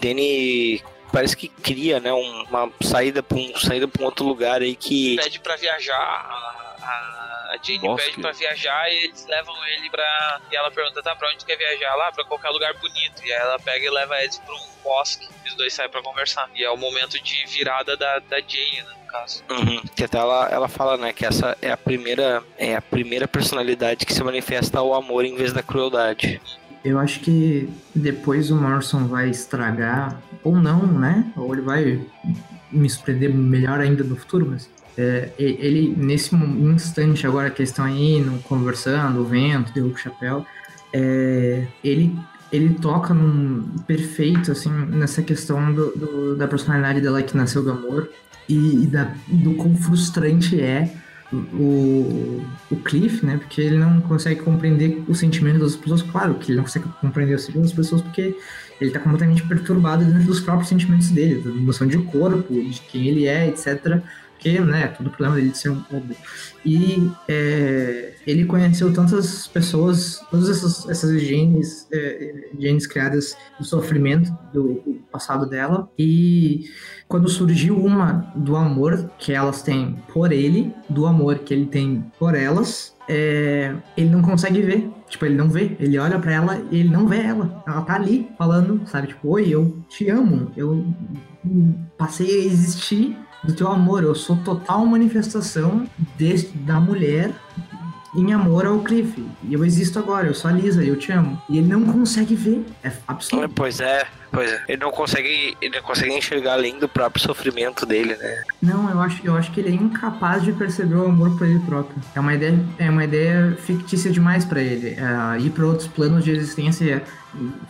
Danny parece que cria, né, um- uma saída pra um, saída pra um outro lugar aí que. Pede pra viajar, a, a, Jane Bosque. pede pra viajar e eles levam ele pra. E ela pergunta, tá, pra onde tu quer viajar? Lá, pra qualquer lugar bonito. E aí ela pega e leva eles pra um bosque. E os dois saem pra conversar. E é o momento de virada da, da Jane, né, no caso. Uhum, que até ela, ela fala, né, que essa é a primeira é a primeira personalidade que se manifesta ao amor em vez da crueldade. Eu acho que depois o Morrison vai estragar, ou não, né? Ou ele vai me surpreender melhor ainda no futuro, mas é, ele, nesse instante agora que eles estão aí no- conversando, o vento, deu o chapéu, é, ele, ele toca num perfeito, assim, nessa questão do, do- da personalidade dela que nasceu do amor e, e da, do quão frustrante é o, o Cliff, né? Porque ele não consegue compreender os sentimentos das pessoas. Claro que ele não consegue compreender os sentimentos das pessoas porque ele tá completamente perturbado dentro dos próprios sentimentos dele, da noção de corpo, de quem ele é, etc. Porque, né, todo o problema dele de ser um robô. E é, ele conheceu tantas pessoas, todas essas, essas genes, é, genes criadas do sofrimento do, do passado dela. E quando surgiu uma do amor que elas têm por ele, do amor que ele tem por elas, é, ele não consegue ver. Tipo, ele não vê. Ele olha pra ela e ele não vê ela. Ela tá ali falando, sabe? Tipo, oi, eu te amo. Eu passei a existir do teu amor. Eu sou total manifestação desse, da mulher em amor ao Cliff. E eu existo agora, eu sou a Lisa, eu te amo. E ele não consegue ver. É absurdo. Pois é, pois é. Ele não consegue, ele não consegue enxergar além do próprio sofrimento dele, né? Não, eu acho, eu acho que ele é incapaz de perceber o amor por ele próprio. É uma ideia, é uma ideia fictícia demais pra ele. É, ir pra outros planos de existência,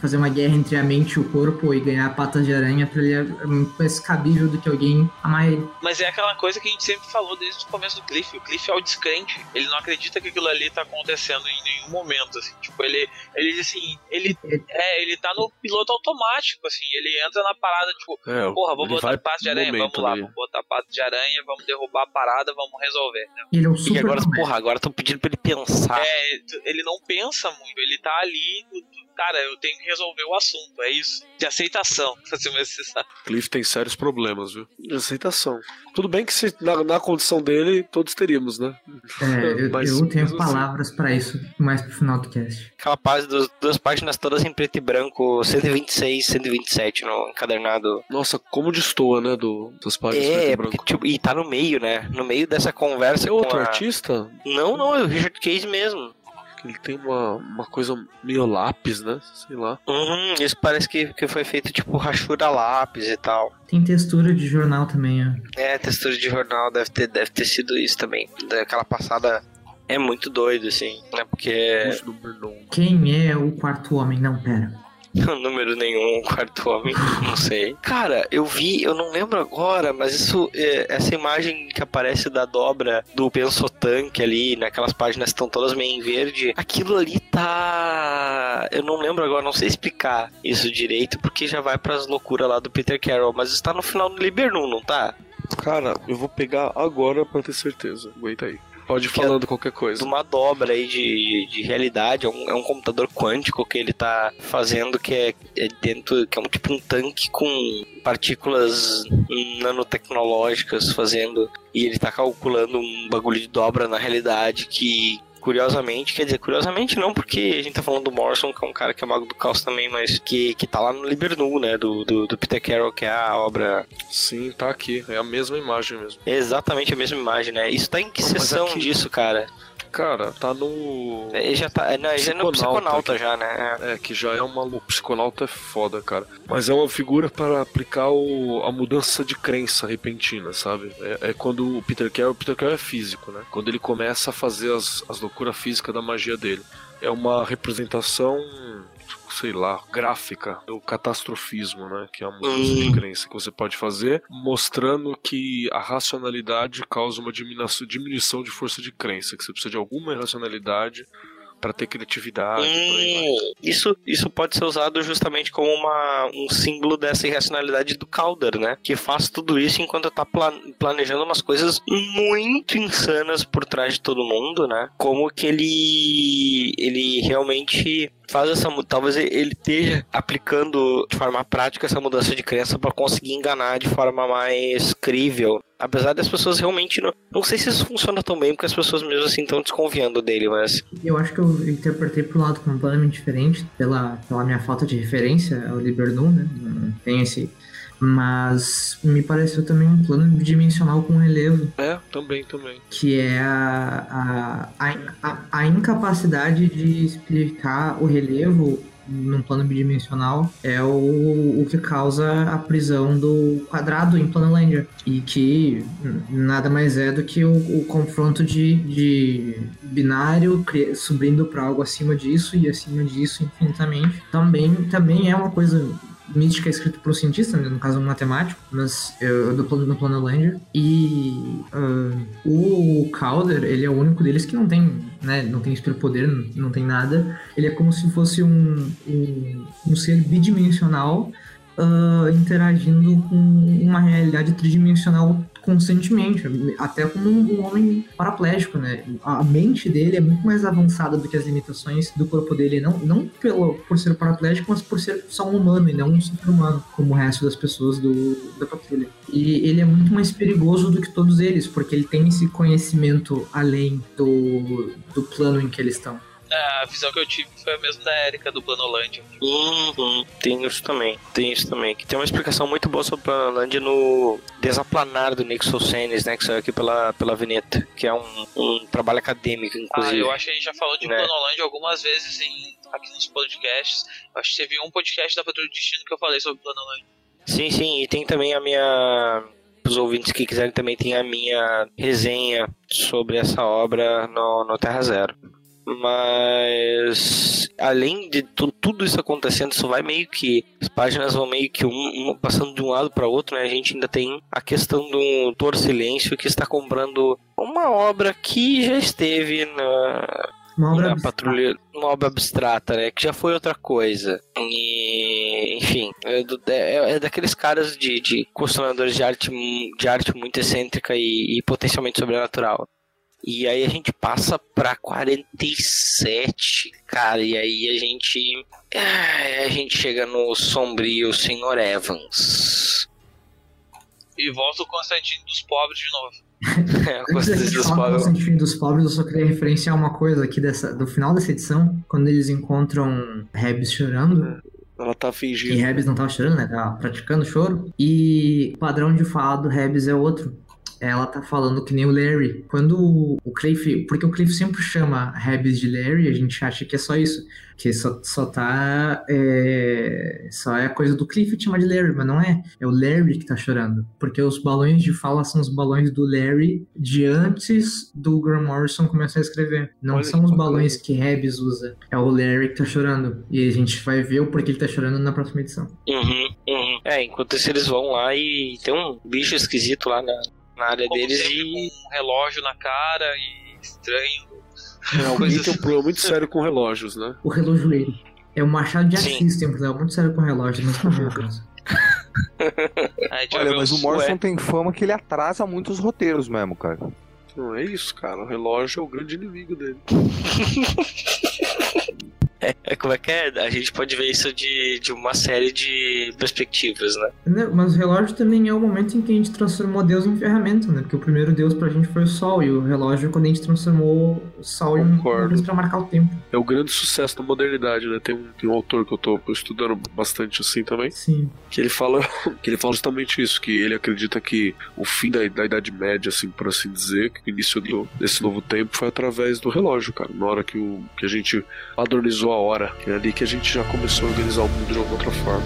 fazer uma guerra entre a mente e o corpo e ganhar patas de aranha pra ele é muito mais cabível do que alguém amar ele. Mas é aquela coisa que a gente sempre falou desde o começo do Cliff. O Cliff é o descrente. Ele não acredita que aquilo ali tá acontecendo em nenhum momento, assim. Tipo, ele, ele assim, ele, é, ele tá no piloto automático, assim. Ele entra na parada, tipo, É, porra, vamos botar pato de aranha, vamos lá, ali. vamos botar pato de aranha, vamos derrubar a parada, vamos resolver. né? E ele é um E super agora, homem. porra, agora estão pedindo pra ele pensar. É, ele não pensa muito, ele tá ali, tu- tu- cara, eu tenho que resolver o assunto, é isso. De aceitação, ser mais necessário. Cliff tem sérios problemas, viu? De aceitação. Tudo bem que se, na, na condição dele, todos teríamos, né? É, eu, Mas- eu tenho mas assim- palavras pra isso mais pro final do cast. Aquela página, dos, duas páginas todas em preto e branco, 126, 127 no encadernado. Nossa, como destoa, né? Do, das páginas preto É, e porque, branco. tipo, e tá no meio, né? No meio dessa conversa É outro com a... artista? Não, não, é o Richard Case mesmo. Que ele tem uma, uma coisa meio lápis, né? Sei lá. Uhum, isso parece que, que foi feito tipo rachura lápis e tal. Tem textura de jornal também, ó. É, textura de jornal deve ter, deve ter sido isso também. Daquela passada é muito doido, assim, né? Porque. Quem é o quarto homem? Não, pera. número nenhum, quarto homem, não sei. Cara, eu vi, eu não lembro agora, mas isso, é, essa imagem que aparece da dobra do Pensotanque ali, naquelas páginas que estão todas meio em verde, aquilo ali tá. Eu não lembro agora, não sei explicar isso direito, porque já vai pras loucuras lá do Peter Carroll, mas está no final do Libernum, não tá? Cara, eu vou pegar agora pra ter certeza. Aguenta aí. Pode ir Que falando qualquer de coisa. uma dobra aí de, de realidade, é um, é um computador quântico que ele tá fazendo que é, é dentro, que é um tipo um tanque com partículas nanotecnológicas fazendo, e ele tá calculando um bagulho de dobra na realidade que curiosamente, quer dizer, curiosamente não, porque a gente tá falando do Morrison, que é um cara que é mago do caos também, mas que, que tá lá no Libernu, né, do, do, do Peter Carroll, que é a obra Sim, tá aqui. É a mesma imagem mesmo. é exatamente a mesma imagem, né? Isso tá em que seção aqui- disso, cara? Cara, tá no. Ele já tá, não, ele já é no Psiconauta psiconauta já, né? É, que já é uma. O psiconauta é foda, cara. Mas é uma figura para aplicar o, a mudança de crença repentina, sabe? É, é quando o Peter Carroll. O Peter Carroll é físico, né? Quando ele começa a fazer as, as loucuras físicas da magia dele. É uma representação. Sei lá, gráfica do catastrofismo, né? Que é a mudança de crença que você pode fazer, mostrando que a racionalidade causa uma diminuição, de força de crença, que você precisa de alguma irracionalidade para ter criatividade. Hum, isso, isso pode ser usado justamente como uma, um símbolo dessa irracionalidade do Calder, né? Que faz tudo isso enquanto tá pla- planejando umas coisas muito insanas por trás de todo mundo, né? Como que ele, ele realmente faz essa talvez ele esteja aplicando de forma prática essa mudança de crença para conseguir enganar de forma mais crível apesar das pessoas realmente não, não sei se isso funciona tão bem porque as pessoas mesmo assim estão desconfiando dele mas Eu acho que eu interpretei por um lado completamente diferente, pela, pela minha falta de referência ao Libernu, né? Não tem esse. Mas me pareceu também um plano dimensional com relevo, É, também, também. que é a, a, a, a, incapacidade de explicar o relevo num plano bidimensional é o, o que causa a prisão do quadrado em Planolândia. E que nada mais é do que o, o confronto de, de binário subindo para algo acima disso e acima disso infinitamente. Também, também é uma coisa mística escrita por um cientista, no caso um matemático, mas eu, do plano no. E ah, o Calder, ele é o único deles que não tem, né, não tem superpoder, não, não tem nada. Ele é como se fosse um, um, um ser bidimensional ah, interagindo com uma realidade tridimensional constantemente, até como um homem paraplégico, né? A mente dele é muito mais avançada do que as limitações do corpo dele, não, não pelo, por ser paraplégico, mas por ser só um humano e não um super humano, como o resto das pessoas do, da patrulha. E ele é muito mais perigoso do que todos eles, porque ele tem esse conhecimento além do, do plano em que eles estão. A visão que eu tive foi a mesma da Erika do Planolândia. Uhum, tem isso também, tem isso também. Que tem uma explicação muito boa sobre Planolândia no Desaplanar do Nick Sosenes, né? Que saiu aqui pela, pela Veneta, que é um, um trabalho acadêmico, Ah, inclusive. eu acho que a gente já falou de Né? Planolândia algumas vezes em, aqui nos podcasts. Eu acho que teve um podcast da Patrulha do Destino que eu falei sobre Planolândia. Sim, sim, e tem também a minha. Os ouvintes que quiserem também tem a minha resenha sobre essa obra no, no Terra Zero. Mas além de tu- tudo isso acontecendo, isso vai meio que. As páginas vão meio que um, um passando de um lado para outro, né? A gente ainda tem a questão do Tor Silêncio que está comprando uma obra que já esteve na, Uma obra patrulha, uma obra abstrata, né? Que já foi outra coisa. E, enfim, é, do- é- é daqueles caras de, de colecionadores de arte, de arte muito excêntrica e, e potencialmente sobrenatural. E aí a gente passa pra 47, cara, e aí a gente. ah, A gente chega no sombrio Senhor Evans. E volta o Constantino dos pobres de novo. É, Antes da gente dos falar do pobres. Constantino dos Pobres, eu só queria referenciar uma coisa aqui dessa, do final dessa edição, quando eles encontram Rebs chorando, Ela tá e fingindo. Rebs não tava chorando, né? Tava praticando choro, e o padrão de fala do Rebs é outro. Ela tá falando que nem o Larry. Quando o Cliff. Porque o Cliff sempre chama Rebs de Larry, a gente acha que é só isso. Que só, só tá. é, só é a coisa do Cliff te chamar de Larry, mas não é. É o Larry que tá chorando. Porque os balões de fala são os balões do Larry de antes do Graham Morrison começar a escrever. Não Olha são os balões que Rebs usa. É o Larry que tá chorando. E a gente vai ver o porquê ele tá chorando na próxima edição. Uhum, uhum. É, enquanto isso eles vão lá e tem um bicho esquisito lá na, na área Como deles sempre, e. com um relógio na cara e estranho. É, alguém Coisas- tem um problema muito sério com relógios, né? O relojoeiro. É o machado de. Assis, tem um problema muito sério com o relógio, mas não é o a gente vai Olha, mas o Morrison ué, tem fama que ele atrasa muitos roteiros mesmo, cara. Não é isso, cara. O relógio é o grande inimigo dele. É, como é que é? A gente pode ver isso de, de uma série de perspectivas, né? Entendeu? Mas o relógio também é o momento em que a gente transformou Deus em ferramenta, né? Porque o primeiro Deus pra gente foi o Sol, e o relógio é quando a gente transformou o Sol em um Concordo. pra marcar o tempo. É o grande sucesso da modernidade, né? Tem um, tem um autor que eu tô estudando bastante assim também, Sim. que ele fala que ele fala justamente isso, que ele acredita que o fim da, da Idade Média, assim, por assim dizer, que o início do- desse novo tempo foi através do relógio, cara. Na hora que, o, que a gente padronizou a hora, é ali que a gente já começou a organizar o mundo de alguma outra forma.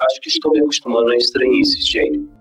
Acho que estou me acostumando a estranhices, Jane.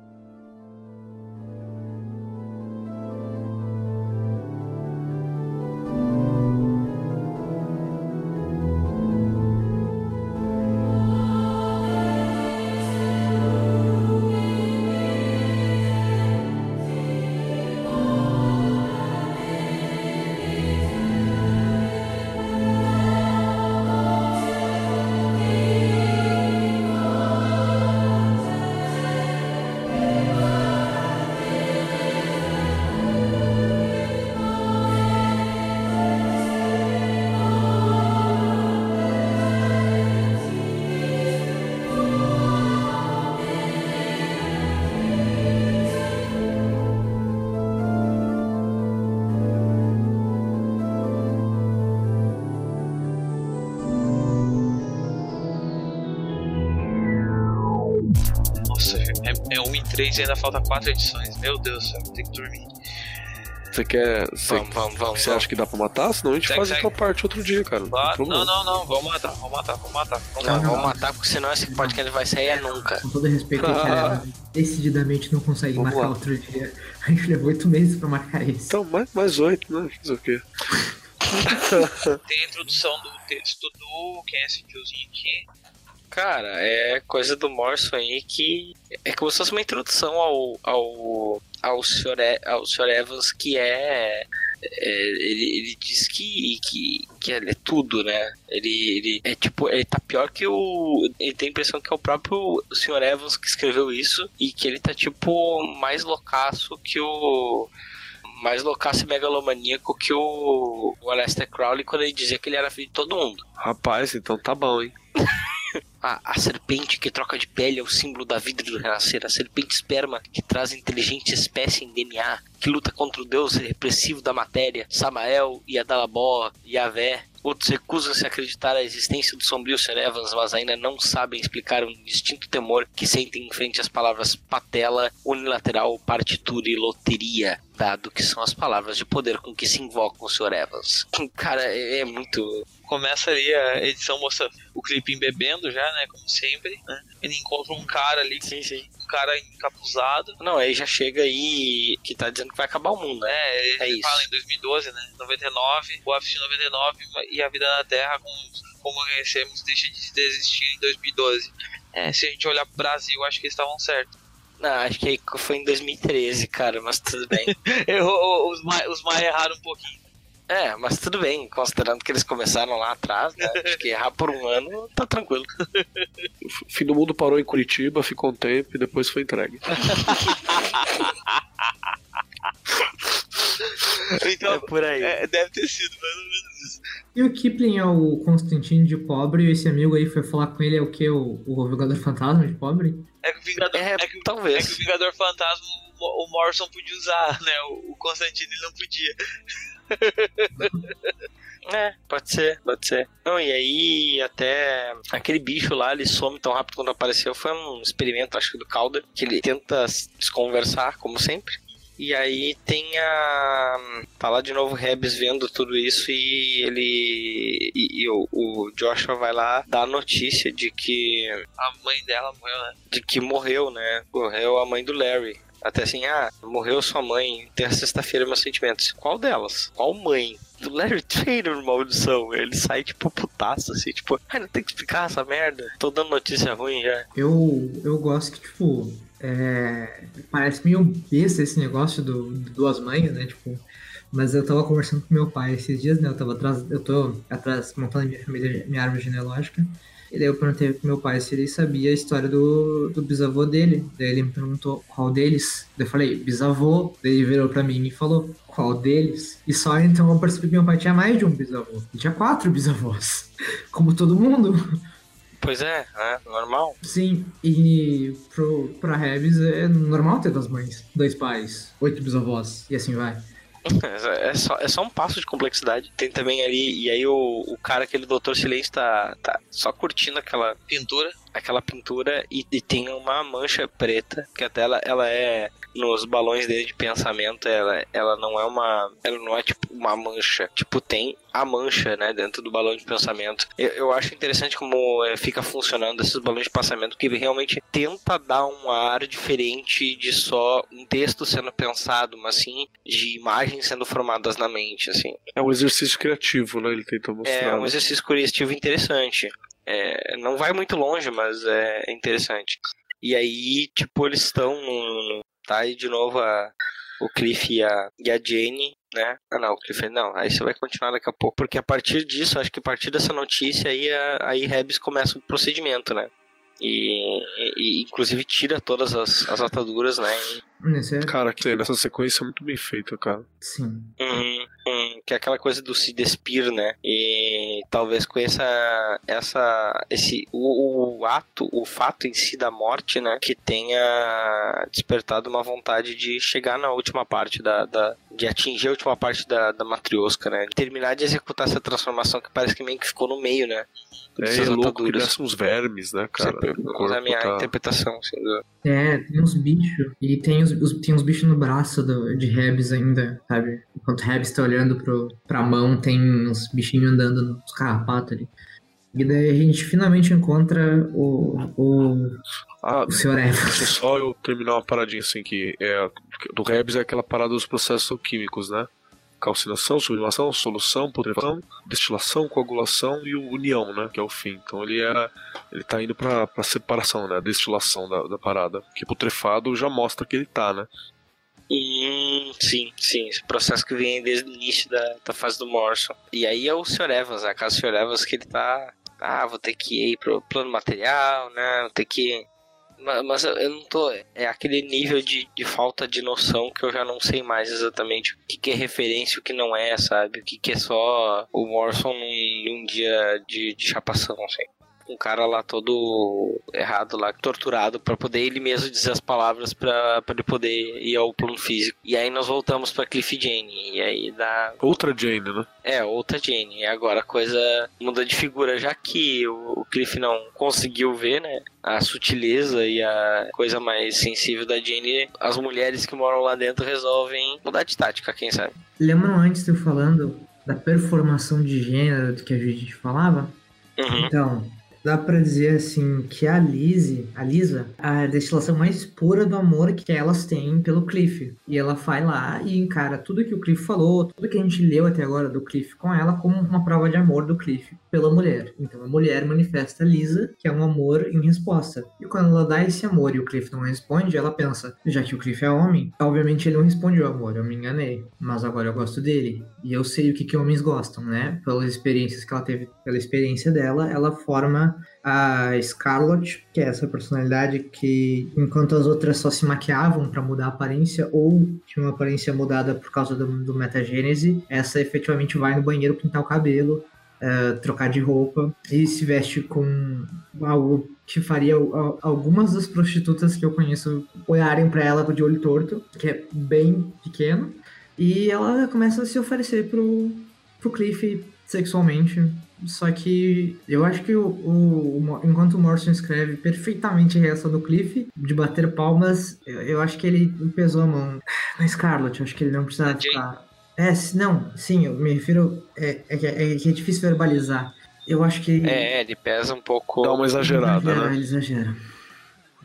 3 e ainda falta 4 edições. Meu Deus do céu, tem que dormir. Você quer. Você, Vamos, vamos, vamos. você acha que dá pra matar? Senão a gente Segue, faz a segue. tua parte outro dia, cara. Não Ah, não, não, não, vamos matar, vamos matar, vamos matar, vamos Não, matar. vamos matar, porque senão esse podcast vai sair é nunca. Com todo respeito, a gente é, decididamente não consegue Vamos marcar lá. outro dia. A gente levou oito meses pra marcar esse. Então, mais, mais oito, né? Fazer o quê? Tem a introdução do texto do. Quem é esse tiozinho aqui? Cara, é coisa do Morrison aí que é como se fosse uma introdução ao, ao, ao, Sr. Ao Sr. Evans, que é. é, ele, ele diz que, que, que ele é tudo, né? Ele, ele é tipo, ele tá pior que o. Ele tem a impressão que é o próprio Sr. Evans que escreveu isso e que ele tá tipo mais loucaço que o. Mais loucaço e megalomaníaco que o, o Aleister Crowley quando ele dizia que ele era filho de todo mundo. Rapaz, então tá bom, hein? A, a serpente que troca de pele é o símbolo da vida e do renascer. A serpente esperma que traz inteligente espécie em DNA, que luta contra o deus repressivo da matéria, Samael, Yadalabó, Yahvé. Outros recusam-se a acreditar na existência do sombrio Sr. Evans, mas ainda não sabem explicar um distinto temor que sentem em frente às palavras patela, unilateral, partitura e loteria, dado que são as palavras de poder com que se invocam o Sr. Evans. Cara, é, é muito. Começa ali a edição mostrando o clipe bebendo já, né? Como sempre. Né? Ele encontra um cara ali, Sim, sim. um cara encapuzado. Não, aí já chega aí que tá dizendo que vai acabar o mundo, né? É, ele É isso. fala em 2012, né? 99, o Office 99 e a vida na Terra, como, como conhecemos, deixa de existir em 2012. É, se a gente olhar pro Brasil, acho que eles estavam certos. Não, acho que foi em 2013, cara, mas tudo bem. Errou, os mais os mais erraram um pouquinho. É, mas tudo bem, considerando que eles começaram lá atrás, né? Acho que errar por um ano tá tranquilo. O fim do mundo parou em Curitiba, ficou um tempo e depois foi entregue. Então, É por aí. é, deve ter sido mais ou menos isso. E o Kipling é o Constantino de pobre, e esse amigo aí foi falar com ele, é o que? O, o jogador fantasma de pobre? É que o Vingador, É, é que, o- é talvez. que o Vingador Fantasma o o Morrison podia usar, né? O o Constantino ele não podia. É, pode ser, pode ser. Não, e aí até aquele bicho lá, ele some tão rápido quando apareceu. Foi um experimento, acho que do Calder, que ele tenta se desconversar, como sempre. E aí tem a. Tá lá de novo o Rebs vendo tudo isso e ele. E, e o, o Joshua vai lá dar a notícia de que. A mãe dela morreu, né? De que morreu, né? Morreu a mãe do Larry. Até assim, ah, morreu sua mãe, tem a sexta-feira meus sentimentos. Qual delas? Qual mãe? Do Larry Trader, maldição. Ele sai tipo putaço, assim, tipo, ai, não tem que explicar essa merda. Tô dando notícia ruim já. Eu, eu gosto que, tipo, é, parece meio besta esse negócio do, do Duas Mães, né? Tipo, mas eu tava conversando com meu pai esses dias, né? Eu tava atrás, eu tô atrás montando minha família, minha árvore genealógica. E daí eu perguntei pro meu pai se ele sabia a história do, do bisavô dele. Daí ele me perguntou qual deles. Daí eu falei, bisavô. Daí ele virou pra mim e falou, qual deles? E só então eu percebi que meu pai tinha mais de um bisavô. Ele tinha quatro bisavós. Como todo mundo. Pois é, né? Normal. Sim, e pro, pra Rebs é normal ter duas mães, dois pais, oito bisavós, e assim vai. É só, é só um passo de complexidade. Tem também ali, e aí o, o cara, aquele Doutor Silêncio, tá, tá só curtindo aquela, Pintura. Aquela pintura e, e tem uma mancha preta, que até ela, ela é nos balões dele de pensamento, ela, ela não é uma. Ela não é tipo uma mancha. Tipo, tem a mancha, né, dentro do balão de pensamento. Eu, eu acho interessante como é, fica funcionando esses balões de pensamento, que realmente tenta dar um ar diferente de só um texto sendo pensado, mas sim de imagens sendo formadas na mente, assim. É um exercício criativo, né? Ele tenta mostrar. É um né? exercício curativo interessante. É, não vai muito longe, mas é interessante. E aí, tipo, eles estão. no- Tá aí de novo a, o Cliff e a, e a Jane, né? Ah, não, o Cliff não. Aí você vai continuar daqui a pouco. Porque a partir disso, acho que a partir dessa notícia aí, a, aí Rebs começa o procedimento, né? E, e- e, inclusive tira todas as, as ataduras, né? Nesse é, Cara, que nessa sequência é muito bem feita, cara. sim. Uhum, uhum, que é aquela coisa do se despir, né? E talvez com essa, essa esse o, o ato, o fato em si da morte, né, que tenha despertado uma vontade de chegar na última parte da, da, de atingir a última parte da, da matriosca, né? De terminar de executar essa transformação que parece que meio que ficou no meio, né? É, é louco que desce uns vermes, né, cara? Sempre- é a minha tá- interpretação, assim, do- É, tem uns bichos. E tem, os, os- tem uns bichos no braço do, de Rebs ainda, sabe? Enquanto Rebs tá olhando pro, pra mão, tem uns bichinhos andando nos carrapatos ali. E daí a gente finalmente encontra o, o, Ah, o Sr. Evans. só eu terminar uma paradinha assim que é do Rebs é aquela parada dos processos químicos, né? Calcinação, sublimação, solução, putrefação, destilação, coagulação e união, né? Que é o fim. Então ele é. Ele tá indo pra, pra separação, né? Destilação da, da parada. Que putrefado já mostra que ele tá, né? Hum, sim, sim. Esse processo que vem desde o início da, da fase do Morrison. E aí é o Sr. Evans, a casa do Sr. Evans que ele tá. Ah, vou ter que ir pro plano material, né? Vou ter que. Ma- Mas eu eu não tô. É aquele nível de, de falta de noção que eu já não sei mais exatamente o que, que é referência e o que não é, sabe? O que, que é só o Morrison num, num dia de, de chapação, assim. Um cara lá todo errado lá, torturado, pra poder ele mesmo dizer as palavras pra, pra ele poder ir ao plano físico. E aí nós voltamos pra Cliff Jane. E aí dá. Outra Jane, né? É, outra Jane. E agora a coisa muda de figura, já que o, Cliff não conseguiu ver, né? A sutileza e a coisa mais sensível da Jane. As mulheres que moram lá dentro resolvem mudar de tática, quem sabe? Lembram antes de eu falando da performação de gênero do que a gente falava? Uhum. Então, dá pra dizer assim que a Lizzie, a Lisa, a destilação mais pura do amor que elas têm pelo Cliff. E ela vai lá e encara tudo que o Cliff falou, tudo que a gente leu até agora do Cliff com ela como uma prova de amor do Cliff pela mulher. Então a mulher manifesta a Lisa que é um amor em resposta. E quando ela dá esse amor e o Cliff não responde, ela pensa, já que o Cliff é homem, obviamente ele não respondeu amor, eu me enganei. Mas agora eu gosto dele. E eu sei o que, que homens gostam, né? Pelas experiências que ela teve, pela experiência dela, ela forma a Scarlett, que é essa personalidade que, enquanto as outras só se maquiavam pra mudar a aparência ou tinham uma aparência mudada por causa do, do metagênese, essa efetivamente vai no banheiro pintar o cabelo, eh, trocar de roupa e se veste com algo que faria al- algumas das prostitutas que eu conheço olharem pra ela de olho torto, que é bem pequeno, e ela começa a se oferecer pro, pro Cliff sexualmente. Só que eu acho que o, o- o enquanto o Morrison escreve perfeitamente a reação do Cliff, de bater palmas, eu, eu acho que ele pesou a mão na Scarlett. Eu acho que ele não precisava ficar. É, se- não, sim, eu me refiro. É, é, que- é que é difícil verbalizar. Eu acho que. É, ele pesa um pouco. Dá uma exagerada, exagera, né? Ele exagera.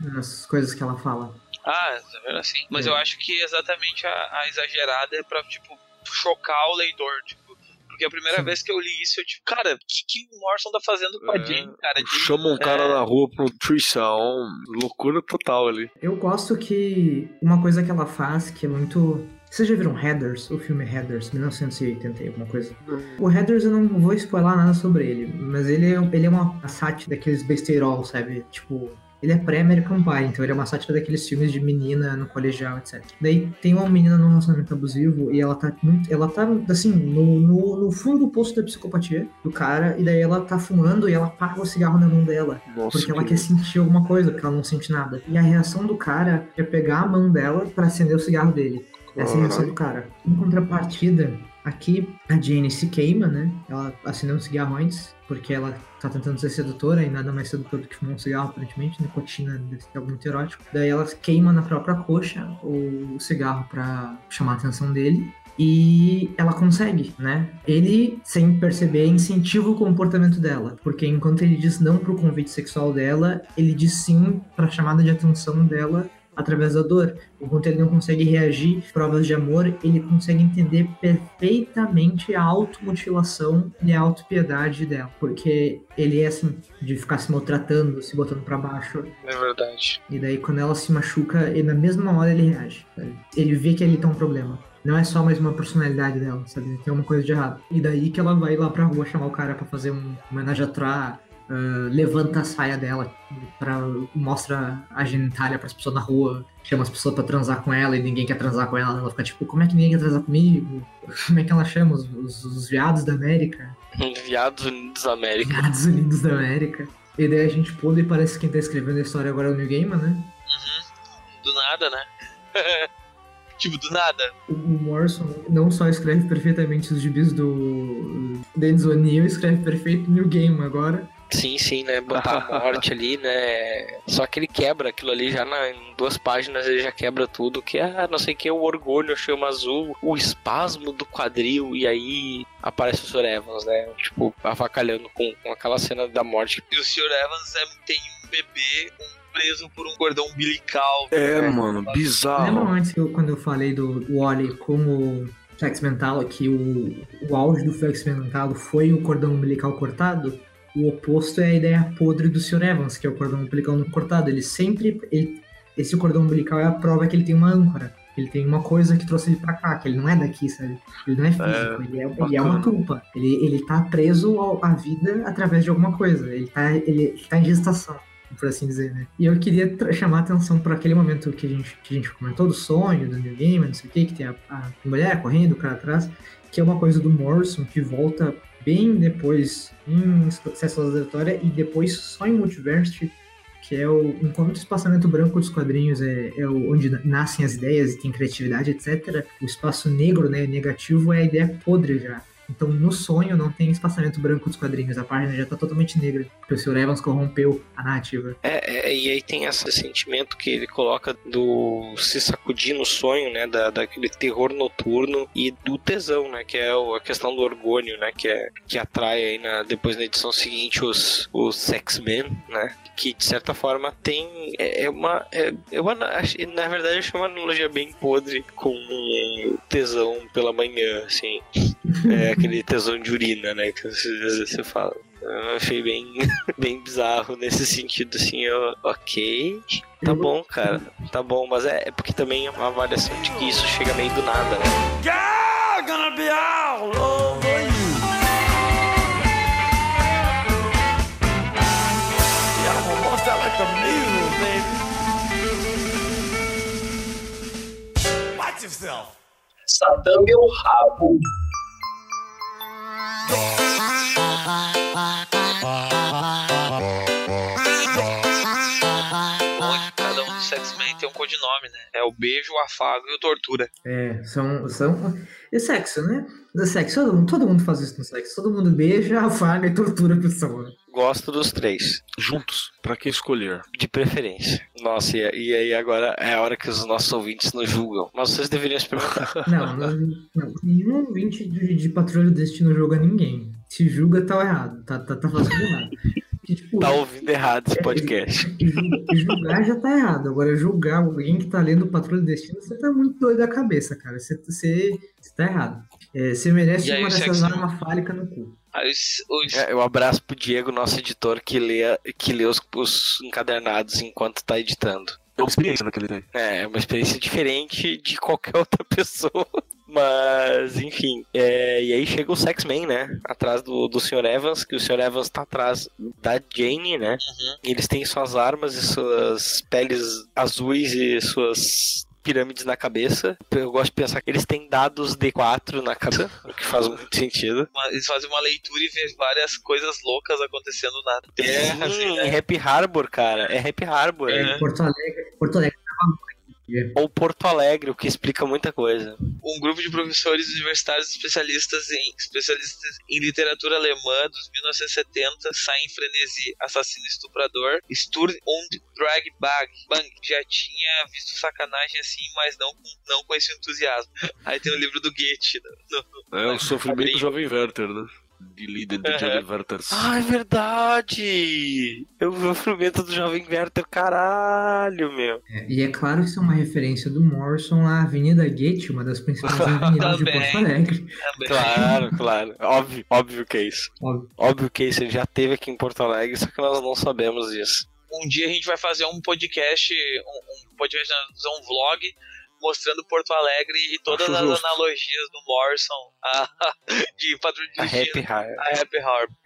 Nas coisas que ela fala. Ah, tá vendo assim? Mas É. eu acho que exatamente a, a exagerada é pra, tipo, chocar o leitor, tipo. Porque a primeira Sim. vez que eu li isso, eu tipo, cara, o que, que o Morrison tá fazendo com a É, Jane, cara? De- Chama um cara é. na rua pro threesome. Loucura total ali. Eu gosto que uma coisa que ela faz que é muito. Vocês já viram Heathers? O filme Heathers, 1980 e alguma coisa? O Heathers eu não vou spoiler nada sobre ele, mas ele é, ele é uma sátira daqueles besteirol, sabe? Tipo, ele é pré-American Pie, então ele é uma sátira daqueles filmes de menina no colegial, etc. Daí tem uma menina num relacionamento abusivo e ela tá muito. Ela tá, assim, no, no, no fundo do poço da psicopatia do cara, e daí ela tá fumando e ela paga o cigarro na mão dela. Nossa, Porque ela que- quer sentir alguma coisa, porque ela não sente nada. E a reação do cara é pegar a mão dela pra acender o cigarro dele. Essa é a reação do cara. Em contrapartida, aqui a Jane se queima, né? Ela acendeu um cigarro antes, porque ela tá tentando ser sedutora e nada mais sedutor do que fumar um cigarro, aparentemente. Nicotina deve ser algo muito erótico. Daí ela queima na própria coxa o cigarro pra chamar a atenção dele. E ela consegue, né? Ele, sem perceber, incentiva o comportamento dela. Porque enquanto ele diz não pro convite sexual dela, ele diz sim pra chamada de atenção dela através da dor. Enquanto ele não consegue reagir provas de amor, ele consegue entender perfeitamente a automutilação e a autopiedade dela. Porque ele é assim, de ficar se maltratando, se botando pra baixo. É verdade. E daí quando ela se machuca, e na mesma hora ele reage. sabe? Ele vê que ali tá um problema. Não é só mais uma personalidade dela, sabe? Tem uma coisa de errado. E daí que ela vai lá pra rua chamar o cara pra fazer um homenagem a Ah, levanta a saia dela, pra, mostra a genitália pras pessoas na rua, chama as pessoas pra transar com ela e ninguém quer transar com ela. Ela fica tipo, como é que ninguém quer transar comigo? Como é que ela chama? Os, os- os viados da América? Enviados Unidos da América. Viados Unidos da América. E daí a gente pula e parece que quem tá escrevendo a história agora é o New Gaiman, né? Do nada, né? Tipo, do nada. O o Morrison não só escreve perfeitamente os gibis do Dennis O'Neill, escreve perfeito New Game agora. Sim, sim, né? Botar a morte ali, né? Só que ele quebra aquilo ali já na, em duas páginas, ele já quebra tudo, que é não sei o que, o orgulho, a chama azul, o espasmo do quadril, e aí aparece o Sr. Evans, né? Tipo, avacalhando com, com aquela cena da morte. E o Sr. Evans é- tem um bebê um- preso por um cordão umbilical. É, mano, bizarro. Lembram antes que eu- quando eu falei do Wally como Flex Mental, que o, o auge do Flex Mental foi o cordão umbilical cortado? O oposto é a ideia podre do Sr. Evans, que é o cordão umbilical não cortado. Ele sempre. ele- esse cordão umbilical é a prova que ele tem uma âncora. Ele tem uma coisa que trouxe ele pra cá, que ele não é daqui, sabe? Ele não é físico, ele, é, ele é uma tulpa. Ele, ele tá preso ao- à vida através de alguma coisa. Ele tá, ele, ele tá em gestação, por assim dizer, né? E eu queria chamar a atenção para aquele momento que a, gente, que a gente comentou do sonho, do New Game, não sei o que, que tem a, a mulher correndo, o cara atrás, que é uma coisa do Morrison que volta bem depois em Células da Vitória e depois só em Multiverse, que é o enquanto o espaçamento branco dos quadrinhos é, é onde na- nascem as ideias e tem criatividade, etc. O espaço negro, né, negativo, é a ideia podre já. Então, no sonho, não tem espaçamento branco dos quadrinhos. A página já tá totalmente negra. Porque o Sr. Evans corrompeu a narrativa. É, é, e aí tem esse sentimento que ele coloca do se sacudir no sonho, né? Da, daquele terror noturno e do tesão, né? Que é o- a questão do orgulho, né? Que, é, que atrai aí na, depois na edição seguinte os, os Sex-Men, né? Que de certa forma tem. É, é uma. É, eu acho- na verdade, eu achei uma analogia bem podre com tesão pela manhã, assim. É aquele tesão de urina, né? Que às vezes você fala. Eu achei bem, bem bizarro nesse sentido, assim, eu, ok, tá bom, cara, tá bom, mas é, é porque também é uma avaliação de que isso chega meio do nada, né? Satã meu rabo. Onde Tem um codinome, né? É o beijo, o afago e o tortura. É, são. são... E sexo, né? No sexo, todo mundo, todo mundo faz isso no sexo. Todo mundo beija, afaga e tortura a pessoa. Gosto dos três, Juntos, pra que escolher? de preferência. Nossa, e, e aí agora é a hora que os nossos ouvintes nos julgam. Mas vocês deveriam experimentar. Não, não, não. Nenhum ouvinte de, de Patrulha do Destino julga ninguém. Se julga, tá errado. Tá, tá, tá fazendo errado. Que, tipo, tá ouvindo errado esse podcast. ju- julgar já tá errado. Agora, julgar alguém que tá lendo Patrulha do Destino, você tá muito doido da cabeça, cara. Você, você, você tá errado. É, você merece aí uma dessas armas fálica no cu. Aí os, os- É, eu abraço pro Diego, nosso editor, que lê, que lê os, os encadernados enquanto tá editando. É uma experiência naquele tem. É, é uma experiência diferente de qualquer outra pessoa. Mas, enfim. é, e aí chega o Sex-Man, né? Atrás do, do Sr. Evans, que o Sr. Evans tá atrás da Jane, né? Uhum. E eles têm suas armas e suas peles azuis e suas pirâmides na cabeça. Eu gosto de pensar que eles têm dados D4 na cabeça, o que faz muito sentido. uma- eles fazem uma leitura e vê várias coisas loucas acontecendo na Terra. assim, Sim, né? Happy Harbor, cara. É Happy Harbor. É. né? Porto Alegre, Porto Alegre. Ou Porto Alegre, o que explica muita coisa. Um grupo de professores universitários especialistas em, especialistas em literatura alemã dos 1970 saem em frenesi. Assassino estuprador, Sturm und Drag Bag. Bang já tinha visto sacanagem assim, mas não com, não com esse entusiasmo. Aí tem o livro do Goethe. no- no- É o sofrimento do jovem Werther, né? De líder de Uhum. jovem Werther. Ah, é verdade! Eu vi o frumento do Jovem Werther, caralho, meu. É, e é claro que isso é uma referência do Morrison à Avenida Goethe, uma das principais avenidas de. Porto Alegre. também. Claro, claro. Óbvio, óbvio que é isso. Óbvio. Óbvio que é isso. Ele já teve aqui em Porto Alegre, só que nós não sabemos disso. Um dia a gente vai fazer um podcast, um, um podcast, um vlog mostrando Porto Alegre e todas Acho as justo. analogias do Morrison a- de Patrulha de A. Happy. A Happy Harbor.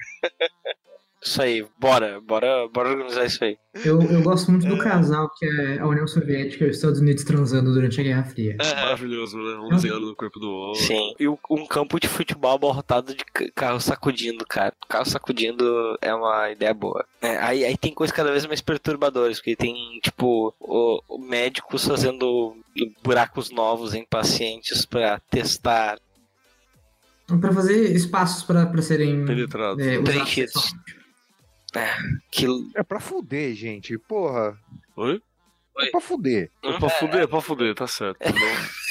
Isso aí, bora, bora, bora organizar isso aí. Eu, eu gosto muito do casal que é a União Soviética e os Estados Unidos transando durante a Guerra Fria. Maravilhoso, né? Um desenhando no corpo do outro. Sim. E um campo de futebol abarrotado de ca- carro sacudindo, cara. Carro sacudindo é uma ideia boa. É, aí, aí tem coisas cada vez mais perturbadoras, porque tem, tipo, o, o médicos fazendo buracos novos em pacientes pra testar Pra fazer espaços pra, pra serem Penetrado. é, Preenchidos. Aquilo. É pra fuder, gente. Porra. Oi? É pra fuder. É pra fuder, é pra fuder, tá certo.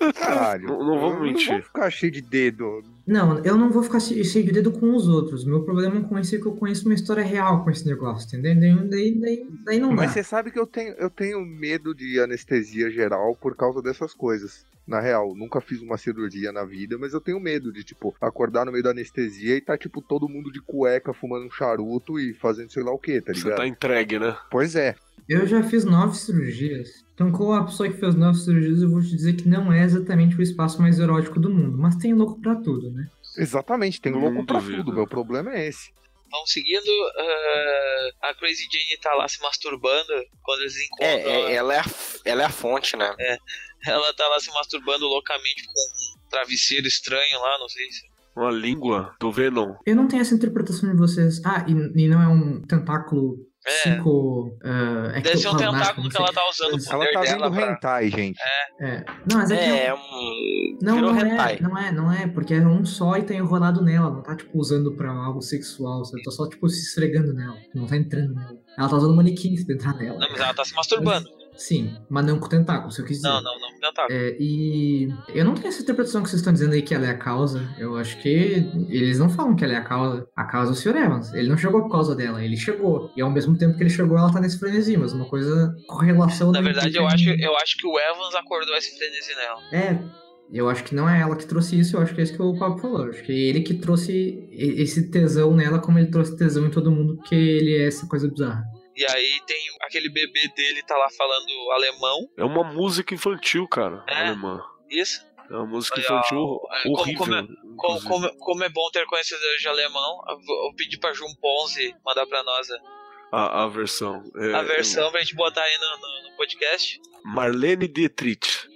Não, Caralho. Não- não vamos Eu mentir. Não vou ficar cheio de dedo. Não, eu não vou ficar che- cheio de dedo com os outros. Meu problema com isso é que eu conheço uma história real com esse negócio, entendeu? Daí, daí, daí, não Mas dá. você sabe que eu tenho, eu tenho medo de anestesia geral por causa dessas coisas. Na real, nunca fiz uma cirurgia na vida, mas eu tenho medo de, tipo, acordar no meio da anestesia e tá, tipo, todo mundo de cueca fumando um charuto e fazendo sei lá o que, tá Você ligado? tá entregue, né? Pois é. Eu já fiz nove cirurgias. Então, como a pessoa que fez nove cirurgias, eu vou te dizer que não é exatamente o espaço mais erótico do mundo. Mas tem louco pra tudo, né? Exatamente, tem louco pra duvido. tudo. Meu problema é esse. Vamos seguindo. eh, a Crazy Jane tá lá se masturbando quando eles encontram. É, é, ela. é a, ela é a fonte, né? Ela tá lá se masturbando loucamente com um travesseiro estranho lá, não sei se. Uma língua do Venom. Eu não tenho essa interpretação de vocês. Ah, e, e não é um tentáculo É. psico. Uh, Deve ser um tentáculo que ela tá usando o Mas- Ela tá vendo pra. hentai, gente. É. Não, mas é que É, é um. Não, virou não hentai. é, não é, não é, porque é um só e tá enrolado nela, não tá, tipo, usando pra algo sexual, sabe? Tá só, tipo, se esfregando nela, não tá entrando nela. Ela tá usando manequim pra entrar nela. Não, mas ela tá se masturbando. Sim, mas não com tentáculo, se eu quis dizer. Não, não, não, tentáculo. É, e eu não tenho essa interpretação que vocês estão dizendo aí que ela é a causa. Eu acho que eles não falam que ela é a causa. A causa é o Sr. Evans. Ele não chegou por causa dela, ele chegou. E ao mesmo tempo que ele chegou, ela tá nesse frenesi, mas uma coisa com relação. Na verdade, eu acho, em- eu acho que o Evans acordou esse frenesi nela. É, eu acho que não é ela que trouxe isso, eu acho que é isso que o Pablo falou. Eu acho que é ele que trouxe esse tesão nela, como ele trouxe tesão em todo mundo, porque ele é essa coisa bizarra. E aí tem aquele bebê dele tá lá falando alemão. É uma música infantil, cara, É. alemã. Isso. É uma música Olha, infantil é, como- horrível. como é- Como, inclusive. como, como é bom ter conhecedores de alemão. Eu pedir pra Jun Ponzi mandar pra nós a, A, a versão. É, a versão pra gente botar aí no, no- no podcast. Marlene Dietrich.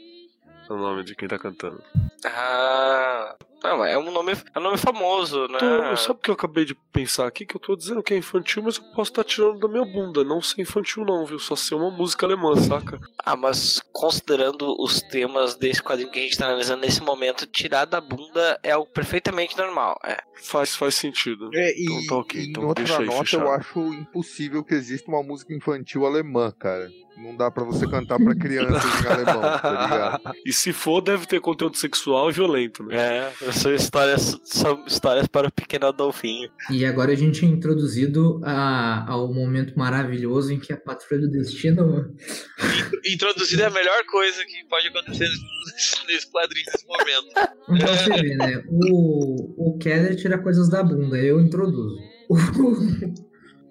É o nome de quem tá cantando. Ah. Não, é um nome, é um nome famoso, né? Então, sabe o que eu acabei de pensar aqui? Que eu tô dizendo que é infantil, mas eu posso estar tirando da minha bunda. Não ser infantil, não, viu? Só ser uma música alemã, saca? Ah, mas considerando os temas desse quadrinho que a gente tá analisando nesse momento, tirar da bunda é algo perfeitamente normal. É. Faz, faz sentido. É, e Então tá ok, então outra deixa aí nota, fechado. eu acho impossível que exista uma música infantil alemã, cara. Não dá pra você cantar pra crianças em alemão, tá ligado? E se for, deve ter conteúdo sexual e violento, né? É, são histórias, são histórias para o pequeno Adolfinho. E agora a gente é introduzido a- ao momento maravilhoso em que a Patrulha do Destino. Introduzida é a melhor coisa que pode acontecer nesse, quadrinho nesse momento. Então você vê, né? O, o Keller tira coisas da bunda, eu introduzo.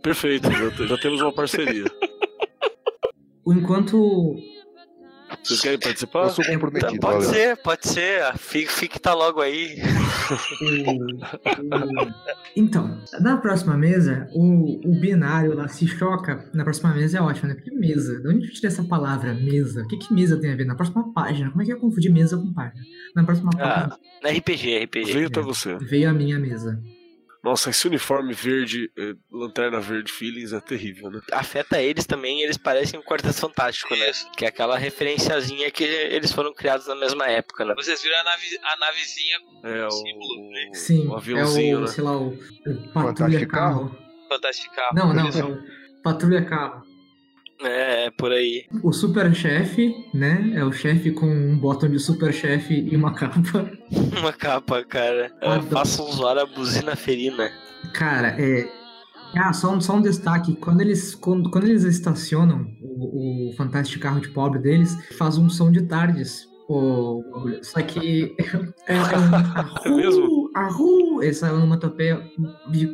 Perfeito, já, já temos uma parceria. O- Enquanto Vocês querem participar? Eu sou comprometido, Pode valeu. ser, pode ser. Fique, fique tá logo aí. Então, na próxima mesa, o, o binário lá se choca. Na próxima mesa é ótimo, né? Porque mesa. De onde tirei essa palavra, mesa? O que, que mesa tem a ver? Na próxima página. Como é que eu confundi mesa com página? Na próxima Ah, página na RPG, RPG. Veio até você. veio a minha mesa. Nossa, esse uniforme verde, eh, lanterna verde feelings é terrível, né? Afeta eles também, eles parecem um Quarteto Fantástico, né? Isso. Que é aquela referenciazinha que eles foram criados na mesma época, né? Vocês viram a, nave, a navezinha É o, Símbolo, o, Sim, o é aviãozinho, o, né? sei lá, o, o Patrulha Fantástico Carro. fantástica. Não, não, é o Patrulha Carro. É, é por aí. O super chefe, né? É o chefe com um botão de super chefe e uma capa. Uma capa, cara. Faça usar a buzina ferina. Cara, é. Ah, só um, só um destaque. Quando eles, quando, quando eles estacionam o, o fantástico carro de pobre deles, faz um som de tardes. O, só que é, é um É mesmo? Arru, essa onomatopeia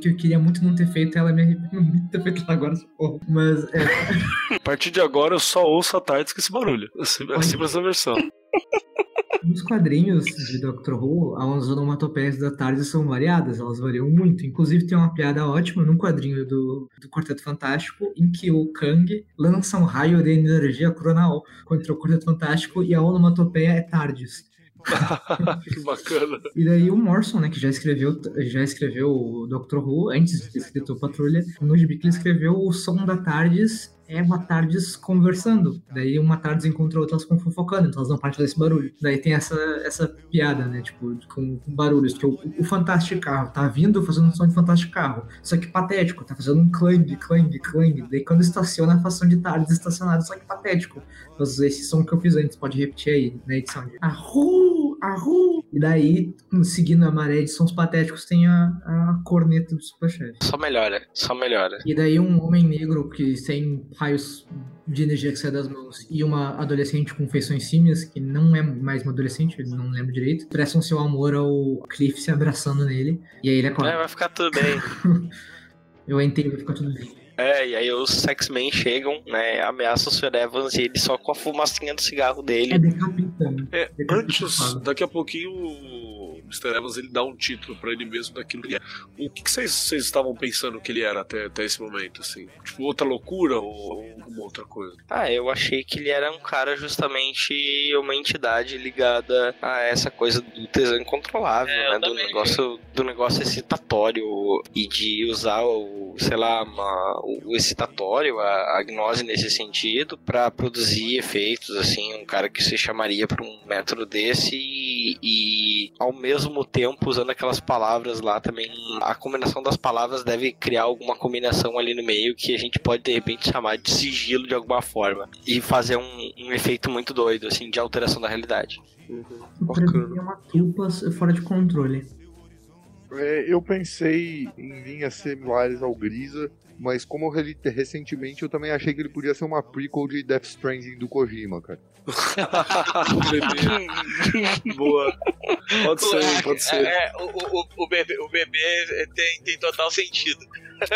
que eu queria muito não ter feito, ela me de ter feito agora, porra. Mas é, A partir de agora eu só ouço a tarde com esse barulho. É é sempre essa versão. Nos quadrinhos de Doctor Who, as onomatopeias da tarde são variadas, elas variam muito. Inclusive, tem uma piada ótima num quadrinho do, do Quarteto Fantástico, em que o Kang lança um raio de energia coronal contra o Quarteto Fantástico e a onomatopeia é tardes. que bacana. E daí o Morrison, né, que já escreveu, já escreveu o Doctor Who, antes de ter escrito Patrulha, no gibi que ele escreveu o som da Tardes é uma Tardes conversando. Daí uma Tardes encontra outras com fofocando, então elas não partem desse barulho. Daí tem essa, essa piada, né, tipo, com, com barulhos, que o, o Fantástico Carro tá vindo fazendo um som de Fantástico Carro, só que patético, tá fazendo um clang, clang, clang. Daí quando estaciona, faz som de Tardes estacionado, só que patético. Mas esse som que eu fiz antes, pode repetir aí na edição de Arru, Arru. E daí, seguindo a maré de sons patéticos, tem a, a corneta do Superchef. Só melhora, só melhora. E daí um homem negro que sem raios de energia que sai das mãos e uma adolescente com feições símias, que não é mais uma adolescente, eu não lembro direito, prestam seu amor ao Cliff se abraçando nele. E aí ele É, acorda. vai ficar tudo bem. Eu entendo, vai ficar tudo bem. É, e aí os X-Men chegam, né, ameaçam o Sr. Evans e ele só com a fumacinha do cigarro É dele. decapitando. É, Depois antes, daqui a pouquinho o Mr. Evans ele dá um título pra ele mesmo daquilo que ele é. O que vocês estavam pensando que ele era até, até esse momento, assim? Tipo, outra loucura ou alguma outra coisa? Ah, eu achei que ele era um cara justamente uma entidade ligada a essa coisa do tesão incontrolável, É, né? Do negócio, do negócio excitatório e de usar o, sei lá, uma- o excitatório, a, a gnose nesse sentido, pra produzir efeitos, assim, um cara que se chamaria pra um método desse e, e, ao mesmo tempo usando aquelas palavras lá também, a combinação das palavras deve criar alguma combinação ali no meio que a gente pode de repente chamar de sigilo de alguma forma e fazer um, um efeito muito doido, assim, de alteração da realidade. Pra mim é uma culpa fora de controle. É, eu pensei em linhas similares ao Grisa, mas como eu reli recentemente, eu também achei que ele podia ser uma prequel de Death Stranding do Kojima, cara. bebê. Boa. Pode ser, pode ser. É, o, o, o bebê, o bebê tem, tem total sentido.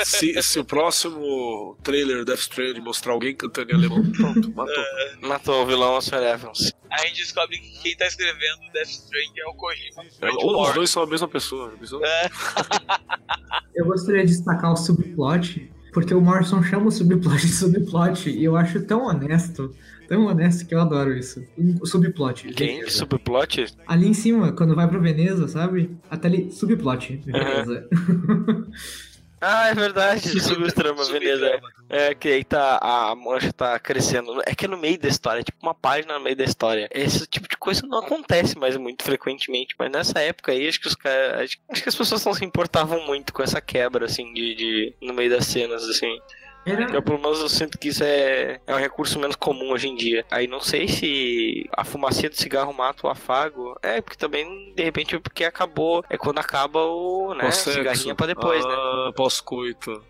Se, se o próximo trailer Death Stranding mostrar alguém cantando em alemão, pronto, matou. Matou o vilão o Sr. Evans. A gente descobre que quem tá escrevendo Death Stranding é o Kojima. É, ou os dois são a mesma pessoa. pensou? Eu gostaria de destacar o subplot, porque o Morrison chama o subplot de subplot, e eu acho tão honesto, tão honesto que eu adoro isso. O subplot. Quem? Subplot? Ali em cima, quando vai pro Veneza, sabe? Até ali, subplot. Veneza. Ah, é verdade. Subtrama, beleza. Subtrama. É que aí tá, a mancha tá crescendo. É que é no meio da história, é tipo uma página no meio da história. Esse tipo de coisa não acontece mais muito frequentemente, mas nessa época aí, acho que os caras. Acho, acho que as pessoas não se importavam muito com essa quebra, assim, de, de no meio das cenas, assim. Era, Eu, pelo menos eu sinto que isso é, é um recurso menos comum hoje em dia. Aí não sei se a fumacinha do cigarro mata o afago. É, porque também, de repente, porque acabou. É quando acaba o. né? Cigarrinha pra depois, né? ah, Pós-coito.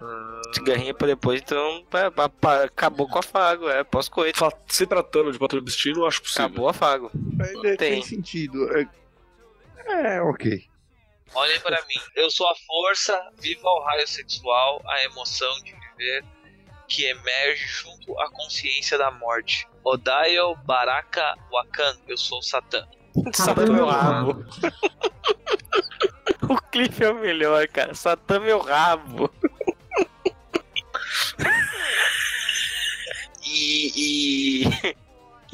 Ah, Cigarrinha pra depois, então pá, pá, pá, acabou com o afago, é pós-coito. se tratando de Patrulha Destino, eu acho possível. Acabou o afago. É, Tem. tem sentido. É, é, ok. Olhem pra mim. Eu sou a força, viva o raio sexual, a emoção de viver, que emerge junto à consciência da morte. Odaio Baraka Wakan, eu sou o Satã. Satã meu rabo. o Cliff é o melhor, cara. Satã meu rabo. e, e.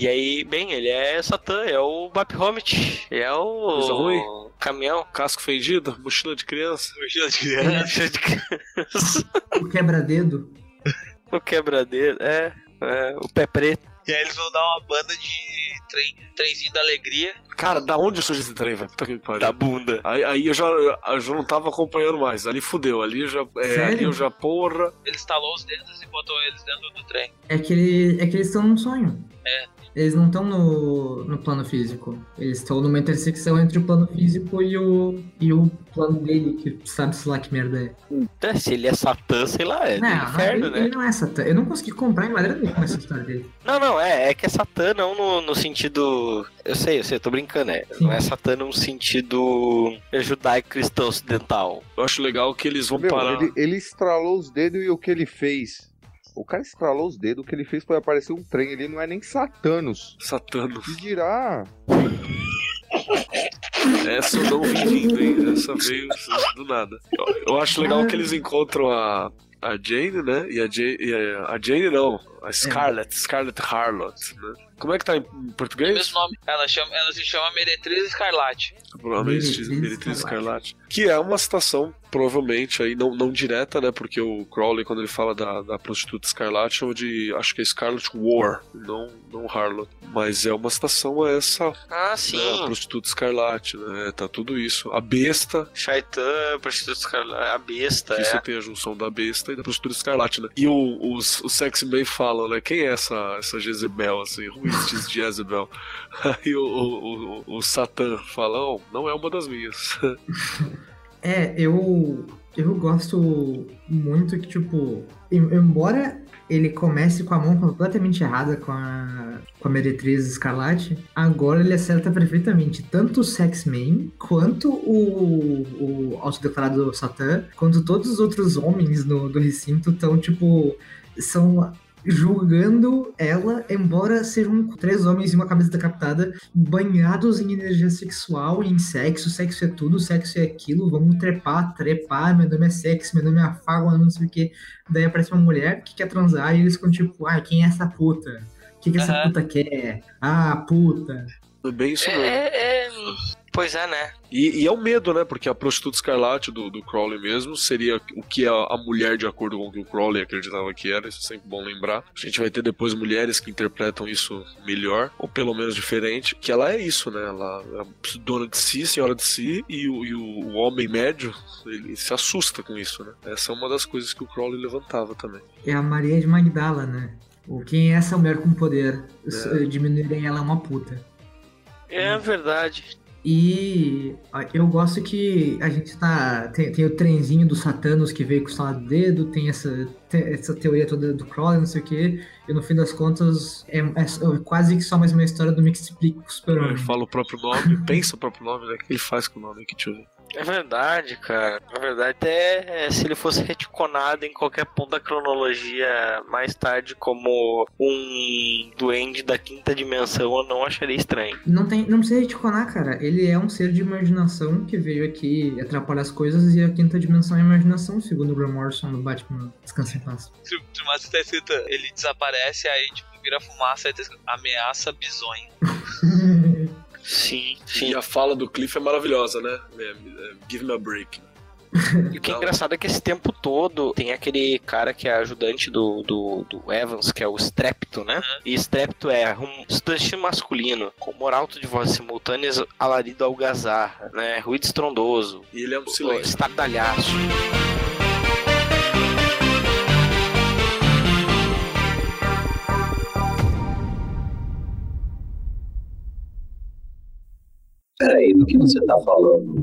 E aí, bem, ele é Satã, é o Bap Homet, é Coisa o ruim. caminhão. Casco fendido, mochila de criança. Mochila de criança. Cheio de criança. o quebra-dedo. o quebradeiro, é, é, o pé preto. E aí eles vão dar uma banda de trem, trenzinho da alegria. Cara, da onde surgiu esse trem, velho? Puta que me pariu. Da bunda. Aí, aí eu, já, eu já não tava acompanhando mais. Ali fudeu. Ali eu já. É, ali eu já, porra. Ele estalou os dedos e botou eles dentro do trem. É que, ele, é que eles estão num sonho. É. Eles não estão no, no plano físico. Eles estão numa intersecção entre o plano físico e o, e o plano dele, que sabe-se lá que merda é. É, se ele é Satã, sei lá, é do não, inferno, ele, né? ele não é Satã. Eu não consegui comprar em maneira nenhuma essa história dele. Não, não, é, é que é Satã não no, no sentido. Eu sei, eu sei, eu tô brincando, é. Sim. Não é Satã no sentido judaico-cristão ocidental. Eu acho legal que eles vão Meu, parar. ele, ele estralou os dedos e o que ele fez? O cara estralou os dedos, o que ele fez foi aparecer um trem, ele não é nem Satanos. Satanos. Que dirá? Essa eu não vim vindo, hein? Essa veio do nada. Eu, eu acho legal que eles encontram a, a Jane, né? E a Jane, e a, a Jane não, a Scarlett, Scarlett Harlot, né? Como é que tá em O português? mesmo nome. Ela, chama, ela se chama Meretriz Escarlate. Provavelmente Meretriz Meretriz Escarlate. Que é uma citação, provavelmente, aí, não, não direta, né? Porque o Crowley, quando ele fala da, da prostituta Escarlate, chama de. Acho que é Scarlet War, não, não Harlot. Mas é uma citação a essa Ah, né, a sim. prostituta Escarlate, né? Tá tudo isso. A besta, Shaitan, prostituta escarlate, a besta, que é. você tem a junção da besta e da prostituta escarlate, né? E o, os, os sexy men falam, né? Quem é essa, essa Jezebel, assim? Who this Jezebel? Aí o, o, o, o Satã fala, oh, não é uma das minhas. É, eu, eu gosto muito que, tipo, em- embora ele comece com a mão completamente errada com a, com a Meretriz Escarlate, agora ele acerta perfeitamente tanto o Sex-Man, quanto o, o autodeclarado Satã, quanto todos os outros homens no, do recinto estão, tipo, são julgando ela, embora sejam três homens e uma cabeça decapitada, banhados em energia sexual, em sexo, sexo é tudo, sexo é aquilo, vamos trepar, trepar, meu nome é sexo, meu nome é afago, não sei o que. Daí aparece uma mulher que quer transar e eles ficam tipo, ah, quem é essa puta? O que, que essa Aham. puta quer? Ah, puta. É bem isso mesmo. É, é, pois é, né? E, e é o medo, né? Porque a prostituta escarlate do, do Crowley mesmo seria o que a, a mulher, de acordo com o que o Crowley acreditava que era, isso é sempre bom lembrar. A gente vai ter depois mulheres que interpretam isso melhor, ou pelo menos diferente, que ela é isso, né? Ela é dona de si, senhora de si, e o, e o, o homem médio, ele se assusta com isso, né? Essa é uma das coisas que o Crowley levantava também. É a Maria de Magdala, né? O quem é essa mulher com poder? É. Diminuírem ela é uma puta. É verdade. E eu gosto que a gente tá. Tem, tem o trenzinho do Satanos que veio com o dedo, tem essa, tem essa teoria toda do Crowley, não sei o quê. E no fim das contas, é, é só- quase que só mais uma história do Mix Explica com o Ele fala o próprio nome, pensa o próprio nome, né? O que ele faz com o nome eu ver. É verdade, cara. Na verdade, até é, se ele fosse reticonado em qualquer ponto da cronologia mais tarde como um duende da quinta dimensão, eu não acharia estranho. Não, tem, não precisa reticonar, cara. Ele é um ser de imaginação que veio aqui atrapalhar as coisas e a quinta dimensão é a imaginação, segundo o Graham Morrison no Batman Descansa em Paz. Tu- Mas tá escrito, ele desaparece, aí tipo, vira fumaça, aí tá escrito, ameaça bizonho. Sim, E sim. a fala do Cliff é maravilhosa, né? É, é, Give me a break. E o que é engraçado é que esse tempo todo tem aquele cara que é ajudante do, do, do Evans, que é o Strepto, né? E Strepto é um substantivo masculino, com moralto de vozes simultâneas, alarido algazarra, né? Ruído estrondoso, E ele é um silêncio. estardalhaço. Peraí, do que você tá falando?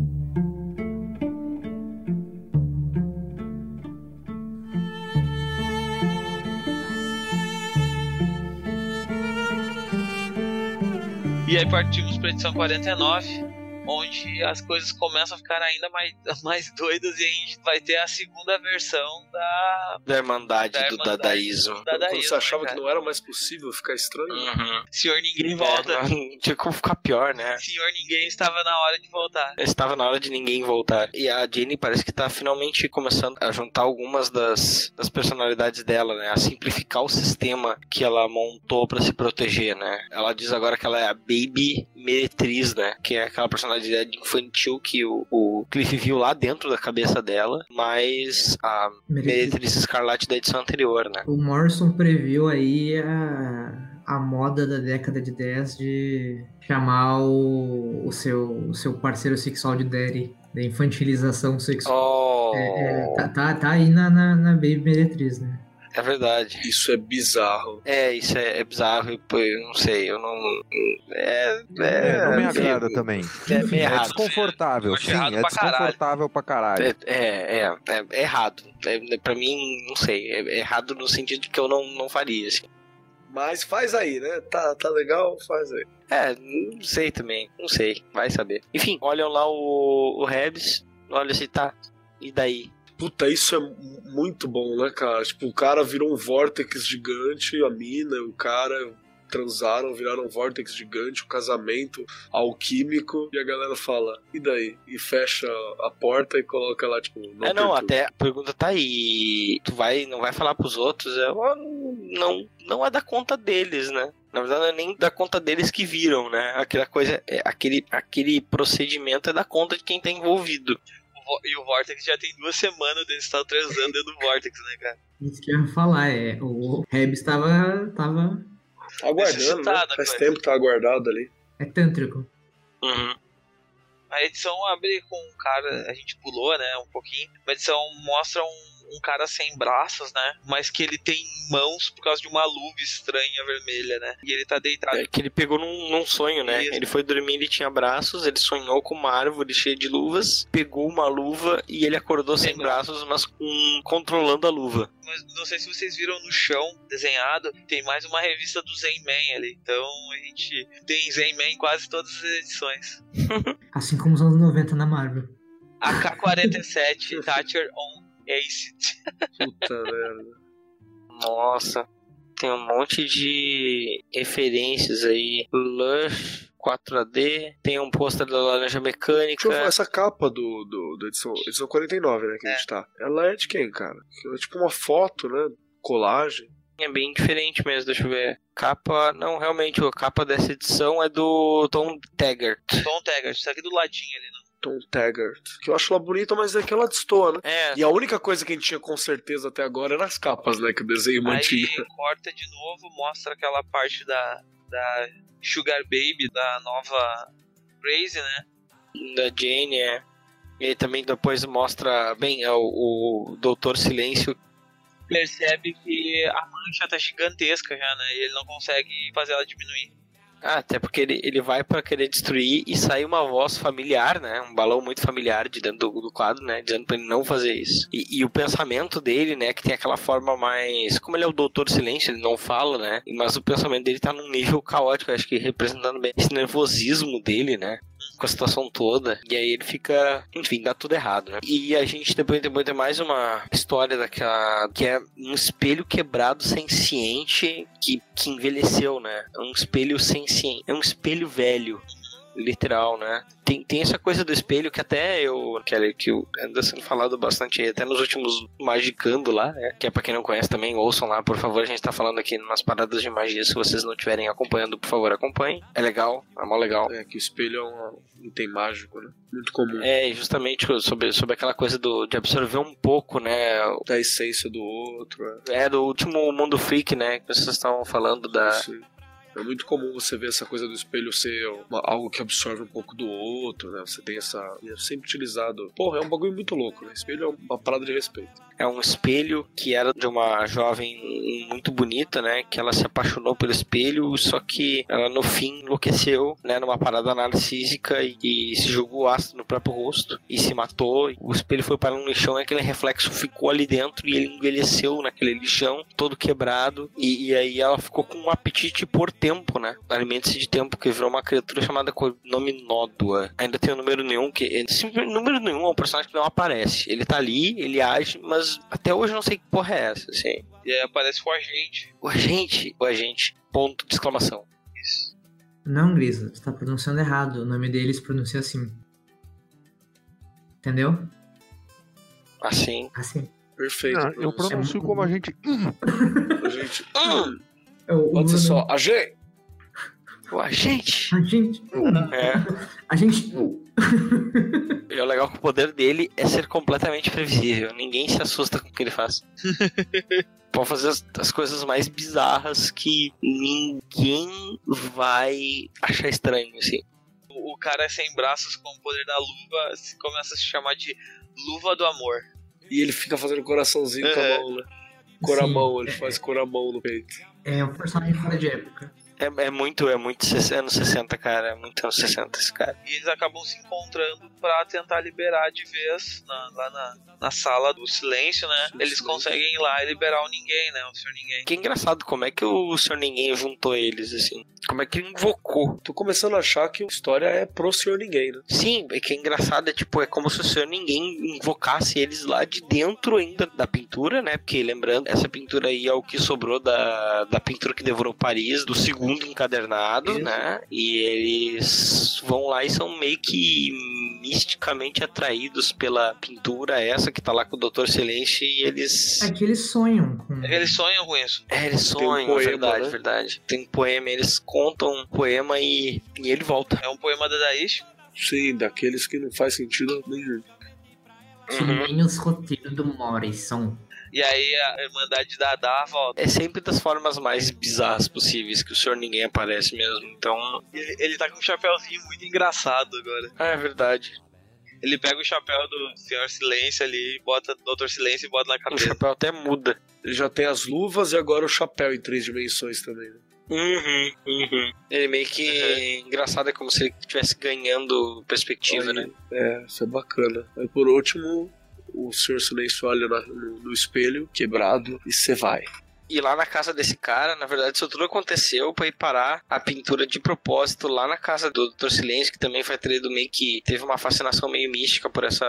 E aí partimos pra edição 49, onde as coisas começam a ficar ainda mais, mais doidas e a gente vai ter a segunda versão da Da Irmandade Da do Irmandade. dadaísmo. da Quando Dadaísmo, você achava né, que cara? não era mais possível ficar estranho, Uhum. Senhor Ninguém volta. É, não tinha como ficar pior, né? Senhor Ninguém estava na hora de voltar. Estava na hora de ninguém voltar. E a Jenny parece que tá finalmente começando a juntar algumas das, das personalidades dela, né? A simplificar o sistema que ela montou pra se proteger, né? Ela diz agora que ela é a Baby Meretriz, né? Que é aquela personalidade infantil que o, o Cliff viu lá dentro da cabeça dela, mas a Meretriz Escarlate da edição anterior, né? O Morrison previu aí a, a moda da década de 10 de chamar o, o, seu, o seu parceiro sexual de daddy, da infantilização sexual. Oh, É, é, tá, tá, tá aí na, na, na Baby Meretriz, né? É verdade. isso é bizarro. É, isso é, é bizarro e pô, eu não sei, eu não. É. É, não me agrada também. É meio É errado. desconfortável, sim, é pra caralho. desconfortável pra caralho. É, é, é, é, é errado. É, pra mim, não sei. É, é errado no sentido de que eu não, não faria, assim. Mas faz aí, né? Tá, tá legal, faz aí. É, não sei também. Não sei. Vai saber. Enfim, olham lá o, o Rebs. Olha se tá. E daí? Puta, isso é mu- muito bom, né, cara? Tipo, o cara virou um vórtex gigante, a mina, o cara transaram, viraram um vórtex gigante, o casamento alquímico, e a galera fala, e daí? E fecha a porta e coloca lá, tipo, não é, não, até a pergunta tá aí. Tu vai, não vai falar pros outros? É, não, não é da conta deles, né? Na verdade, não é nem da conta deles que viram, né? Aquela coisa, é, aquele, aquele procedimento é da conta de quem tá envolvido. E o Vortex já tem duas semanas deles estar transando dentro do Vortex, né, cara? Isso que eu ia falar, é. O Rebs tava. tava. Aguardando, né? Faz coisa. tempo que tá aguardado ali. É tântrico. Uhum. A edição abre com um cara, a gente pulou, né, um pouquinho. A edição mostra um, um cara sem braços, né, mas que ele tem mãos por causa de uma luva estranha vermelha, né. E ele tá deitado. É que ele pegou num, num sonho, né? Isso. Ele foi dormir, ele tinha braços, ele sonhou com uma árvore cheia de luvas, pegou uma luva e ele acordou sem Sem braços, mas com, controlando a luva. Mas não sei se vocês viram no chão, desenhado, tem mais uma revista do Zen Man ali. Então a gente tem Zen Man em quase todas as edições. Assim como os anos 90 na Marvel. AK-47, Thatcher on Ace. Puta merda. Nossa, tem um monte de referências aí. Lush 4AD, tem um pôster da Laranja Deixa eu Mecânica. essa capa do, do, do edição, edição 49, né, que a gente tá. Ela é de quem, cara? É tipo uma foto, né? Colagem. É bem diferente mesmo, deixa eu ver. Capa, não, realmente, a capa dessa edição é do Tom Taggart. Tom Taggart, isso aqui do ladinho ali. Né? Tom Taggart. Que eu acho ela bonita, mas é que ela destoa, né? É, E a única coisa que a gente tinha com certeza até agora era as capas, né? Que o desenho mantinha. Aí corta de novo, mostra aquela parte da, da Sugar Baby, da nova Crazy, né? da Jane, é. E aí também depois mostra bem é, o, o Doutor Silêncio. Percebe que a mancha tá gigantesca já, né? E ele não consegue fazer ela diminuir. Ah, até porque ele, ele vai pra querer destruir e sai uma voz familiar, né? Um balão muito familiar de dentro do, do quadro, né? Dizendo pra ele não fazer isso. E, e o pensamento dele, né? Que tem aquela forma mais. Como ele é o Doutor Silêncio, ele não fala, né? Mas o pensamento dele tá num nível caótico, acho que representando bem esse nervosismo dele, né? Com a situação toda. E aí ele fica. Enfim, dá tudo errado, né? E a gente depois, depois tem mais uma história daquela. Que é um espelho quebrado senciente que, que envelheceu, né? É um espelho senciente. É um espelho velho. Literal, né? Tem, tem essa coisa do espelho que até eu. Que, que anda sendo falado bastante até nos últimos Magicando lá, né? Que é pra quem não conhece também, ouçam lá, por favor. A gente tá falando aqui nas paradas de magia. Se vocês não estiverem acompanhando, por favor, acompanhem. É legal, é mó legal. É, que o espelho é um item mágico, né? Muito comum. É, justamente sobre, sobre aquela coisa do, de absorver um pouco, né? Da essência do outro. É. É do último Mundo Freak, né? Que vocês estavam falando da. Isso. É muito comum você ver essa coisa do espelho ser uma- algo que absorve um pouco do outro, né? Você tem essa. É sempre utilizado. Porra, é um bagulho muito louco, né? Espelho é uma parada de respeito. É um espelho que era de uma jovem muito bonita, né? Que ela se apaixonou pelo espelho, só que ela no fim enlouqueceu, né? Numa parada narcísica e, e se jogou ácido no próprio rosto e se matou. O espelho foi para um lixão e aquele reflexo ficou ali dentro e ele envelheceu naquele lixão, todo quebrado. E, e aí ela ficou com um apetite por tempo, né? Alimente-se de tempo, que virou uma criatura chamada com nome Nódoa. Ainda tem o número nenhum, que número nenhum é um personagem que não aparece. Ele tá ali, ele age, mas até hoje eu não sei que porra é essa, assim. E aí aparece o agente. O agente, o agente, ponto de exclamação. Não, Grisa, tu tá pronunciando errado. O nome dele se pronuncia assim. Entendeu? Assim. Assim. Perfeito. Ah, eu pronuncio como a gente. A gente. Hum, É o- Pode ser o- só. A gente. o agente. A gente. É. A gente. E o legal é que o poder dele é ser completamente previsível. Ninguém se assusta com o que ele faz. Pode fazer as, as coisas mais bizarras que ninguém vai achar estranho, assim. O, o cara sem braços com o poder da luva se começa a se chamar de Luva do Amor. E ele fica fazendo coraçãozinho com a É. mão, né? Coramão, ele faz coramão no peito. É um personagem fora de época. É, é muito, é muito ses- anos 60, cara. É muito anos 60 esse cara. E eles acabam se encontrando pra tentar liberar de vez na- lá na, na sala do silêncio, né? Eles conseguem ir lá e liberar o ninguém, né? O senhor ninguém. Que engraçado, como é que o Senhor Ninguém juntou eles, assim? Como é que ele invocou? Tô começando a achar que a história é pro senhor ninguém, né? Sim, é que é engraçado, é tipo, é como se o Senhor Ninguém invocasse eles lá de dentro ainda da pintura, né? Porque lembrando, essa pintura aí é o que sobrou da, da pintura que devorou Paris, do segundo encadernado, Isso. né? E eles vão lá e são meio que misticamente atraídos pela pintura essa que tá lá com o Dr. Silêncio e eles. É que eles sonham com. Eles sonham com isso. É, eles Tem um sonham, poema, verdade, né? verdade. Tem um poema, eles contam um poema e, e ele volta. É um poema da Daish. Sim, daqueles que não faz sentido nenhum. Que nem os roteiros do Morrison. E aí a Irmandade da Dá volta. É sempre das formas mais bizarras possíveis que o Senhor Ninguém aparece mesmo. Então. Ele, ele tá com um chapéuzinho muito engraçado agora. Ah, é verdade. Ele pega o chapéu do Senhor Silêncio ali, bota Doutor Silêncio e bota na O cabeça. chapéu até muda. Ele já tem as luvas e agora o chapéu em três dimensões também. Né? Uhum, uhum. Ele meio que. Engraçado, é como se ele estivesse ganhando perspectiva, Aí, né? É, isso é bacana. Aí por último, o senhor silêncio olha no, no espelho, quebrado, e você vai. E lá na casa desse cara, na verdade, isso tudo aconteceu pra ir parar a pintura de propósito lá na casa do Dr. Silêncio, que também foi atraído meio que teve uma fascinação meio mística por essa.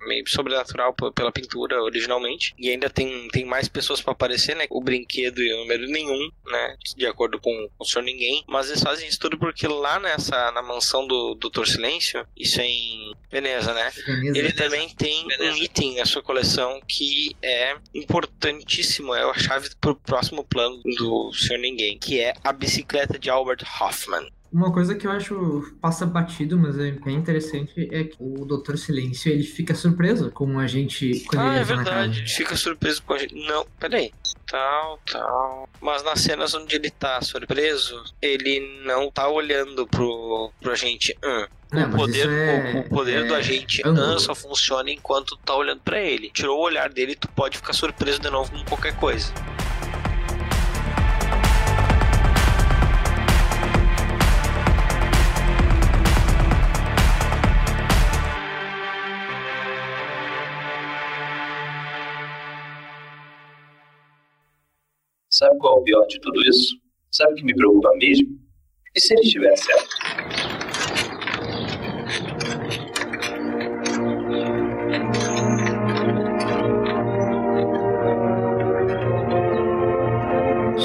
meio sobrenatural pela pintura originalmente. E ainda tem, tem mais pessoas pra aparecer, né? O brinquedo e o número nenhum, né? De acordo com o Senhor Ninguém. Mas eles fazem isso tudo porque lá nessa. na mansão do Dr. Silêncio, isso é em Veneza, né? Veneza. Ele também tem Beleza. um item na sua coleção que é importantíssimo, é a chave pro próximo plano do Senhor Ninguém, que é a bicicleta de Albert Hoffman. Uma coisa que eu acho passa batido, mas é bem interessante, é que o Doutor Silêncio ele fica surpreso com a gente quando ah, ele é verdade. Fica surpreso com a gente. Não, peraí. Tal, tal. Mas nas cenas onde ele tá surpreso, ele não tá olhando pro, pro agente An. Não, o poder, é- o, o poder é do agente ângulo. An só funciona enquanto tu tá olhando pra ele. Tirou o olhar dele, tu pode ficar surpreso de novo com qualquer coisa. Sabe qual é o pior de tudo isso? Sabe o que me preocupa mesmo? E se ele estiver certo?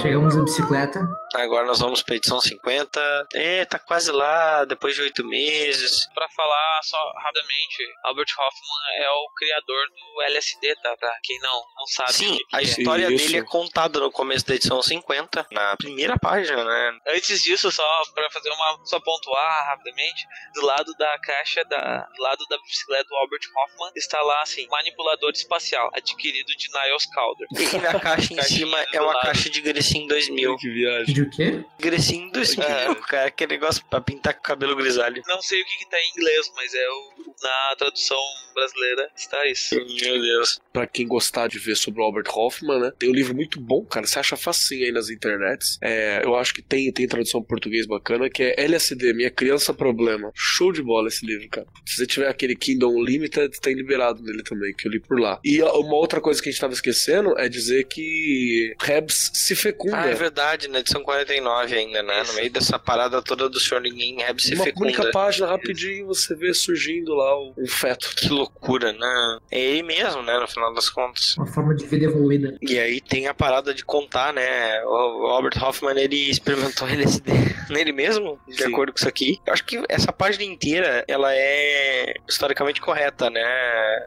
Chegamos na bicicleta. Agora nós vamos pra edição 50. É, tá quase lá, depois de oito meses. Pra falar só rapidamente, Albert Hoffman é o criador do LSD, tá? Pra quem não, não sabe. Sim, a é. história Isso. dele é contada no começo da edição 50, na primeira página, né? Antes disso, só pra fazer uma. só pontuar rapidamente, do lado da caixa, da, do lado da bicicleta do Albert Hoffman, está lá assim, manipulador espacial, adquirido de Niles Calder. E na caixa em cima é uma lado. caixa de Grecin 2000. Que viagem. O quê? Grecin 2000, É. cara, que negócio pra pintar com cabelo grisalho. Não sei o que, que tá em inglês, mas é o. Na tradução brasileira está isso. Meu Deus. Pra quem gostar de ver sobre o Albert Hoffman, né? Tem um livro muito bom, cara. Você acha facinho aí nas internets. É, eu acho que tem, tem tradução em português bacana, que é LSD, Minha Criança Problema. Show de bola esse livro, cara. Se você tiver aquele Kindle Unlimited, tem liberado nele também, que eu li por lá. E uma outra coisa que a gente tava esquecendo é dizer que Rebs se fecunda. Ah, é verdade, na edição 49 ainda, né? No Isso. meio dessa parada toda do Senhor Ninguém, Reb se Uma fecunda. única página, rapidinho, você vê surgindo lá o- um feto. Que loucura, né? É ele mesmo, né? No final das contas. Uma forma de vida evoluída. E aí tem a parada de contar, né? O Albert Hoffman, ele experimentou LSD nele mesmo, de Sim. acordo com isso aqui. Eu acho que essa página inteira, ela é historicamente correta, né?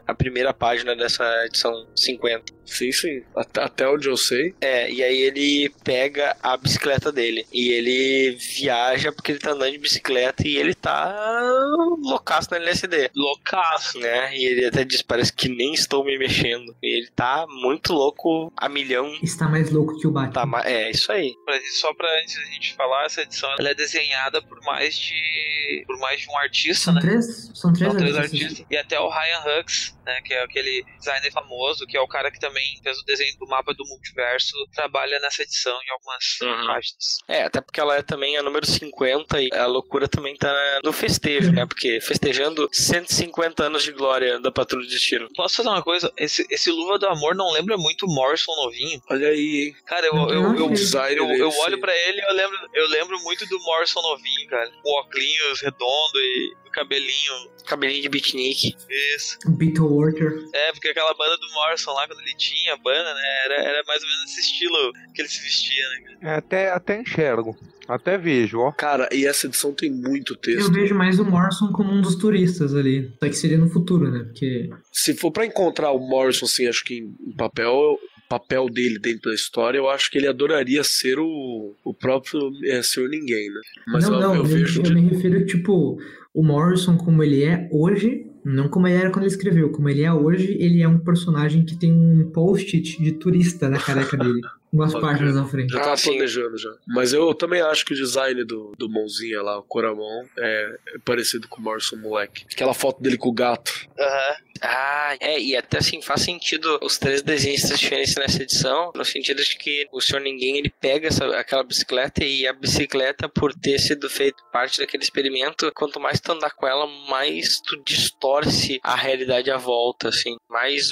A primeira página dessa edição 50. Sim, sim. Até, até onde eu sei. É, e aí ele pega a bicicleta dele. E ele viaja porque ele tá andando de bicicleta e ele tá loucaço no LSD. Loucaço. Né? E ele até diz, parece que nem estou me mexendo. E ele tá muito louco a milhão. Está mais louco que o Batman. Tá, ma- é, isso aí. Só pra antes da gente falar, essa edição ela é desenhada por mais de. por mais de um artista, São né? três, são três, São três artistas. artistas. E até o Ryan Hux né? Que é aquele designer famoso, que é o cara que também fez o desenho do mapa do multiverso, trabalha nessa edição em algumas Uhum. páginas. É, até porque ela é também a número 50 e a loucura também tá no festejo, né? Porque festejando 150 anos de glória da Patrulha do Destino. Posso fazer uma coisa? Esse, esse Luva do Amor não lembra muito o Morrison novinho? Olha aí, hein? Cara, eu, eu, não eu, eu, eu sim. olho pra ele e eu lembro, eu lembro muito do Morrison novinho, cara. O óculos redondo e o cabelinho. Cabelinho de beatnik. Isso. Beetle Worker. É, porque aquela banda do Morrison lá, quando ele tinha a banda, né? Era, era mais ou menos esse estilo que ele se vestia, né? É, até, até enxergo. Até vejo, ó. Cara, e essa edição tem muito Eu texto. vejo mais o Morrison como um dos turistas ali. Só que seria no futuro, né? Porque Se for pra encontrar o Morrison, assim, acho que em papel, o papel dele dentro da história, eu acho que ele adoraria ser o, o próprio é, Senhor Ninguém, né? Mas não, eu, não, eu eu, vejo eu de- me refiro, tipo, o Morrison como ele é hoje, não como ele era quando ele escreveu, como ele é hoje, ele é um personagem que tem um post-it de turista na careca dele. Umas páginas à frente. Já tava Ah, sim. planejando já. Mas eu também acho que o design do, do mãozinha lá, o Coramon, é, é parecido com o Morrison moleque. Aquela foto dele com o gato. Aham. Ah, é, e até assim faz sentido os três desenhistas diferentes nessa edição, no sentido de que o Senhor Ninguém ele pega essa, aquela bicicleta e a bicicleta, por ter sido feito parte daquele experimento, quanto mais tu andar com ela, mais tu distorce a realidade à volta, assim, mais,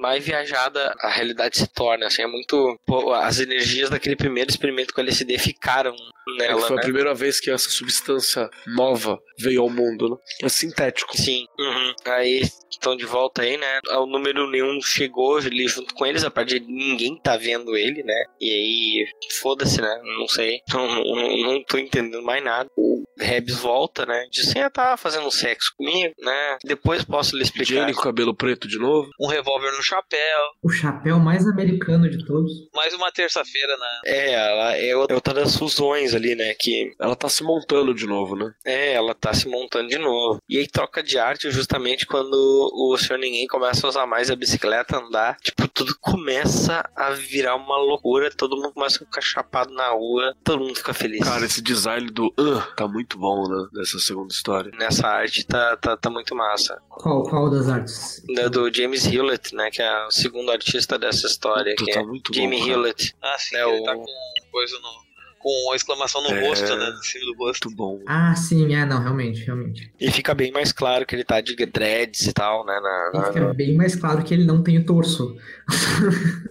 mais viajada a realidade se torna, assim, é muito. pô, as energias daquele primeiro experimento com LSD ficaram É, nela. foi a né? primeira vez que essa substância nova veio ao mundo, né? É sintético. Sim. Uhum. Aí estão de volta aí, né? O número nenhum chegou ali junto com eles, a partir de ninguém tá vendo ele, né? E aí, foda-se, né? Não sei. Não, não, não tô entendendo mais nada. O Rebs volta, né? Diz assim, ah, tá fazendo sexo comigo, né? Depois posso lhe explicar. Jenny com cabelo preto de novo. Um revólver no chapéu. O chapéu mais americano de todos. Mais uma terça-feira na. É, ela é outra das fusões ali, né? Que Ela tá se montando de novo, né? É, ela tá se montando de novo. E aí troca de arte justamente quando o Senhor Ninguém começa a usar mais a bicicleta, andar. Tipo, tudo começa a virar uma loucura, todo mundo começa a ficar chapado na rua, todo mundo fica feliz. Cara, esse design do uh, tá muito bom, né? Dessa segunda história. Nessa arte tá, tá, tá muito massa. Qual, qual das artes? Da, do James Hewlett, né? Que é o segundo artista dessa história. Puta, que tá é muito Jamie bom. cara. Ah, sim, É, ele o- tá com coisa no. Com uma exclamação no É. rosto, né? Em cima do rosto. Muito bom. Ah, sim, é, não, realmente, realmente. E fica bem mais claro que ele tá de dreads e tal, né? Na, E na- fica bem mais claro que ele não tem o torso.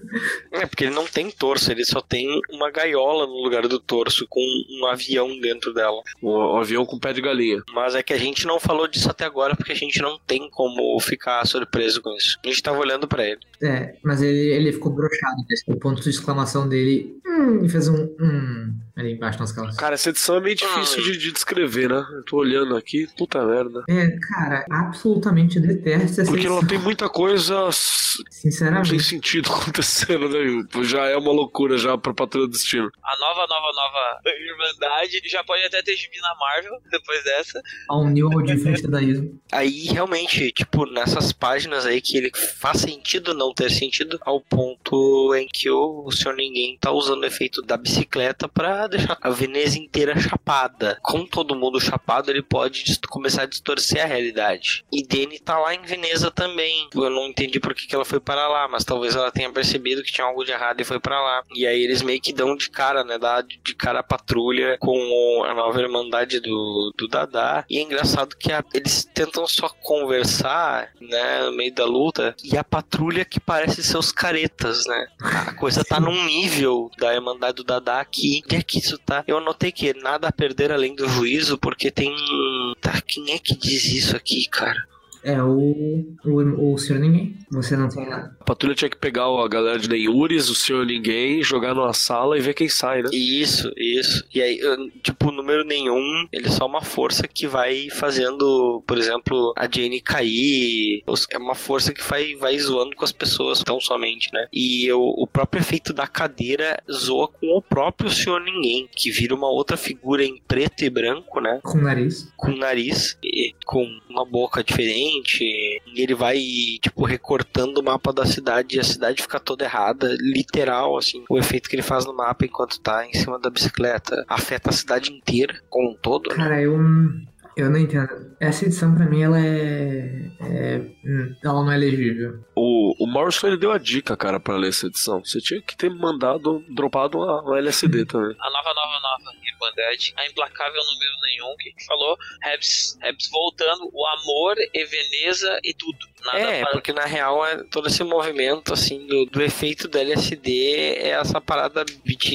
É, porque ele não tem torso, ele só tem uma gaiola no lugar do torso, com um avião dentro dela. Um, avião com pé de galinha. Mas é que a gente não falou disso até agora, porque a gente não tem como ficar surpreso com isso. A gente tava olhando pra ele. É, mas ele, ele ficou broxado. O ponto de exclamação dele. Hum, e fez um. Hum, ali embaixo nas calças. Cara, essa edição é meio difícil de, de descrever, né? Eu tô olhando aqui, puta merda. É, cara, absolutamente detesto essa Porque ela edição. tem muita coisa s- não tem Sinceramente. sentido acontecendo, né? Já é uma loucura já pra Patrulha do Destino. A nova, nova, nova Irmandade já pode até ter gibi na Marvel depois dessa. A um nível de freestadaísmo. Aí, realmente, tipo, nessas páginas aí que ele faz sentido não ter sentido, ao ponto em que o Senhor Ninguém tá usando o efeito da bicicleta pra deixar a Veneza inteira chapada. Com todo mundo chapado, ele pode começar a distorcer a realidade. E Dani tá lá em Veneza também. Eu não entendi por que, que ela foi para lá, mas talvez ela tenha percebido que tinha algo de errado e foi pra lá. E aí eles meio que dão de cara, né? Dá de cara a patrulha com a nova irmandade do, do Dadá. E é engraçado que a- eles tentam só conversar, né? No meio da luta. E a patrulha que parece ser os caretas, né? A coisa tá num nível da irmandade do Dadá que. Onde é que isso tá? Eu anotei que nada a perder além do juízo, porque tem. Tá, quem é que diz isso aqui, cara? É o, o, o Senhor Ninguém. Você não tem nada. A patrulha tinha que pegar a galera de Nenhures, o Senhor Ninguém, jogar numa sala e ver quem sai, né? Isso, isso. E aí, eu- tipo, número nenhum, ele é só uma força que vai fazendo, por exemplo, a Jane cair. É uma força que vai, vai zoando com as pessoas, tão somente, né? E o, o próprio efeito da cadeira zoa com o próprio Senhor Ninguém, que vira uma outra figura em preto e branco, né? Com o nariz. com nariz e com uma boca diferente. E ele vai, tipo, recortando o mapa da cidade e a cidade fica toda errada. Literal, assim. O efeito que ele faz no mapa enquanto tá em cima da bicicleta afeta a cidade inteira, como um todo. né? Cara, eu. Eu não entendo. Essa edição pra mim ela é. é hum, ela não é legível. O, o Morrison ele deu a dica, cara, pra ler essa edição. Você tinha que ter mandado, dropado uma, uma LSD também. A nova, nova, nova Irmandade, a implacável número nenhum, que que falou, Rebs, Rebs voltando, o amor e Veneza e tudo. Nada É, para- porque na real é todo esse movimento assim do, do efeito do LSD é essa parada beat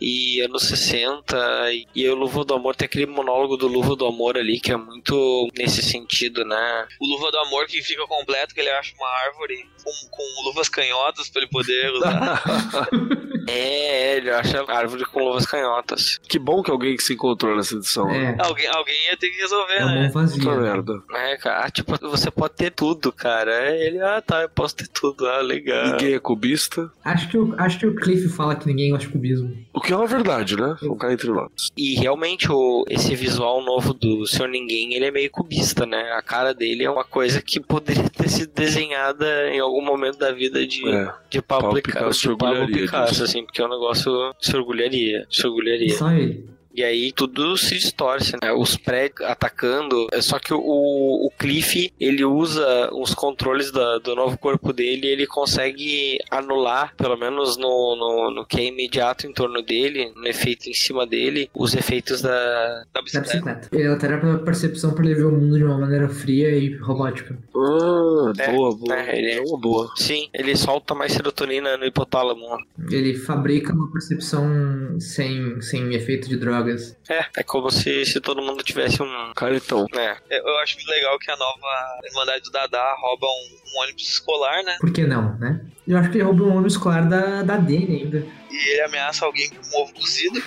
e anos 60 e, e o Luva do Amor tem aquele monólogo do Luva do Amor ali que é muito nesse sentido, né? O Luva do Amor que fica completo, que ele acha uma árvore com, com luvas canhotas pra ele poder usar. É, ele acha a árvore com luvas canhotas. que bom que alguém que se encontrou nessa edição. né? É, alguém, alguém ia ter que resolver, é né? vazia. Puta merda. É, cara, ah, tipo, você pode ter tudo, cara. Ele, ah, tá, eu posso ter tudo, ah, legal. Ninguém é cubista. Acho que, o, acho que o Cliff fala que ninguém gosta de cubismo. O que é uma verdade, né? Vamos cá entre nós. E realmente o, esse visual novo do Senhor Ninguém, ele é meio cubista, né? A cara dele é uma coisa que poderia ter sido desenhada em algum momento da vida de, É. de Pablo Pablo Picasso, Picasso de Pablo Picasso, disso. Assim, porque é um negócio se orgulharia, se orgulharia. Só ele. E aí tudo se distorce, né? Os prédios atacando. É só que o, o Cliff, ele usa os controles da- do novo corpo dele e ele consegue anular, pelo menos no, no, no que é imediato em torno dele, no efeito em cima dele, os efeitos da. Da Da bicicleta. bicicleta. Ele altera a percepção pra ele ver o mundo de uma maneira fria e robótica. Ah, É, boa, boa. é, ele- É uma boa. Sim, ele solta mais serotonina no hipotálamo. Ele fabrica uma percepção sem, sem efeito de drogas. É, é como se, se todo mundo tivesse um. Caretão. É, Eu acho muito legal que a nova Irmandade do Dadá rouba um, um ônibus escolar, né? Por que não, né? Eu acho que ele roubou um ônibus escolar da, da Dani ainda. E ele ameaça alguém com um ovo cozido.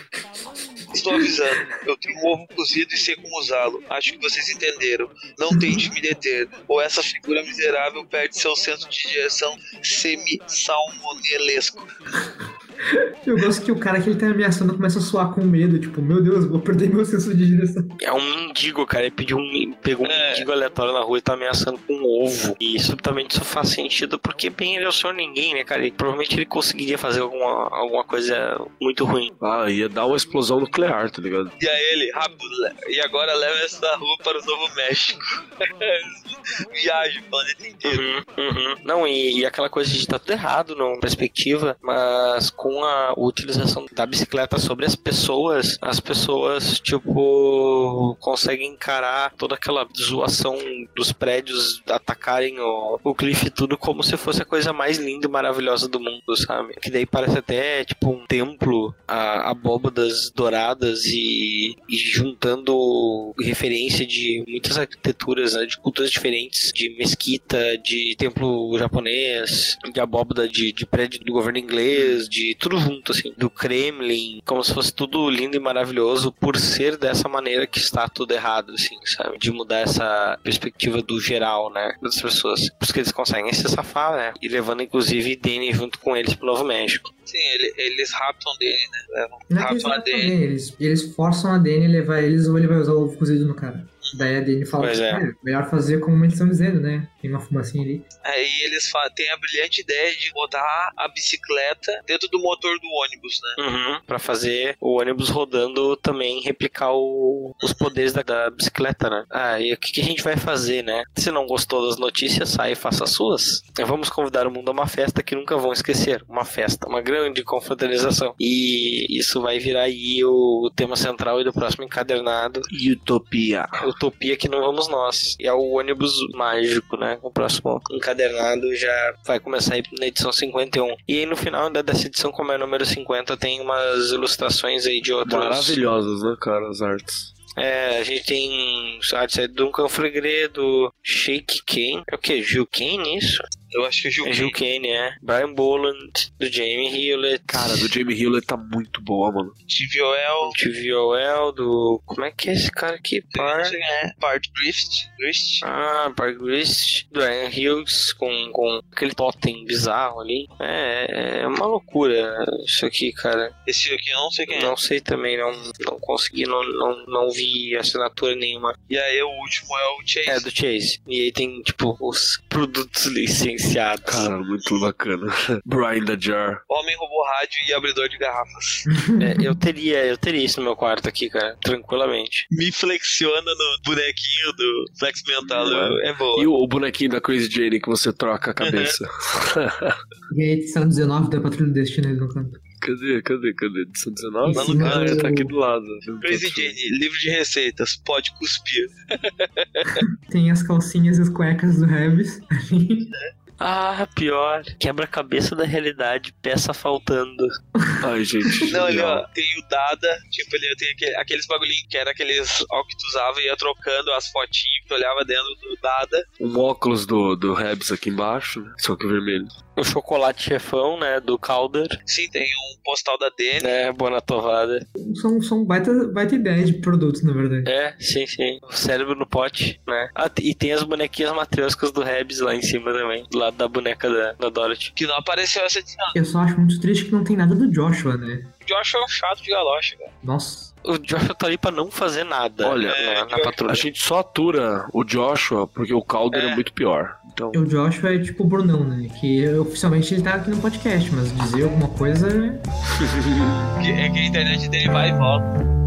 Estou avisando, eu tenho um ovo cozido e sei como usá-lo. Acho que vocês entenderam. Não tente me deter. Ou essa figura miserável perde seu senso de direção semi-salmonelesco. Eu gosto que o cara que ele tá ameaçando começa a suar com medo. Tipo, meu Deus, vou perder meu senso de direção. é um mendigo, cara. Ele pediu um, pegou um É. mendigo aleatório na rua e tá ameaçando com um ovo. E subitamente isso faz sentido porque, bem, ele é o senhor ninguém, né, cara? E provavelmente ele conseguiria fazer alguma, alguma coisa muito ruim. Ah, ia dar uma explosão nuclear, tá ligado? E aí ele, rápido, e agora leva essa rua para o Novo México. Viagem o planeta inteiro. Uhum, uhum. Não, e, e aquela coisa de tá tudo errado na perspectiva, mas com a utilização da bicicleta sobre as pessoas, as pessoas, tipo, conseguem encarar toda aquela zoação dos prédios atacarem o, o Cliff tudo como se fosse a coisa mais linda e maravilhosa do mundo, sabe? Que daí parece até, tipo, um templo, a, abóbadas douradas e, e juntando referência de muitas arquiteturas, né, de culturas diferentes, de mesquita, de templo japonês, de abóbada de, de prédio do governo inglês, de tudo junto, assim, do Kremlin, como se fosse tudo lindo e maravilhoso por ser dessa maneira que está tudo errado, assim, sabe? De mudar essa perspectiva do geral, né, das pessoas. Por isso que eles conseguem se safar, né? E levando, inclusive, Danny junto com eles pro Novo México. Sim, ele- eles raptam dele, né? Levam, Não é raptam a também, eles, eles forçam a Dani a levar eles ou ele vai usar o ovo cozido no cara. Daí a Dani fala Pois é. "É, melhor fazer como eles estão dizendo, né? Tem uma fumacinha ali. Aí eles têm a brilhante ideia de botar a bicicleta dentro do motor do ônibus, né? Uhum. Pra fazer o ônibus rodando também replicar o- os poderes da, da bicicleta, né? Ah, e o que, que a gente vai fazer, né? Se não gostou das notícias, sai e faça as suas. Vamos convidar o mundo a uma festa que nunca vão esquecer. Uma festa, uma grande confraternização. E isso vai virar aí o tema central aí do próximo encadernado. Utopia. Utopia que não vamos nós. E é o ônibus mágico, né? O próximo encadernado já vai começar aí na edição 51. E aí no final ainda dessa edição, como é o número 50, tem umas ilustrações aí de outros. Maravilhosas, né, cara, as artes. É, a gente tem artes aí do Duncan Fregredo, Shake Kane. É o que? Gil Kane isso? Eu acho que o Gil, É Gil Kane, é. Brian Boland, do Jamie Hewlett. Cara, do Jamie Hewlett tá muito boa, mano. TVOL, TVOL, do. Como é que é esse cara aqui? Par. é, Part Drift, Drift. Ah, Park Grist, do Ian Hughes, com, com aquele totem bizarro ali. É, é uma loucura isso aqui, cara. Esse aqui eu não sei quem é. Não sei também, não, não consegui, não, não, não vi assinatura nenhuma. E aí o último é o Chase. É do Chase. E aí tem, tipo, os produtos licenciados. Cara, muito bacana. Brian da Jar. Homem, robô rádio e abridor de garrafas. É, eu teria, eu teria isso no meu quarto aqui, cara, tranquilamente. Me flexiona no bonequinho do Flex Mental. É boa. E o, o bonequinho da Crazy Jane que você troca a cabeça. E a edição 19 da Patrulha do Destino aí no canto. cadê, cadê, cadê? Edição 19? Lá no Ah, canto. tá aqui do lado. Crazy Jane, livro de receitas, pode cuspir. Tem as calcinhas e as cuecas do Rebs ali. Ah, pior. Quebra-cabeça da realidade, peça faltando. Ai, gente. Não, ele, ó, tem o Dada, tipo, ele tem aquele- aqueles bagulhinhos que era aqueles ó que tu usava e ia trocando as fotinhas que tu olhava dentro do Dada. Um óculos do, do Rebs aqui embaixo, né? só que vermelho. O chocolate chefão, né, do Calder, Sim, tem um postal da Dani. né, boa na tovada. São, são baita, baita ideia de produtos, na verdade. É, sim, sim. O cérebro no pote, né. Ah, e tem as bonequinhas matrioscas do Rebs lá em cima também, do lado da boneca da, da Dorothy. Que não apareceu essa edição. Eu só acho muito triste que não tem nada do Joshua, né? O Josh é um chato de galocha, cara. Nossa. O Joshua tá ali pra não fazer nada. Olha, na, na é, patrulha. A gente só atura o Joshua porque o Calder é, É. muito pior. Então, E o Joshua é tipo o Brunão, né? Que oficialmente ele tá aqui no podcast, mas dizer alguma coisa é. Que- É que a internet dele vai e volta.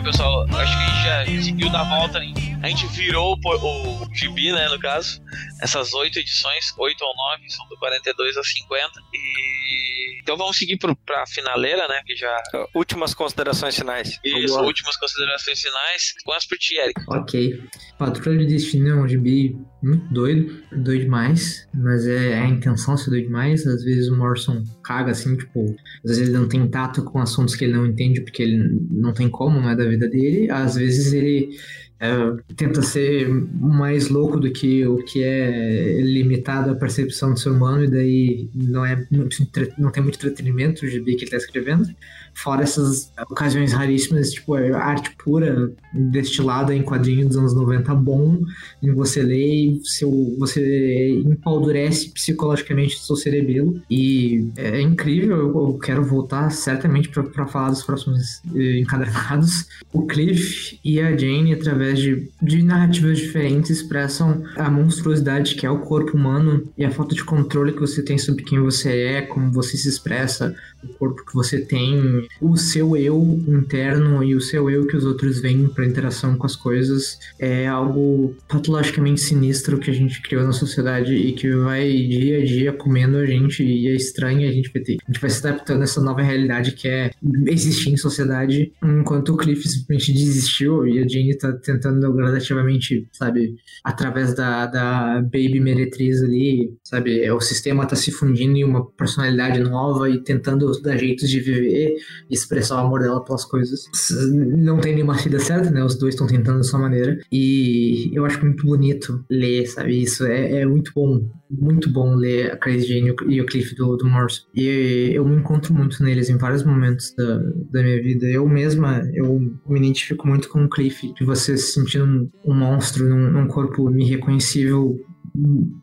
Ah, pessoal, acho que a gente já conseguiu dar a volta. hein? A gente virou o, o gibi, né, no caso. Essas oito edições, oito ou nove, são do 42 ao 50. E... Então vamos seguir pro, pra finaleira, né, que já... Últimas considerações finais. Isso, últimas considerações finais. Começa por ti, Eric. Ok. Patrulha de Destino é um gibi muito doido, doido demais, mas é, é a intenção ser doido demais. Às vezes o Morrison caga assim, tipo, às vezes ele não tem tato com assuntos que ele não entende porque ele não tem como, não é da vida dele. Às vezes ele é, tenta ser mais louco do que o que é limitado à percepção do ser humano, e daí não, é, muito não tem muito entretenimento o gibi que ele está escrevendo. Fora essas ocasiões raríssimas, tipo, é arte pura, destilada em quadrinhos dos anos 90 bom, em você lê e seu, você empaldurece psicologicamente seu cerebelo. E é incrível, eu, eu quero voltar certamente para falar dos próximos eh, encadernados. O Cliff e a Jane, através de, de narrativas diferentes, expressam a monstruosidade que é o corpo humano e a falta de controle que você tem sobre quem você é, como você se expressa, o corpo que você tem, o seu eu interno e o seu eu que os outros veem para interação com as coisas é algo patologicamente sinistro que a gente criou na sociedade e que vai dia a dia comendo a gente e é estranho a gente vai ter. A gente vai se adaptando a essa nova realidade que é existir em sociedade, enquanto o Cliff simplesmente desistiu e a Jane tá tentando gradativamente, sabe, através da, da Baby Meretriz ali, sabe, é, o sistema tá se fundindo em uma personalidade nova e tentando dar jeitos de viver expressar o amor dela pelas coisas. Não tem nenhuma saída certa, né? Os dois estão tentando da sua maneira. E eu acho muito bonito ler, sabe? Isso é, é muito bom. Muito bom ler a Crazy Jane e o- Cliff do, do Morse. E eu me encontro muito neles em vários momentos da, da minha vida. Eu mesma, eu me identifico muito com o Cliff, de você se sentindo um, um monstro num, num corpo irreconhecível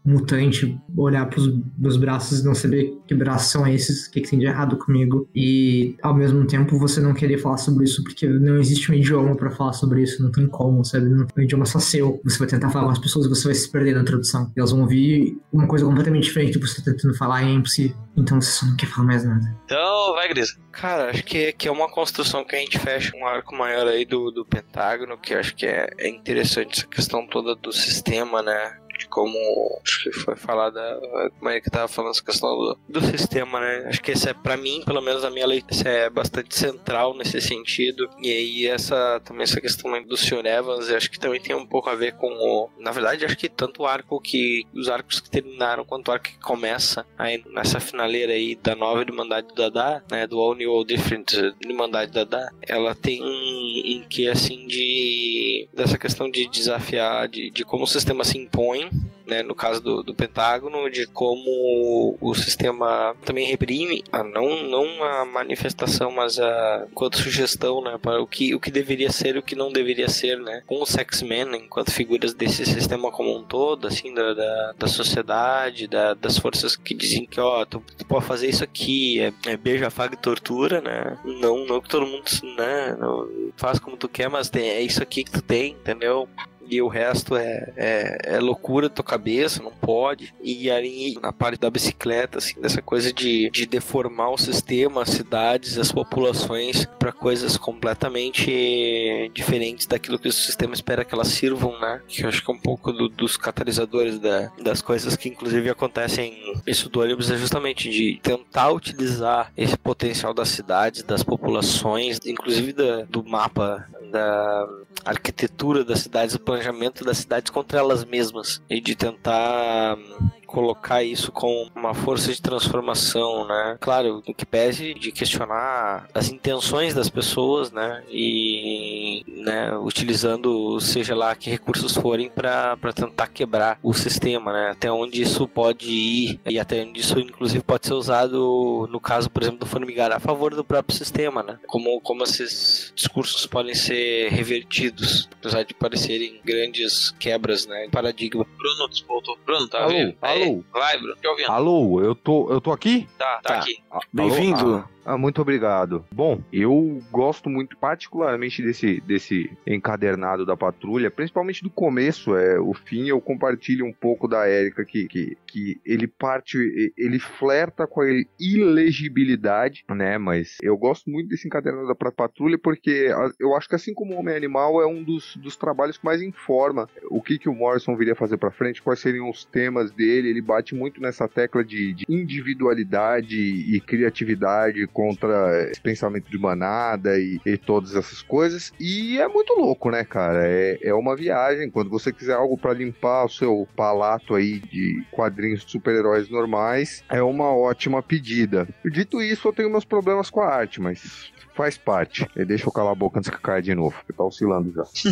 mutante, olhar pros meus braços e não saber que braços são esses, o que, que tem de errado comigo. E ao mesmo tempo você não querer falar sobre isso porque não existe um idioma pra falar sobre isso, não tem como, sabe? Não, o idioma é só seu. Você vai tentar falar com as pessoas e você vai se perder na tradução. Elas vão ouvir uma coisa completamente diferente do que você tá tentando falar e é impossível. Então você só não quer falar mais nada. Então, vai, Grisa. Cara, acho que, que é uma construção que a gente fecha um arco maior aí do, do Pentágono, que acho que é, é interessante essa questão toda do sistema, né? Como acho que foi falada, como é que tava falando essa questão do, do sistema, né? Acho que esse é, pra mim, pelo menos a minha leitura, é bastante central nesse sentido. E aí, essa também essa questão do Sr. Evans, acho que também tem um pouco a ver com o. Na verdade, acho que tanto o arco que. Os arcos que terminaram quanto o arco que começa aí nessa finaleira aí da nova Irmandade do Dada, né? Do All New All Different Irmandade Dada, ela tem em que assim de. dessa questão de desafiar, de, de como o sistema se impõe né, no caso do, do Pentágono, de como o sistema também reprime, a, não, não a manifestação, mas a enquanto sugestão, né, para o que, o que deveria ser e o que não deveria ser, né, com os X-Men enquanto figuras desse sistema como um todo, assim, da, da, da sociedade, da, das forças que dizem que, ó, tu, tu pode fazer isso aqui, é, é beija, afaga e tortura, né, não, não que todo mundo, né, não faz como tu quer, mas tem, é isso aqui que tu tem, entendeu? E o resto é, é, é loucura da tua cabeça, não pode. E aí, na parte da bicicleta, assim, dessa coisa de, de deformar o sistema, as cidades, as populações para coisas completamente diferentes daquilo que o sistema espera que elas sirvam, né? Que eu acho que é um pouco do- dos catalisadores da, das coisas que, inclusive, acontecem. Isso do ônibus é justamente de tentar utilizar esse potencial das cidades, das populações, inclusive da, do mapa da arquitetura das cidades, o planejamento das cidades contra elas mesmas e de tentar hum, colocar isso com uma força de transformação, né? Claro, o que pese de questionar as intenções das pessoas, né? E né, utilizando seja lá que recursos forem para tentar quebrar o sistema, né? Até onde isso pode ir e até onde isso inclusive pode ser usado no caso, por exemplo, do formigar a favor do próprio sistema, né? Como como esses discursos podem ser revertidos, apesar de parecerem grandes quebras, né? Paradigma. Bruno desvoltou. Bruno, tá Alô, ouvindo? Aí, alô. Vai, Bruno, te ouvindo. Alô, eu tô, eu tô aqui? Tá, tá, Tá. aqui. Ah, Bem-vindo. alô? Ah, ah, muito obrigado. Bom, eu gosto muito particularmente desse, desse encadernado da patrulha, principalmente do começo, é o fim eu compartilho um pouco da Érica que, que, que ele parte, ele flerta com a ilegibilidade, né, mas eu gosto muito desse encadernado da patrulha porque eu acho que assim como o Homem Animal é um dos, dos trabalhos que mais informa o que, que o Morrison viria fazer pra frente, quais seriam os temas dele, ele bate muito nessa tecla de, de individualidade e criatividade contra esse pensamento de manada e, e todas essas coisas. E é muito louco, né, cara? É, é uma viagem. Quando você quiser algo pra limpar o seu palato aí de quadrinhos de super-heróis normais, é uma ótima pedida. Dito isso, eu tenho meus problemas com a arte, mas faz parte. E deixa eu calar a boca antes que caia de novo, porque tá oscilando já.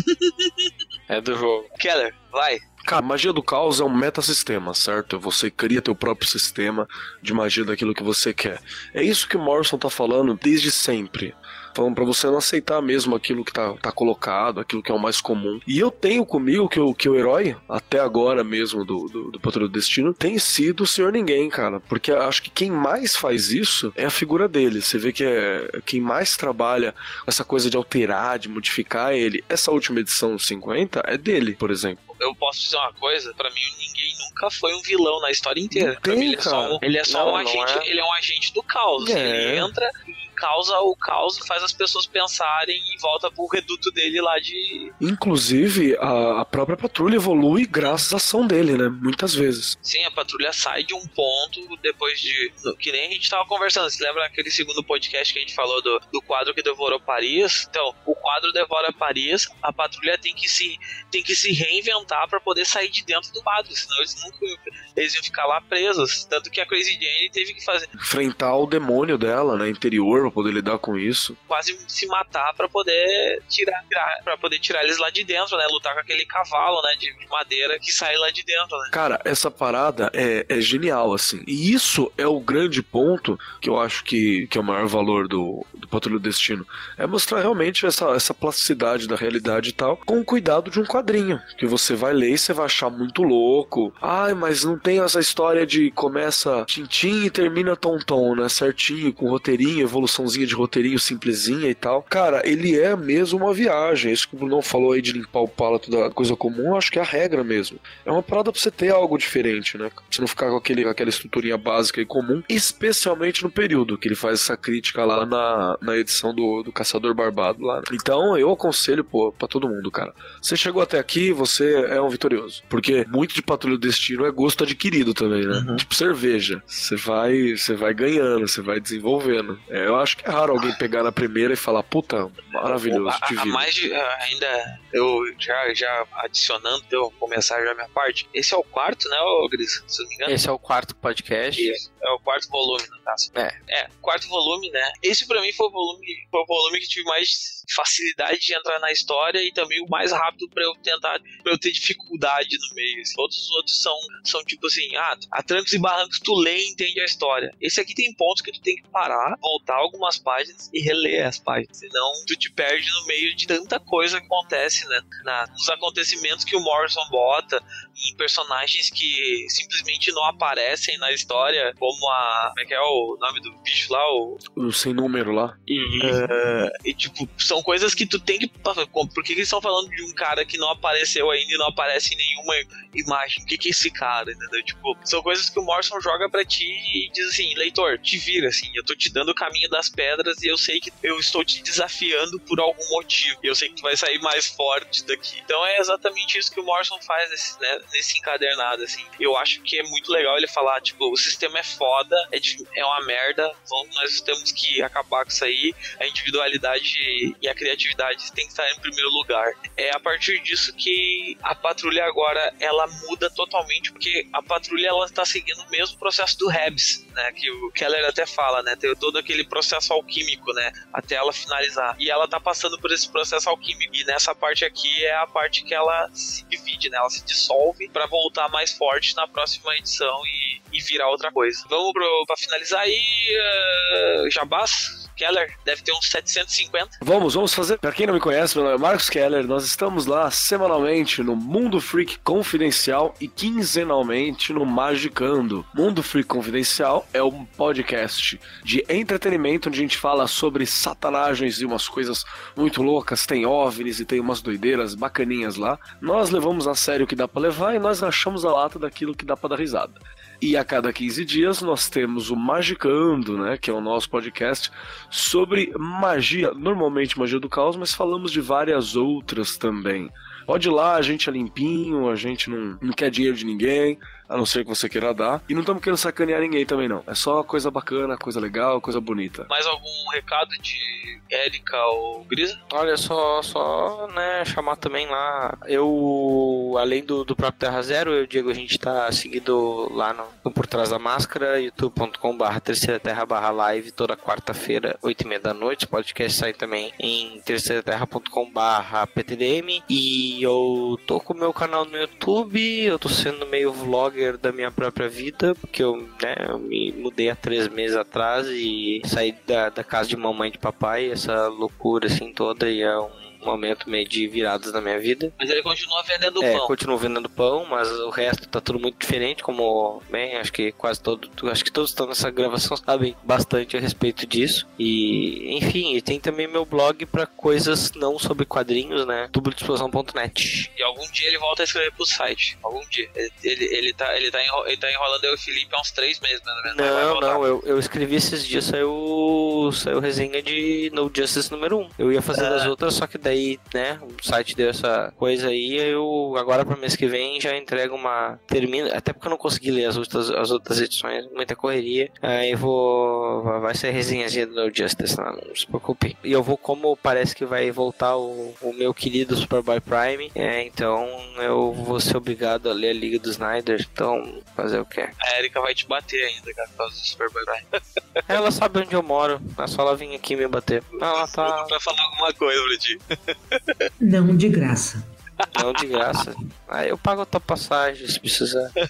É do jogo. Keller, vai. Cara, magia do caos é um metasistema, certo? Você cria teu próprio sistema de magia daquilo que você quer. É isso que o Morrison tá falando desde sempre. Falando pra você não aceitar mesmo aquilo que tá, tá colocado, aquilo que é o mais comum. E eu tenho comigo que o, que o herói, até agora mesmo do, do, do Patrulha do Destino, tem sido o Senhor Ninguém, cara. Porque acho que quem mais faz isso é a figura dele. Você vê que é quem mais trabalha essa coisa de alterar, de modificar ele. Essa última edição 50 é dele, por exemplo. Eu posso dizer uma coisa, pra mim ninguém nunca foi um vilão na história inteira. Não Pra tem, mim ele é só um, ele é só Não, um agente, é. ele é um agente do caos. É. Ele entra e causa o caos faz as pessoas pensarem e volta pro reduto dele lá de. Inclusive, a, a própria patrulha evolui graças à ação dele, né? Muitas vezes. Sim, a patrulha sai de um ponto depois de. Que nem a gente tava conversando. Você lembra aquele segundo podcast que a gente falou do, do quadro que devorou Paris? Então, o quadro devora Paris, a patrulha tem que se, tem que se reinventar pra poder sair de dentro do quadro, senão eles nunca eles iam ficar lá presos. Tanto que a Crazy Jane teve que fazer Enfrentar o demônio dela, né? Interior, pra poder lidar com isso. quase se matar pra poder tirar para poder tirar eles lá de dentro, né? Lutar com aquele cavalo, né, de madeira que sai lá de dentro, né? Cara, essa parada é, é genial, assim. E isso é o grande ponto que eu acho que, que é o maior valor do, do Patrulha do Destino. É mostrar realmente essa, essa plasticidade da realidade e tal, com o cuidado de um quadrinho. Que você vai ler e você vai achar muito louco. Ai, mas não tem essa história de começa tintim e termina tom-tom, né? Certinho, com roteirinho, evoluçãozinha de roteirinho simplesinha e tal. Cara, ele é mesmo uma viagem. Isso que o Bruno falou aí de limpar o palato da coisa comum, acho que é a regra mesmo. É uma parada pra você ter algo diferente, né? Pra você não ficar com, aquele, aquela estruturinha básica e comum, especialmente no período que ele faz essa crítica lá na, na edição do, do Caçador Barbado lá. né? Então eu aconselho, pô, pra todo mundo, cara. Você chegou até aqui, você é um vitorioso. Porque muito de Patrulha do Destino é gosto adquirido também, né? Tipo cerveja. Você vai, você vai ganhando, você vai desenvolvendo. É, eu acho que é raro alguém pegar na primeira e falar, puta, maravilhoso, A- mais de, a- ainda eu já, já adicionando, eu começar já a minha parte. Esse é o quarto, né, ô Gris? Se eu não me engano. Esse é o quarto podcast. Isso, é o quarto volume, no caso. É. É, quarto volume, né? Esse pra mim foi o volume, foi o volume que tive mais facilidade de entrar na história e também o mais rápido pra eu tentar, pra eu ter dificuldade no meio. assim. Todos os outros são, são tipo assim, ah, a trancos e barrancos tu lê e entende a história. Esse aqui tem pontos que tu tem que parar, voltar algumas páginas e reler as páginas. Senão tu te perde no meio de tanta coisa que acontece, né? Na, nos acontecimentos que o Morrison bota, em personagens que simplesmente não aparecem na história, como a. Como é que é o nome do bicho lá? O, O sem número lá. é, e tipo, são coisas que tu tem que. Por que que eles estão falando de um cara que não apareceu ainda e não aparece em nenhuma imagem? O que que é esse cara, entendeu? Tipo, são coisas que o Morrison joga pra ti e diz assim: leitor, te vira, assim, eu tô te dando o caminho das pedras e eu sei que eu estou te desafiando por algum motivo. E eu sei que tu vai sair mais forte daqui. Então é exatamente isso que o Morrison faz nesse, né, nesse encadernado, assim. Eu acho que é muito legal ele falar, tipo, o sistema é foda, é, de- é uma merda, vamos, nós temos que acabar com isso aí, a individualidade e a criatividade tem que estar em primeiro lugar. É a partir disso que a patrulha agora, ela muda totalmente, porque a patrulha, ela tá seguindo o mesmo processo do Rebs, né, que o Keller até fala, né, tem todo aquele processo alquímico, né, até ela finalizar. E ela tá passando por esse processo alquímico, e nessa parte aqui é a parte que ela se divide, né, ela se dissolve pra voltar mais forte na próxima edição e, e virar outra coisa. Vamos pro, pra finalizar aí, uh, Jabás? Keller deve ter uns 750. Vamos, vamos fazer. Pra quem não me conhece, meu nome é Marcos Keller. Nós estamos lá semanalmente no Mundo Freak Confidencial e quinzenalmente no Magicando. Mundo Freak Confidencial é um podcast de entretenimento onde a gente fala sobre satanagens e umas coisas muito loucas. Tem OVNIs e tem umas doideiras bacaninhas lá. Nós levamos a sério o que dá pra levar e nós achamos a lata daquilo que dá pra dar risada. E a cada 15 dias nós temos o Magicando, né, que é o nosso podcast sobre magia, normalmente magia do caos, mas falamos de várias outras também. Pode ir lá, a gente é limpinho, a gente não, não quer dinheiro de ninguém, a não ser que você queira dar. E não estamos querendo sacanear ninguém também, não. É só coisa bacana, coisa legal, coisa bonita. Mais algum recado de Érica ou Grisa? Olha, só, só, né, chamar também lá. Eu, além do, do próprio Terra Zero, eu digo, a gente tá seguido lá no, no Por Trás da Máscara, youtube.com.br terceira terra barra live, toda quarta-feira, oito e meia da noite. O podcast sai também em terceiraterra.com.br ptdm. E eu tô com o meu canal no YouTube, eu tô sendo meio da minha própria vida, porque eu, né, eu me mudei há três meses atrás e saí da, da casa de mamãe e de papai, essa loucura assim toda, e é um momento meio de viradas na minha vida. Mas ele continua vendendo É, pão. continuo vendendo pão, mas o resto tá tudo muito diferente, como, bem, acho que quase todo, acho que todos estão nessa gravação sabem bastante a respeito disso. E, enfim, e tem também meu blog pra coisas não sobre quadrinhos, né? tubodeexplosão.net. E algum dia ele volta a escrever pro site. Algum dia. Ele, ele, ele tá, ele, tá enro- ele tá enrolando eu e o Felipe há uns três meses, mais ou menos. Mas vai Não, não, eu, eu escrevi esses dias, saiu, saiu resenha de No Justice número 1. Eu ia fazer Ah. das outras, só que daí, né, o site deu essa coisa aí, eu agora pro mês que vem já entrego uma. Termino, até porque eu não consegui ler as outras, as outras edições, muita correria. Aí vou. Vai ser resenhazinha do No Justice, não, não se preocupe. E eu vou, como parece que vai voltar o, o meu querido Superboy Prime, é, então eu vou ser obrigado a ler a Liga do Snyder, então fazer o quê? A Erika vai te bater ainda, cara, por causa do Superboy Prime. Ela sabe onde eu moro. É só ela vir aqui me bater. Ela tá. Pra falar alguma coisa pra ti. Não de graça. Não, de graça. Aí eu pago a tua passagem se precisar.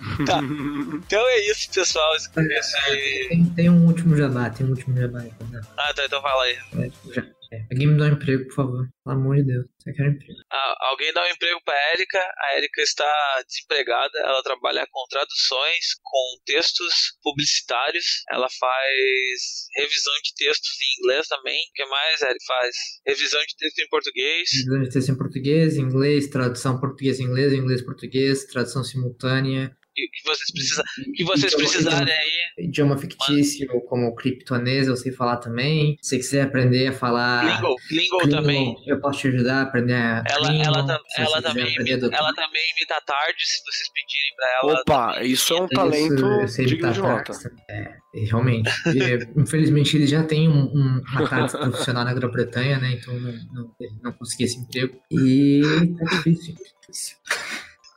Então é isso, pessoal. Esse- esse- Tem, tem um último jabá, tem um último jabá. tá? Ah, tá, então fala aí. É, já- é. Alguém me dá um emprego, por favor. Pelo amor de Deus. Você quer um emprego? Ah, alguém dá um emprego pra Erika. A Erika está desempregada. Ela trabalha com traduções, com textos publicitários. Ela faz revisão de textos em inglês também. O que mais, Erika? Faz revisão de texto em português. Revisão de texto em português, inglês, tradução português-inglês, inglês-português, tradução simultânea. E o que vocês, precisa, o que vocês Idioma- precisarem aí. Idioma fictício, como criptonês, eu sei falar também. Se você quiser aprender a falar. Lingo, também. Eu posso te ajudar a aprender a. Ela, Klingon, ela, você ela, também, imita- do- ela também imita tarde, se vocês pedirem pra ela. Opa, isso é um Isso, talento eu sei digno imitar de nota. É, realmente. E, infelizmente ele já tem um, um, uma táxi profissional na Grã-Bretanha, né? Então não, não, não consegui esse emprego. E tá difícil. difícil.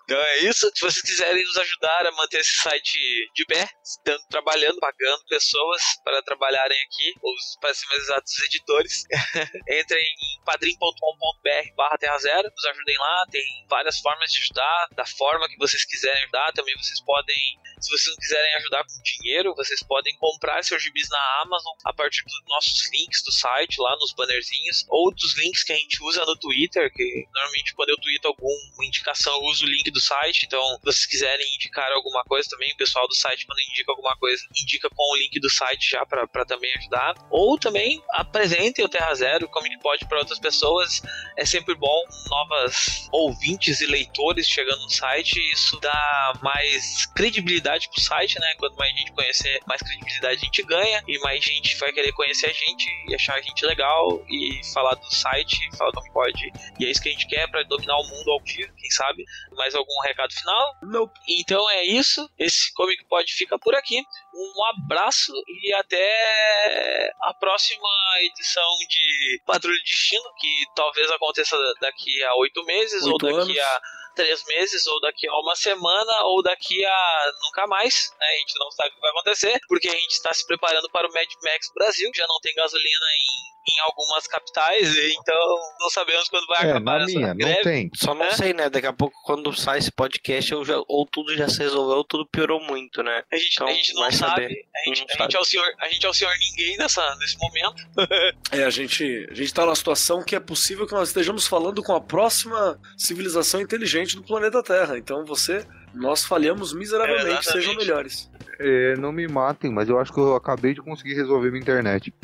Então é isso. Se vocês quiserem nos ajudar a manter esse site de pé, estando trabalhando, pagando pessoas para trabalharem aqui, ou para ser mais exatos, os editores, entrem em padrim.com.br barra terra zero, nos ajudem lá, tem várias formas de ajudar, da forma que vocês quiserem ajudar, também vocês podem, se vocês quiserem ajudar com dinheiro, vocês podem comprar seus gibis na Amazon a partir dos nossos links do site, lá nos bannerzinhos, ou dos links que a gente usa no Twitter, que normalmente quando eu tweeto alguma indicação, eu uso o link do site, então se vocês quiserem indicar alguma coisa também, o pessoal do site quando indica alguma coisa, indica com o link do site já para também ajudar, ou também apresentem o Terra Zero, como que pode para outras pessoas, é sempre bom novas ouvintes e leitores chegando no site, isso dá mais credibilidade pro site, né? Quanto mais gente conhecer, mais credibilidade a gente ganha e mais gente vai querer conhecer a gente e achar a gente legal e falar do site, falar do pode. E é isso que a gente quer para dominar o mundo ao vivo, quem sabe? Mais algum recado final? Não. Então é isso. Esse Comic Pod fica por aqui. Um abraço e até a próxima edição de Patrulha de Destino, que talvez aconteça daqui a oito meses Oito ou daqui anos. a três meses, ou daqui a uma semana, ou daqui a nunca mais. Né? A gente não sabe o que vai acontecer, porque a gente está se preparando para o Mad Max Brasil, já não tem gasolina em, em algumas capitais, então não sabemos quando vai É, acabar na essa minha, não greve. tem. Só não É? sei, né? Daqui a pouco, quando sai esse podcast, eu já, ou tudo já se resolveu, ou tudo piorou muito, né? A gente, Então, a gente não sabe, saber. A, gente, Não a, gente sabe. é o senhor, a gente é o senhor ninguém nessa, nesse momento. É, a gente, a gente tá numa situação que é possível que nós estejamos falando com a próxima civilização inteligente do planeta Terra. Então você, nós falhamos miseravelmente, Exatamente. sejam melhores. É, não me matem, mas eu acho que eu acabei de conseguir resolver minha internet.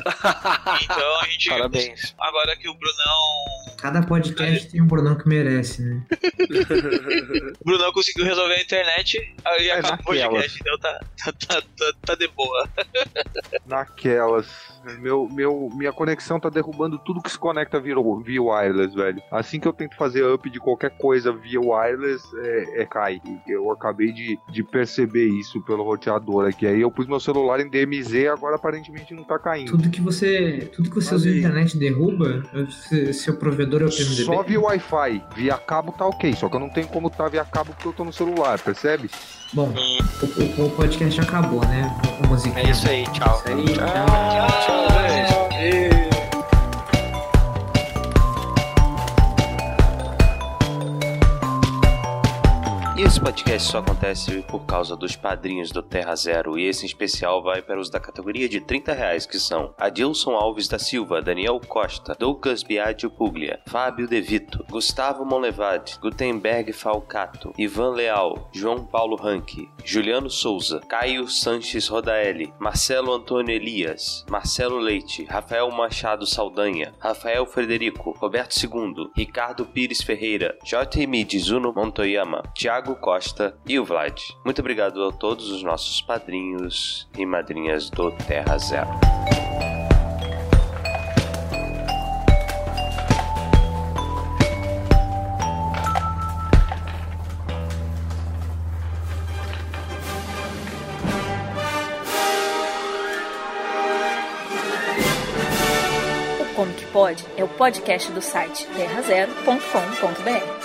Então a gente. Parabéns. Agora que o Brunão. Cada podcast tem um Brunão que merece, né? O Brunão conseguiu resolver a internet, aí É, acabou o podcast, então tá, tá, tá, tá, tá de boa. Naquelas. Meu, meu, minha conexão tá derrubando tudo que se conecta via, via wireless, velho. Assim que eu tento fazer up de qualquer coisa via wireless, é, é cai. Eu acabei de, de perceber isso pelo roteador aqui. Aí eu pus meu celular em DMZ e agora aparentemente não tá caindo. Tudo que você, tudo que você usa na internet derruba, se- seu provedor é o PMDB. Só via Wi-Fi. Via cabo tá ok. Só que eu não tenho como tá via cabo porque eu tô no celular, percebe? Bom, o, o- o podcast acabou, né? A musiquinha. É isso aí, tchau. Isso aí, tchau. Tchau, gente. Esse podcast só acontece por causa dos padrinhos do Terra Zero, e esse em especial vai para os da categoria de 30 reais, que são Adilson Alves da Silva, Daniel Costa, Douglas Biagio Puglia, Fábio De Vito, Gustavo Monlevade, Gutenberg Falcato, Ivan Leal, João Paulo Ranque, Juliano Souza, Caio Sanches Rodaelli, Marcelo Antônio Elias, Marcelo Leite, Rafael Machado Saldanha, Rafael Frederico, Roberto II, Ricardo Pires Ferreira, J.M. Dizuno Montoyama, Thiago Costa e o Vlad. Muito obrigado a todos os nossos padrinhos e madrinhas do Terra Zero. O Comic Pod é o podcast do site terrazero.com.br.